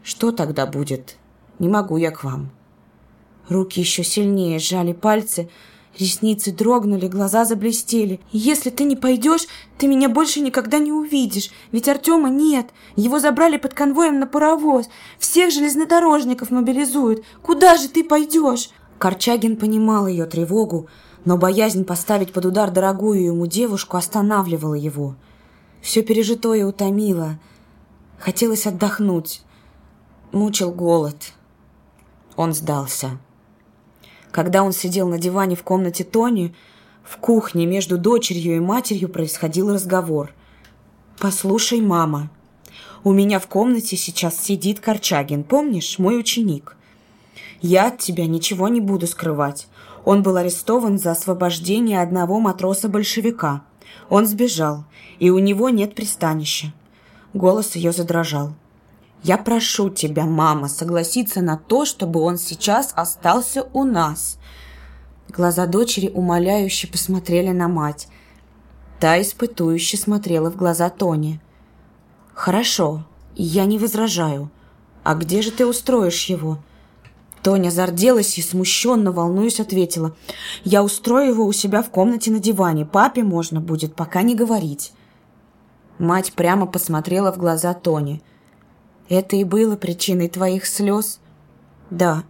что тогда будет? Не могу я к вам. Руки еще сильнее сжали пальцы, ресницы дрогнули, глаза заблестели. Если ты не пойдешь, ты меня больше никогда не увидишь. Ведь Артема нет. Его забрали под конвоем на паровоз. Всех железнодорожников мобилизуют. Куда же ты пойдешь? Корчагин понимал ее тревогу, но боязнь поставить под удар дорогую ему девушку останавливала его. Все пережитое утомило. Хотелось отдохнуть мучил голод. Он сдался. Когда он сидел на диване в комнате Тони, в кухне между дочерью и матерью происходил разговор. «Послушай, мама, У меня в комнате сейчас сидит Корчагин, помнишь, мой ученик. Я от тебя ничего не буду скрывать. Он был арестован за освобождение одного матроса-большевика. Он сбежал, и у него нет пристанища. Голос ее задрожал. «Я прошу тебя, мама, согласиться на то, чтобы он сейчас остался у нас». Глаза дочери умоляюще посмотрели на мать. Та испытующе смотрела в глаза Тони. «Хорошо, я не возражаю. А где же ты устроишь его?» Тоня зарделась и, смущенно волнуюсь, ответила. «Я устрою его у себя в комнате на диване. Папе можно будет пока не говорить». Мать прямо посмотрела в глаза Тони. «Это и было причиной твоих слез?» «Да».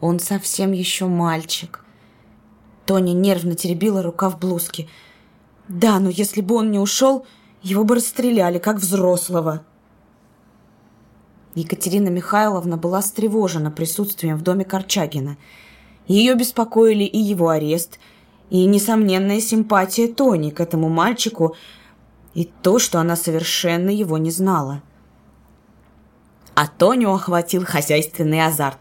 «Он совсем еще мальчик». Тоня нервно теребила рукав блузки. «Да, но если бы он не ушел, его бы расстреляли, как взрослого». Екатерина Михайловна была встревожена присутствием в доме Корчагина. Ее беспокоили и его арест, и несомненная симпатия Тони к этому мальчику, и то, что она совершенно его не знала. А Тоню охватил хозяйственный азарт.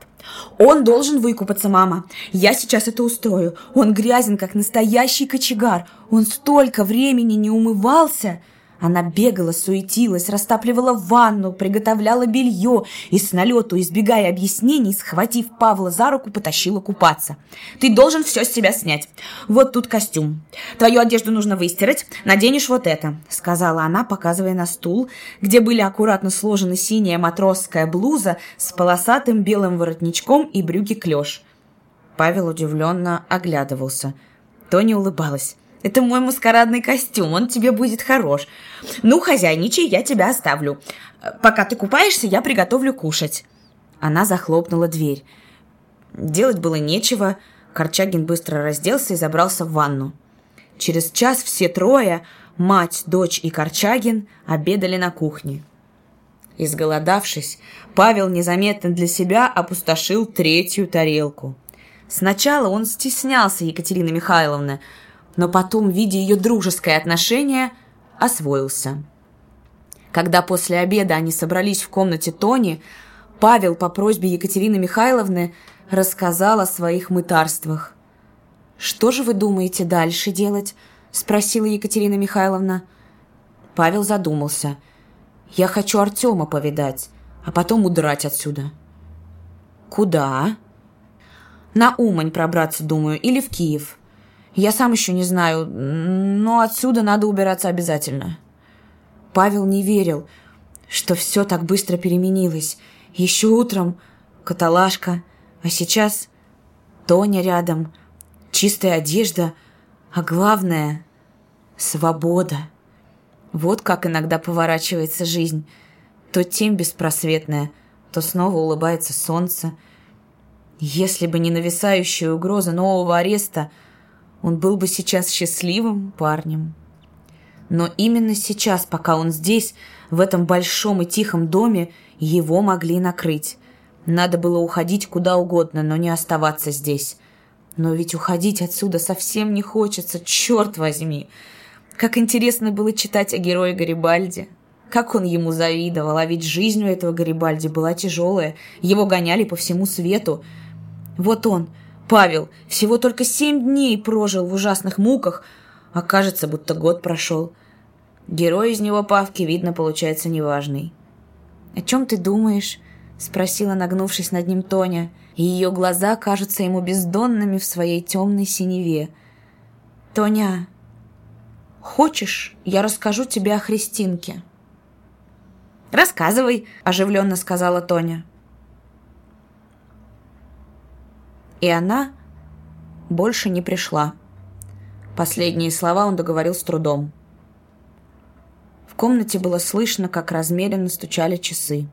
«Он должен выкупаться, мама. Я сейчас это устрою. Он грязен, как настоящий кочегар. Он столько времени не умывался!» Она бегала, суетилась, растапливала ванну, приготовляла белье и с налету, избегая объяснений, схватив Павла за руку, потащила купаться. «Ты должен все с себя снять. Вот тут костюм. Твою одежду нужно выстирать. Наденешь вот это», — сказала она, показывая на стул, где были аккуратно сложены синяя матросская блуза с полосатым белым воротничком и брюки клеш. Павел удивленно оглядывался. Тони улыбалась. Это мой маскарадный костюм, он тебе будет хорош. Ну, хозяйничай, я тебя оставлю. Пока ты купаешься, я приготовлю кушать». Она захлопнула дверь. Делать было нечего. Корчагин быстро разделся и забрался в ванну. Через час все трое, мать, дочь и Корчагин, обедали на кухне. Изголодавшись, Павел незаметно для себя опустошил третью тарелку. Сначала он стеснялся Екатерины Михайловны, но потом, видя ее дружеское отношение, освоился. Когда после обеда они собрались в комнате Тони, Павел по просьбе Екатерины Михайловны рассказал о своих мытарствах. «Что же вы думаете дальше делать?» – спросила Екатерина Михайловна. Павел задумался. «Я хочу Артема повидать, а потом удрать отсюда». «Куда?» «На Умань пробраться, думаю, или в Киев». Я сам еще не знаю, но отсюда надо убираться обязательно. Павел не верил, что все так быстро переменилось. Еще утром каталажка, а сейчас Тоня рядом, чистая одежда, а главное — свобода. Вот как иногда поворачивается жизнь. То тень беспросветная, то снова улыбается солнце. Если бы не нависающая угроза нового ареста — он был бы сейчас счастливым парнем. Но именно сейчас, пока он здесь, в этом большом и тихом доме, его могли накрыть. Надо было уходить куда угодно, но не оставаться здесь. Но ведь уходить отсюда совсем не хочется, черт возьми. Как интересно было читать о герое Гарибальде. Как он ему завидовал, а ведь жизнь у этого Гарибальди была тяжелая. Его гоняли по всему свету. Вот он, Павел всего только семь дней прожил в ужасных муках, а кажется, будто год прошел. Герой из него Павки, видно, получается неважный. «О чем ты думаешь?» — спросила, нагнувшись над ним Тоня, и ее глаза кажутся ему бездонными в своей темной синеве. «Тоня, хочешь, я расскажу тебе о Христинке?» «Рассказывай», — оживленно сказала Тоня. И она больше не пришла. Последние слова он договорил с трудом. В комнате было слышно, как размеренно стучали часы.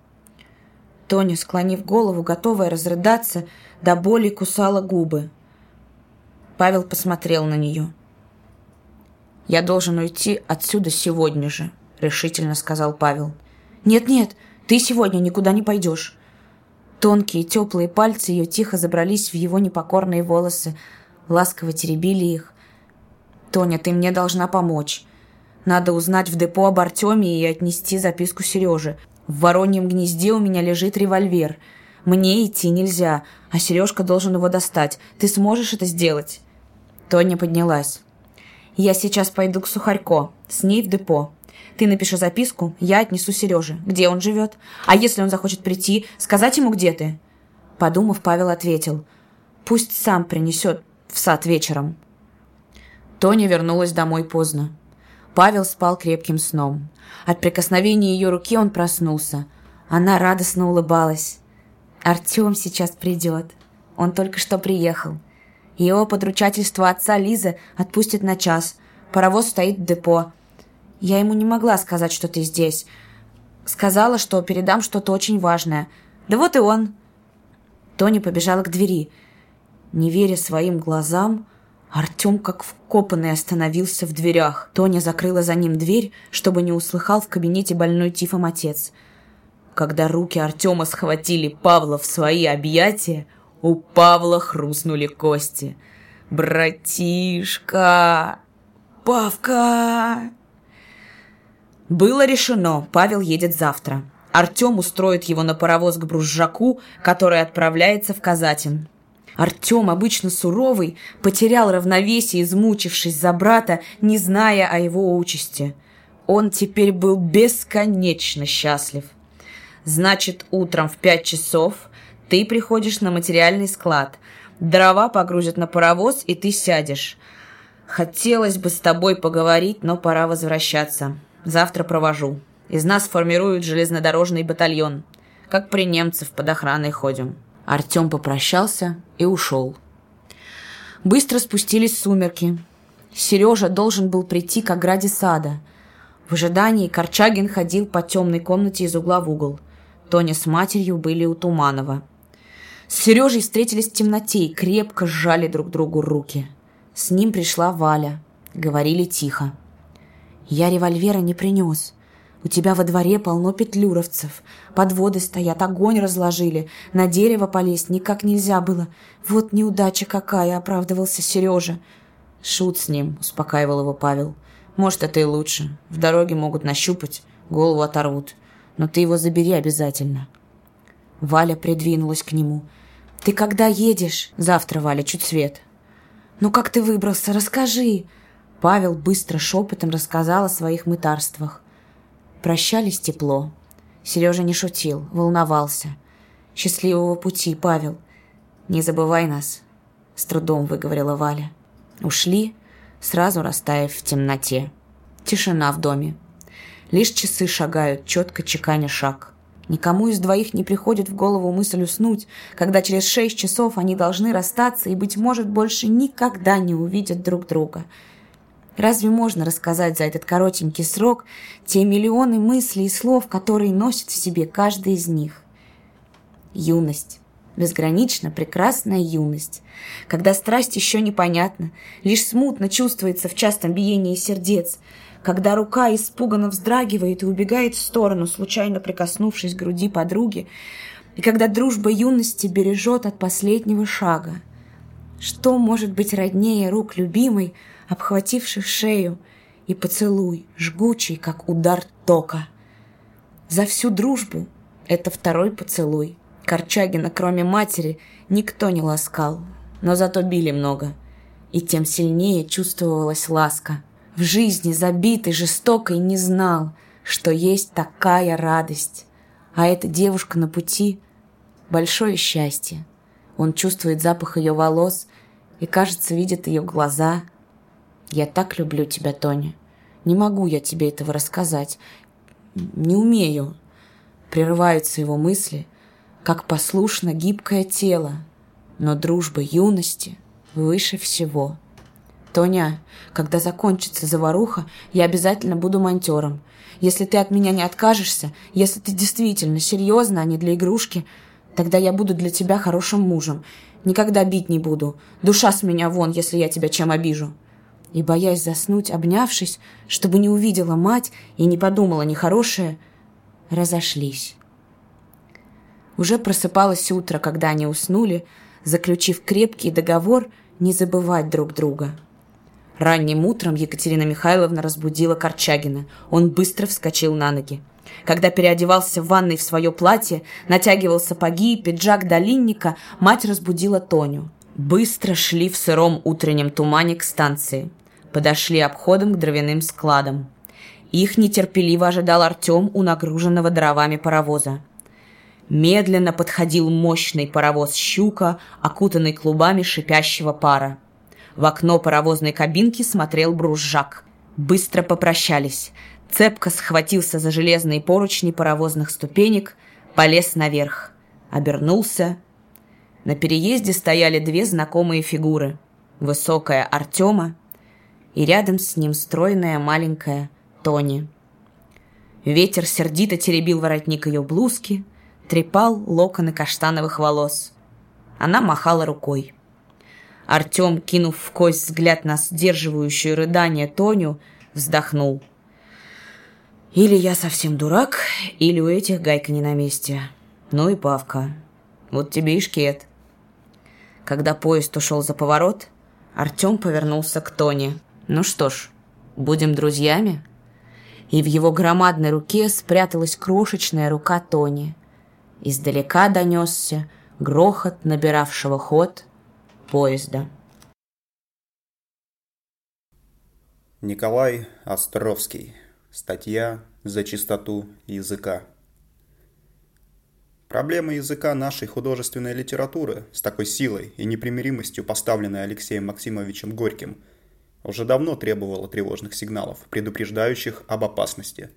Тоня, склонив голову, готовая разрыдаться, до боли кусала губы. Павел посмотрел на нее. «Я должен уйти отсюда сегодня же», — решительно сказал Павел. «Нет-нет, ты сегодня никуда не пойдешь. Тонкие теплые пальцы ее тихо забрались в его непокорные волосы, ласково теребили их. «Тоня, ты мне должна помочь. Надо узнать в депо об Артеме и отнести записку Сереже. В вороньем гнезде у меня лежит револьвер. Мне идти нельзя, а Сережка должен его достать. Ты сможешь это сделать?» Тоня поднялась. «Я сейчас пойду к Сухарько, с ней в депо. Ты напиши записку, я отнесу Сереже, где он живет. А если он захочет прийти, сказать ему, где ты?» Подумав, Павел ответил. «Пусть сам принесет в сад вечером». Тоня вернулась домой поздно. Павел спал крепким сном. От прикосновения ее руки он проснулся. Она радостно улыбалась. «Артем сейчас придет. Он только что приехал. Его подручательство отца Лизы отпустит на час. Паровоз стоит в депо. Я ему не могла сказать, что ты здесь. Сказала, что передам что-то очень важное. Да вот и он». Тоня побежала к двери. Не веря своим глазам, Артем как вкопанный остановился в дверях. Тоня закрыла за ним дверь, чтобы не услыхал в кабинете больной тифом отец. Когда руки Артема схватили Павла в свои объятия, у Павла хрустнули кости. «Братишка! Павка!» Было решено, Павел едет завтра. Артем устроит его на паровоз к Бружжаку, который отправляется в Казатин. Артем, обычно суровый, потерял равновесие, измучившись за брата, не зная о его участи. Он теперь был бесконечно счастлив. Значит, утром в пять часов ты приходишь на материальный склад. Дрова погрузят на паровоз, и ты сядешь. Хотелось бы с тобой поговорить, но пора возвращаться. Завтра провожу. Из нас формируют железнодорожный батальон. Как при немцев под охраной ходим. Артем попрощался и ушел. Быстро спустились сумерки. Сережа должен был прийти к ограде сада. В ожидании Корчагин ходил по темной комнате из угла в угол. Тоня с матерью были у Туманова. С Сережей встретились в темноте и крепко сжали друг другу руки. С ним пришла Валя. Говорили тихо. «Я револьвера не принес. У тебя во дворе полно петлюровцев. Подводы стоят, огонь разложили. На дерево полезть никак нельзя было. Вот неудача какая, оправдывался Сережа. Шут с ним, успокаивал его Павел. Может, это и лучше. В дороге могут нащупать, голову оторвут. Но ты его забери обязательно. Валя придвинулась к нему. «Ты когда едешь?» «Завтра, Валя, чуть свет». «Ну как ты выбрался? Расскажи!» Павел быстро шепотом рассказал о своих мытарствах. Прощались тепло. Сережа не шутил, волновался. «Счастливого пути, Павел. Не забывай нас», — с трудом выговорила Валя. Ушли, сразу растаяв в темноте. Тишина в доме. Лишь часы шагают, четко чеканя шаг. Никому из двоих не приходит в голову мысль уснуть, когда через шесть часов они должны расстаться и, быть может, больше никогда не увидят друг друга — Разве можно рассказать за этот коротенький срок те миллионы мыслей и слов, которые носит в себе каждый из них? Юность. Безгранично прекрасная юность. Когда страсть еще непонятна, лишь смутно чувствуется в частом биении сердец, когда рука испуганно вздрагивает и убегает в сторону, случайно прикоснувшись к груди подруги, и когда дружба юности бережет от последнего шага. Что может быть роднее рук любимой, обхвативших шею, и поцелуй, жгучий, как удар тока. За всю дружбу это второй поцелуй. Корчагина, кроме матери, никто не ласкал, но зато били много, и тем сильнее чувствовалась ласка. В жизни забитый, жестокой не знал, что есть такая радость. А эта девушка на пути — большое счастье. Он чувствует запах ее волос и, кажется, видит ее глаза — я так люблю тебя, Тоня. Не могу я тебе этого рассказать. Не умею. Прерываются его мысли, как послушно гибкое тело. Но дружба юности выше всего. Тоня, когда закончится заваруха, я обязательно буду монтером. Если ты от меня не откажешься, если ты действительно серьезно, а не для игрушки, тогда я буду для тебя хорошим мужем. Никогда бить не буду. Душа с меня вон, если я тебя чем обижу и, боясь заснуть, обнявшись, чтобы не увидела мать и не подумала нехорошее, разошлись. Уже просыпалось утро, когда они уснули, заключив крепкий договор не забывать друг друга. Ранним утром Екатерина Михайловна разбудила Корчагина. Он быстро вскочил на ноги. Когда переодевался в ванной в свое платье, натягивал сапоги и пиджак долинника, мать разбудила Тоню. Быстро шли в сыром утреннем тумане к станции. Подошли обходом к дровяным складам. Их нетерпеливо ожидал Артем у нагруженного дровами паровоза. Медленно подходил мощный паровоз «Щука», окутанный клубами шипящего пара. В окно паровозной кабинки смотрел бружжак. Быстро попрощались. Цепко схватился за железные поручни паровозных ступенек, полез наверх. Обернулся. На переезде стояли две знакомые фигуры. Высокая Артема и рядом с ним стройная маленькая Тони. Ветер сердито теребил воротник ее блузки, трепал локоны каштановых волос. Она махала рукой. Артем, кинув в кость взгляд на сдерживающую рыдание Тоню, вздохнул. «Или я совсем дурак, или у этих гайка не на месте. Ну и Павка. Вот тебе и шкет». Когда поезд ушел за поворот, Артем повернулся к Тоне. «Ну что ж, будем друзьями?» и в его громадной руке спряталась крошечная рука Тони. Издалека донесся грохот набиравшего ход поезда. Николай Островский. Статья «За чистоту языка». Проблема языка нашей художественной литературы с такой силой и непримиримостью, поставленной Алексеем Максимовичем Горьким – уже давно требовало тревожных сигналов, предупреждающих об опасности.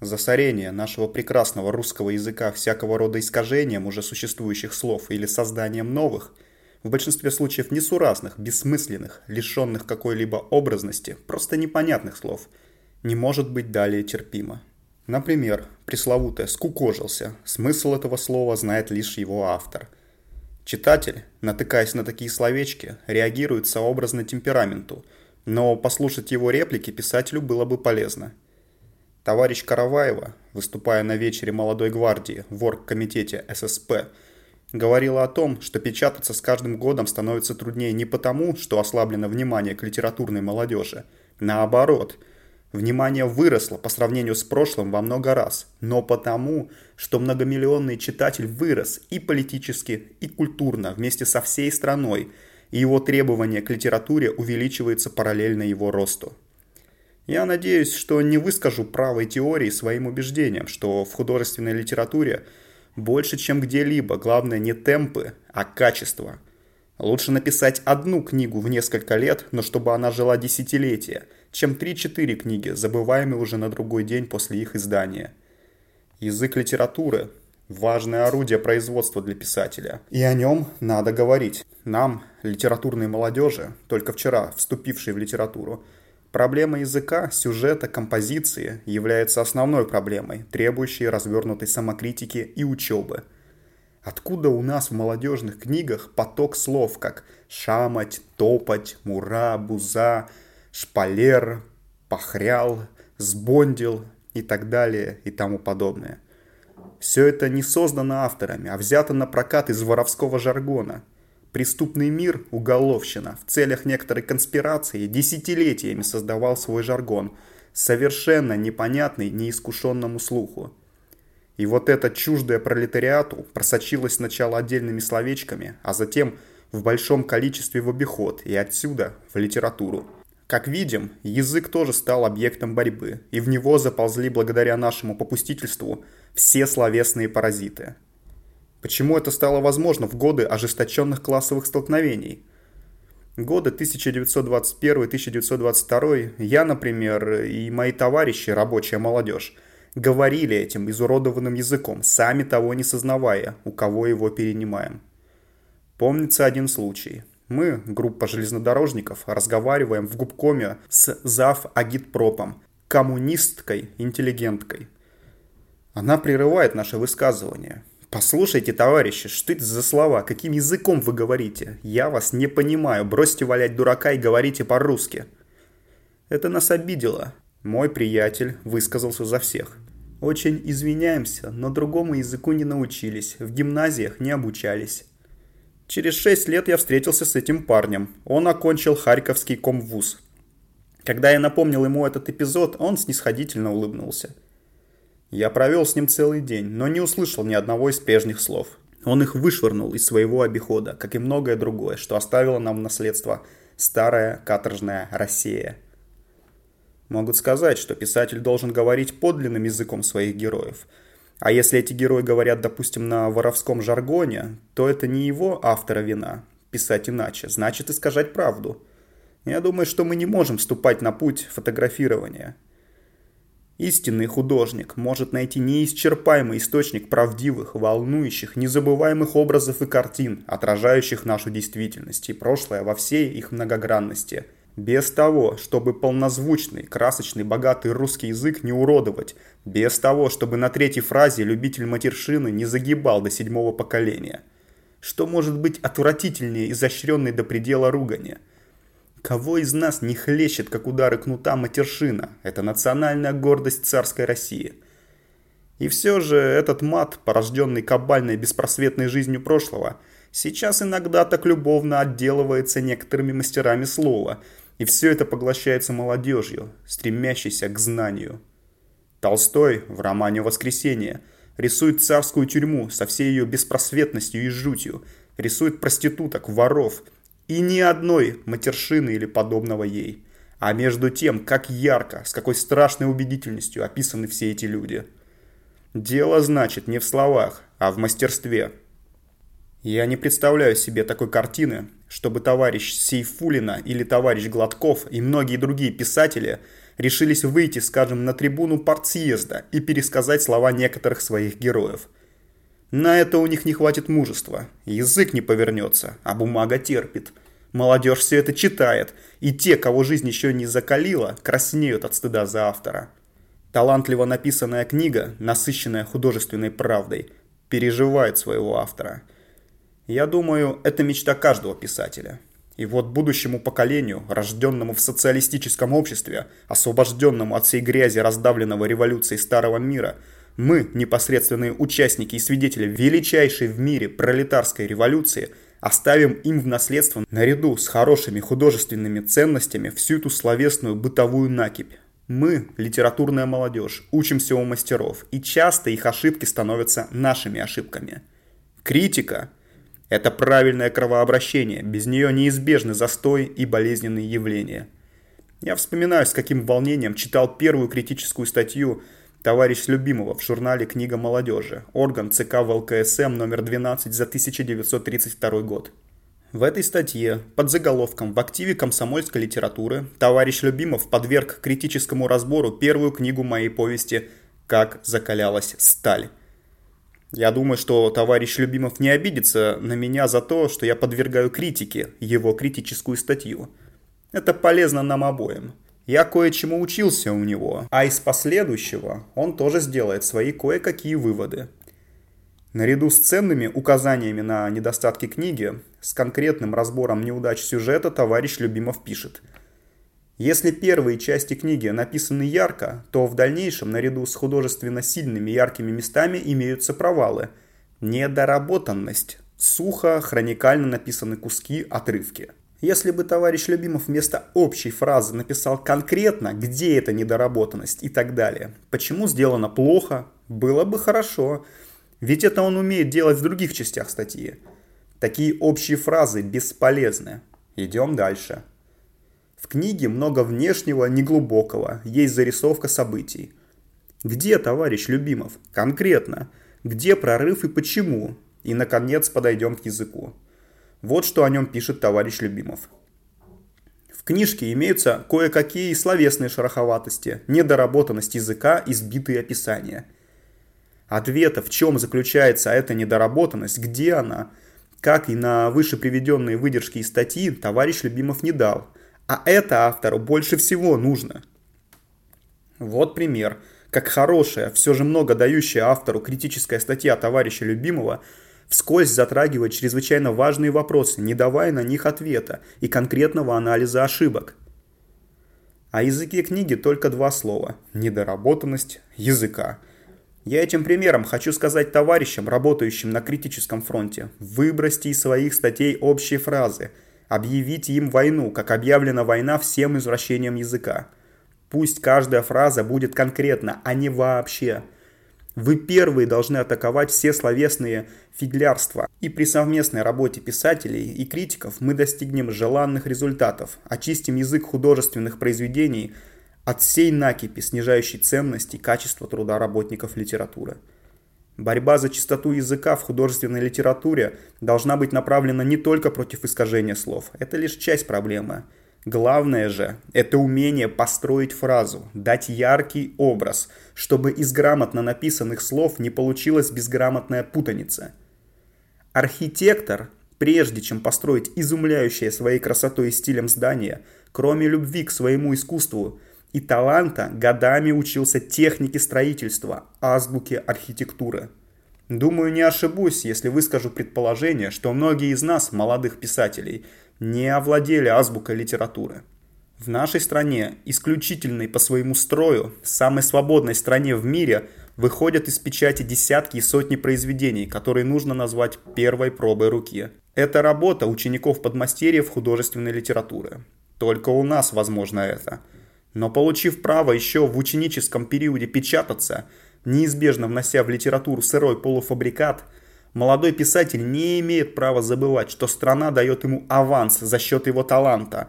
Засорение нашего прекрасного русского языка всякого рода искажением уже существующих слов или созданием новых, в большинстве случаев несуразных, бессмысленных, лишенных какой-либо образности, просто непонятных слов, не может быть далее терпимо. Например, пресловутое «скукожился» – смысл этого слова знает лишь его автор. Читатель, натыкаясь на такие словечки, реагирует сообразно темпераменту – но послушать его реплики писателю было бы полезно. Товарищ Караваева, выступая на вечере молодой гвардии в оргкомитете ССП, говорила о том, что печататься с каждым годом становится труднее не потому, что ослаблено внимание к литературной молодежи. Наоборот, внимание выросло по сравнению с прошлым во много раз, но потому, что многомиллионный читатель вырос и политически, и культурно вместе со всей страной – и его требование к литературе увеличивается параллельно его росту. Я надеюсь, что не выскажу правой теории своим убеждением, что в художественной литературе больше, чем где-либо, главное не темпы, а качество. Лучше написать одну книгу в несколько лет, но чтобы она жила десятилетия, чем 3-4 книги, забываемые уже на другой день после их издания. Язык литературы важное орудие производства для писателя. И о нем надо говорить. Нам, литературной молодежи, только вчера вступившей в литературу, проблема языка, сюжета, композиции является основной проблемой, требующей развернутой самокритики и учебы. Откуда у нас в молодежных книгах поток слов, как «шамать», «топать», «мура», «буза», «шпалер», «похрял», «сбондил» и так далее и тому подобное. Все это не создано авторами, а взято на прокат из воровского жаргона. Преступный мир, уголовщина, в целях некоторой конспирации десятилетиями создавал свой жаргон, совершенно непонятный неискушенному слуху. И вот это чуждое пролетариату просочилось сначала отдельными словечками, а затем в большом количестве в обиход и отсюда в литературу. Как видим, язык тоже стал объектом борьбы, и в него заползли благодаря нашему попустительству все словесные паразиты. Почему это стало возможно в годы ожесточенных классовых столкновений? Годы 1921-1922 я, например, и мои товарищи, рабочая молодежь, говорили этим изуродованным языком, сами того не сознавая, у кого его перенимаем. Помнится один случай – мы, группа железнодорожников, разговариваем в губкоме с зав. агитпропом, коммунисткой-интеллигенткой. Она прерывает наше высказывание. «Послушайте, товарищи, что это за слова? Каким языком вы говорите? Я вас не понимаю. Бросьте валять дурака и говорите по-русски». Это нас обидело. Мой приятель высказался за всех. Очень извиняемся, но другому языку не научились, в гимназиях не обучались. Через шесть лет я встретился с этим парнем. Он окончил Харьковский комвуз. Когда я напомнил ему этот эпизод, он снисходительно улыбнулся. Я провел с ним целый день, но не услышал ни одного из прежних слов. Он их вышвырнул из своего обихода, как и многое другое, что оставило нам в наследство старая каторжная Россия. Могут сказать, что писатель должен говорить подлинным языком своих героев. А если эти герои говорят, допустим, на воровском жаргоне, то это не его автора вина. Писать иначе, значит искажать правду. Я думаю, что мы не можем вступать на путь фотографирования. Истинный художник может найти неисчерпаемый источник правдивых, волнующих, незабываемых образов и картин, отражающих нашу действительность и прошлое во всей их многогранности. Без того, чтобы полнозвучный, красочный, богатый русский язык не уродовать. Без того, чтобы на третьей фразе любитель матершины не загибал до седьмого поколения. Что может быть отвратительнее изощренной до предела ругани – Кого из нас не хлещет, как удары кнута, матершина? Это национальная гордость царской России. И все же этот мат, порожденный кабальной беспросветной жизнью прошлого, сейчас иногда так любовно отделывается некоторыми мастерами слова, и все это поглощается молодежью, стремящейся к знанию. Толстой в романе «Воскресенье» рисует царскую тюрьму со всей ее беспросветностью и жутью, рисует проституток, воров – и ни одной матершины или подобного ей. А между тем, как ярко, с какой страшной убедительностью описаны все эти люди. Дело, значит, не в словах, а в мастерстве. Я не представляю себе такой картины, чтобы товарищ Сейфулина или товарищ Гладков и многие другие писатели решились выйти, скажем, на трибуну партсъезда и пересказать слова некоторых своих героев – на это у них не хватит мужества. Язык не повернется, а бумага терпит. Молодежь все это читает, и те, кого жизнь еще не закалила, краснеют от стыда за автора. Талантливо написанная книга, насыщенная художественной правдой, переживает своего автора. Я думаю, это мечта каждого писателя. И вот будущему поколению, рожденному в социалистическом обществе, освобожденному от всей грязи раздавленного революцией старого мира – мы, непосредственные участники и свидетели величайшей в мире пролетарской революции, оставим им в наследство наряду с хорошими художественными ценностями всю эту словесную бытовую накипь. Мы, литературная молодежь, учимся у мастеров, и часто их ошибки становятся нашими ошибками. Критика – это правильное кровообращение, без нее неизбежны застой и болезненные явления. Я вспоминаю, с каким волнением читал первую критическую статью Товарищ Любимого в журнале «Книга молодежи», орган ЦК ВЛКСМ номер 12 за 1932 год. В этой статье под заголовком «В активе комсомольской литературы» товарищ Любимов подверг критическому разбору первую книгу моей повести «Как закалялась сталь». Я думаю, что товарищ Любимов не обидится на меня за то, что я подвергаю критике его критическую статью. Это полезно нам обоим. Я кое-чему учился у него, а из последующего он тоже сделает свои кое-какие выводы. Наряду с ценными указаниями на недостатки книги, с конкретным разбором неудач сюжета товарищ Любимов пишет. Если первые части книги написаны ярко, то в дальнейшем наряду с художественно сильными яркими местами имеются провалы. Недоработанность. Сухо, хроникально написаны куски, отрывки. Если бы товарищ Любимов вместо общей фразы написал конкретно, где эта недоработанность и так далее, почему сделано плохо, было бы хорошо. Ведь это он умеет делать в других частях статьи. Такие общие фразы бесполезны. Идем дальше. В книге много внешнего, неглубокого, есть зарисовка событий. Где, товарищ Любимов? Конкретно. Где прорыв и почему? И, наконец, подойдем к языку. Вот что о нем пишет товарищ Любимов. В книжке имеются кое-какие словесные шероховатости, недоработанность языка и сбитые описания. Ответа, в чем заключается эта недоработанность, где она, как и на выше приведенные выдержки из статьи, товарищ Любимов не дал. А это автору больше всего нужно. Вот пример, как хорошая, все же много дающая автору критическая статья товарища Любимого – вскользь затрагивает чрезвычайно важные вопросы, не давая на них ответа и конкретного анализа ошибок. О языке книги только два слова – недоработанность языка. Я этим примером хочу сказать товарищам, работающим на критическом фронте, выбросьте из своих статей общие фразы. Объявите им войну, как объявлена война всем извращениям языка. Пусть каждая фраза будет конкретна, а не вообще. Вы первые должны атаковать все словесные фиглярства. И при совместной работе писателей и критиков мы достигнем желанных результатов, очистим язык художественных произведений от всей накипи, снижающей ценность и качество труда работников литературы. Борьба за чистоту языка в художественной литературе должна быть направлена не только против искажения слов. Это лишь часть проблемы. Главное же – это умение построить фразу, дать яркий образ, чтобы из грамотно написанных слов не получилась безграмотная путаница. Архитектор, прежде чем построить изумляющее своей красотой и стилем здание, кроме любви к своему искусству – и таланта годами учился технике строительства, азбуке архитектуры. Думаю, не ошибусь, если выскажу предположение, что многие из нас, молодых писателей, не овладели азбукой литературы. В нашей стране, исключительной по своему строю, самой свободной стране в мире, выходят из печати десятки и сотни произведений, которые нужно назвать первой пробой руки. Это работа учеников подмастерьев художественной литературы. Только у нас возможно это – но получив право еще в ученическом периоде печататься, неизбежно внося в литературу сырой полуфабрикат, молодой писатель не имеет права забывать, что страна дает ему аванс за счет его таланта,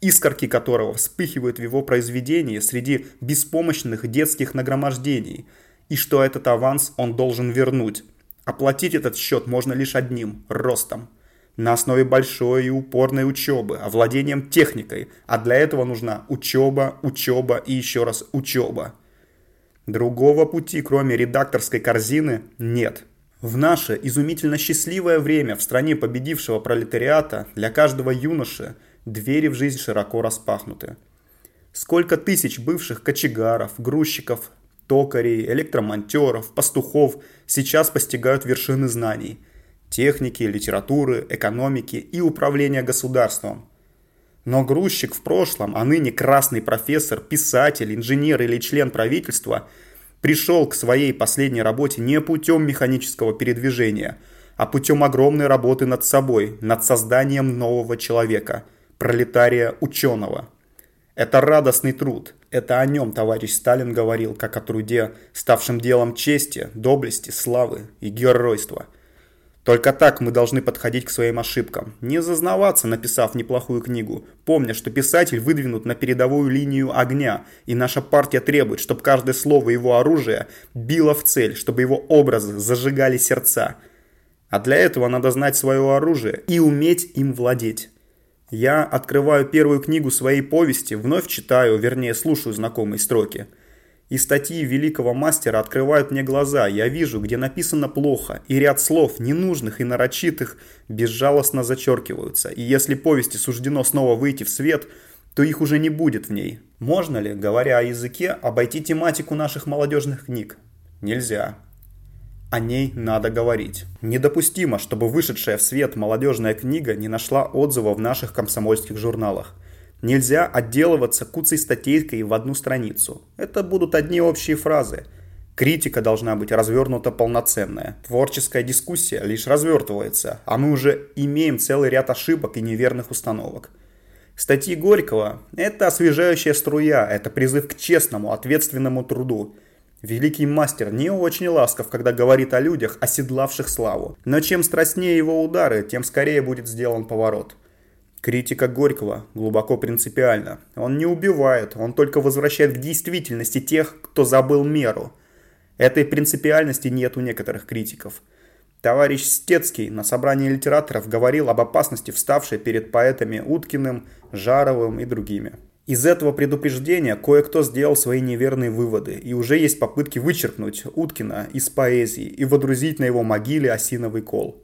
искорки которого вспыхивают в его произведении среди беспомощных детских нагромождений, и что этот аванс он должен вернуть. Оплатить этот счет можно лишь одним – ростом – на основе большой и упорной учебы, овладением техникой, а для этого нужна учеба, учеба и еще раз учеба. Другого пути, кроме редакторской корзины, нет. В наше изумительно счастливое время в стране победившего пролетариата для каждого юноши двери в жизнь широко распахнуты. Сколько тысяч бывших кочегаров, грузчиков, токарей, электромонтеров, пастухов сейчас постигают вершины знаний – техники, литературы, экономики и управления государством. Но грузчик в прошлом, а ныне красный профессор, писатель, инженер или член правительства пришел к своей последней работе не путем механического передвижения, а путем огромной работы над собой, над созданием нового человека, пролетария ученого. Это радостный труд. Это о нем товарищ Сталин говорил, как о труде, ставшем делом чести, доблести, славы и геройства – только так мы должны подходить к своим ошибкам. Не зазнаваться, написав неплохую книгу, помня, что писатель выдвинут на передовую линию огня, и наша партия требует, чтобы каждое слово его оружия било в цель, чтобы его образы зажигали сердца. А для этого надо знать свое оружие и уметь им владеть. Я открываю первую книгу своей повести, вновь читаю, вернее слушаю знакомые строки – и статьи великого мастера открывают мне глаза. Я вижу, где написано плохо, и ряд слов, ненужных и нарочитых, безжалостно зачеркиваются. И если повести суждено снова выйти в свет, то их уже не будет в ней. Можно ли, говоря о языке, обойти тематику наших молодежных книг? Нельзя. О ней надо говорить. Недопустимо, чтобы вышедшая в свет молодежная книга не нашла отзыва в наших комсомольских журналах. Нельзя отделываться куцей статейкой в одну страницу. Это будут одни общие фразы. Критика должна быть развернута полноценная. Творческая дискуссия лишь развертывается, а мы уже имеем целый ряд ошибок и неверных установок. Статьи Горького – это освежающая струя, это призыв к честному, ответственному труду. Великий мастер не очень ласков, когда говорит о людях, оседлавших славу. Но чем страстнее его удары, тем скорее будет сделан поворот. Критика Горького глубоко принципиальна. Он не убивает, он только возвращает к действительности тех, кто забыл меру. Этой принципиальности нет у некоторых критиков. Товарищ Стецкий на собрании литераторов говорил об опасности, вставшей перед поэтами Уткиным, Жаровым и другими. Из этого предупреждения кое-кто сделал свои неверные выводы, и уже есть попытки вычеркнуть Уткина из поэзии и водрузить на его могиле осиновый кол.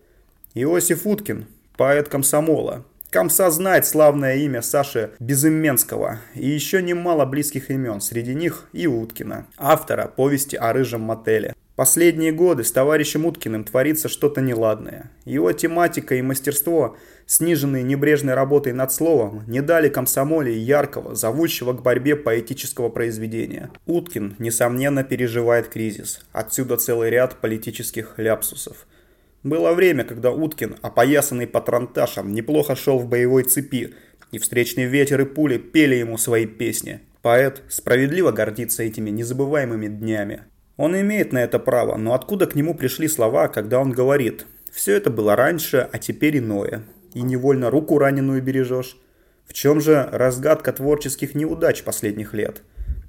Иосиф Уткин, поэт комсомола, Комса знает славное имя Саши Безыменского и еще немало близких имен, среди них и Уткина, автора повести о рыжем мотеле. Последние годы с товарищем Уткиным творится что-то неладное. Его тематика и мастерство, сниженные небрежной работой над словом, не дали комсомоле яркого, зовущего к борьбе поэтического произведения. Уткин, несомненно, переживает кризис. Отсюда целый ряд политических ляпсусов. Было время, когда Уткин, опоясанный патронташем, неплохо шел в боевой цепи, и встречный ветер и пули пели ему свои песни. Поэт справедливо гордится этими незабываемыми днями. Он имеет на это право, но откуда к нему пришли слова, когда он говорит «Все это было раньше, а теперь иное, и невольно руку раненую бережешь». В чем же разгадка творческих неудач последних лет?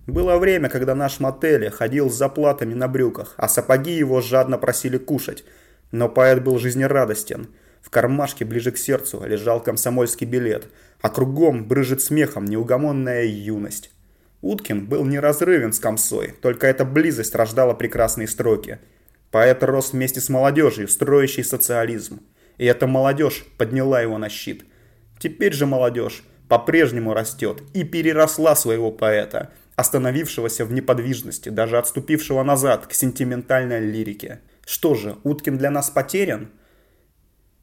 Было время, когда наш мотель ходил с заплатами на брюках, а сапоги его жадно просили кушать. Но поэт был жизнерадостен. В кармашке ближе к сердцу лежал комсомольский билет, а кругом брыжет смехом неугомонная юность. Уткин был неразрывен с комсой, только эта близость рождала прекрасные строки. Поэт рос вместе с молодежью, строящей социализм. И эта молодежь подняла его на щит. Теперь же молодежь по-прежнему растет и переросла своего поэта, остановившегося в неподвижности, даже отступившего назад к сентиментальной лирике. Что же, Уткин для нас потерян?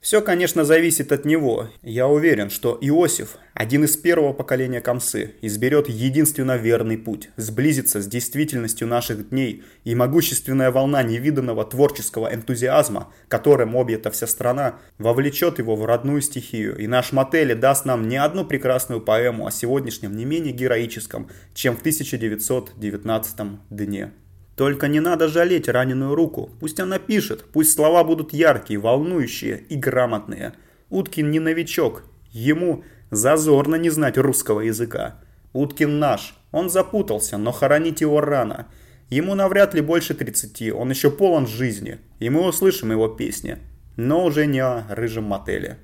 Все, конечно, зависит от него. Я уверен, что Иосиф, один из первого поколения комсы, изберет единственно верный путь, сблизиться с действительностью наших дней, и могущественная волна невиданного творческого энтузиазма, которым объята вся страна, вовлечет его в родную стихию, и наш мотель даст нам не одну прекрасную поэму о сегодняшнем не менее героическом, чем в 1919 дне. Только не надо жалеть раненую руку. Пусть она пишет, пусть слова будут яркие, волнующие и грамотные. Уткин не новичок. Ему зазорно не знать русского языка. Уткин наш. Он запутался, но хоронить его рано. Ему навряд ли больше 30, он еще полон жизни. И мы услышим его песни. Но уже не о рыжем мотеле.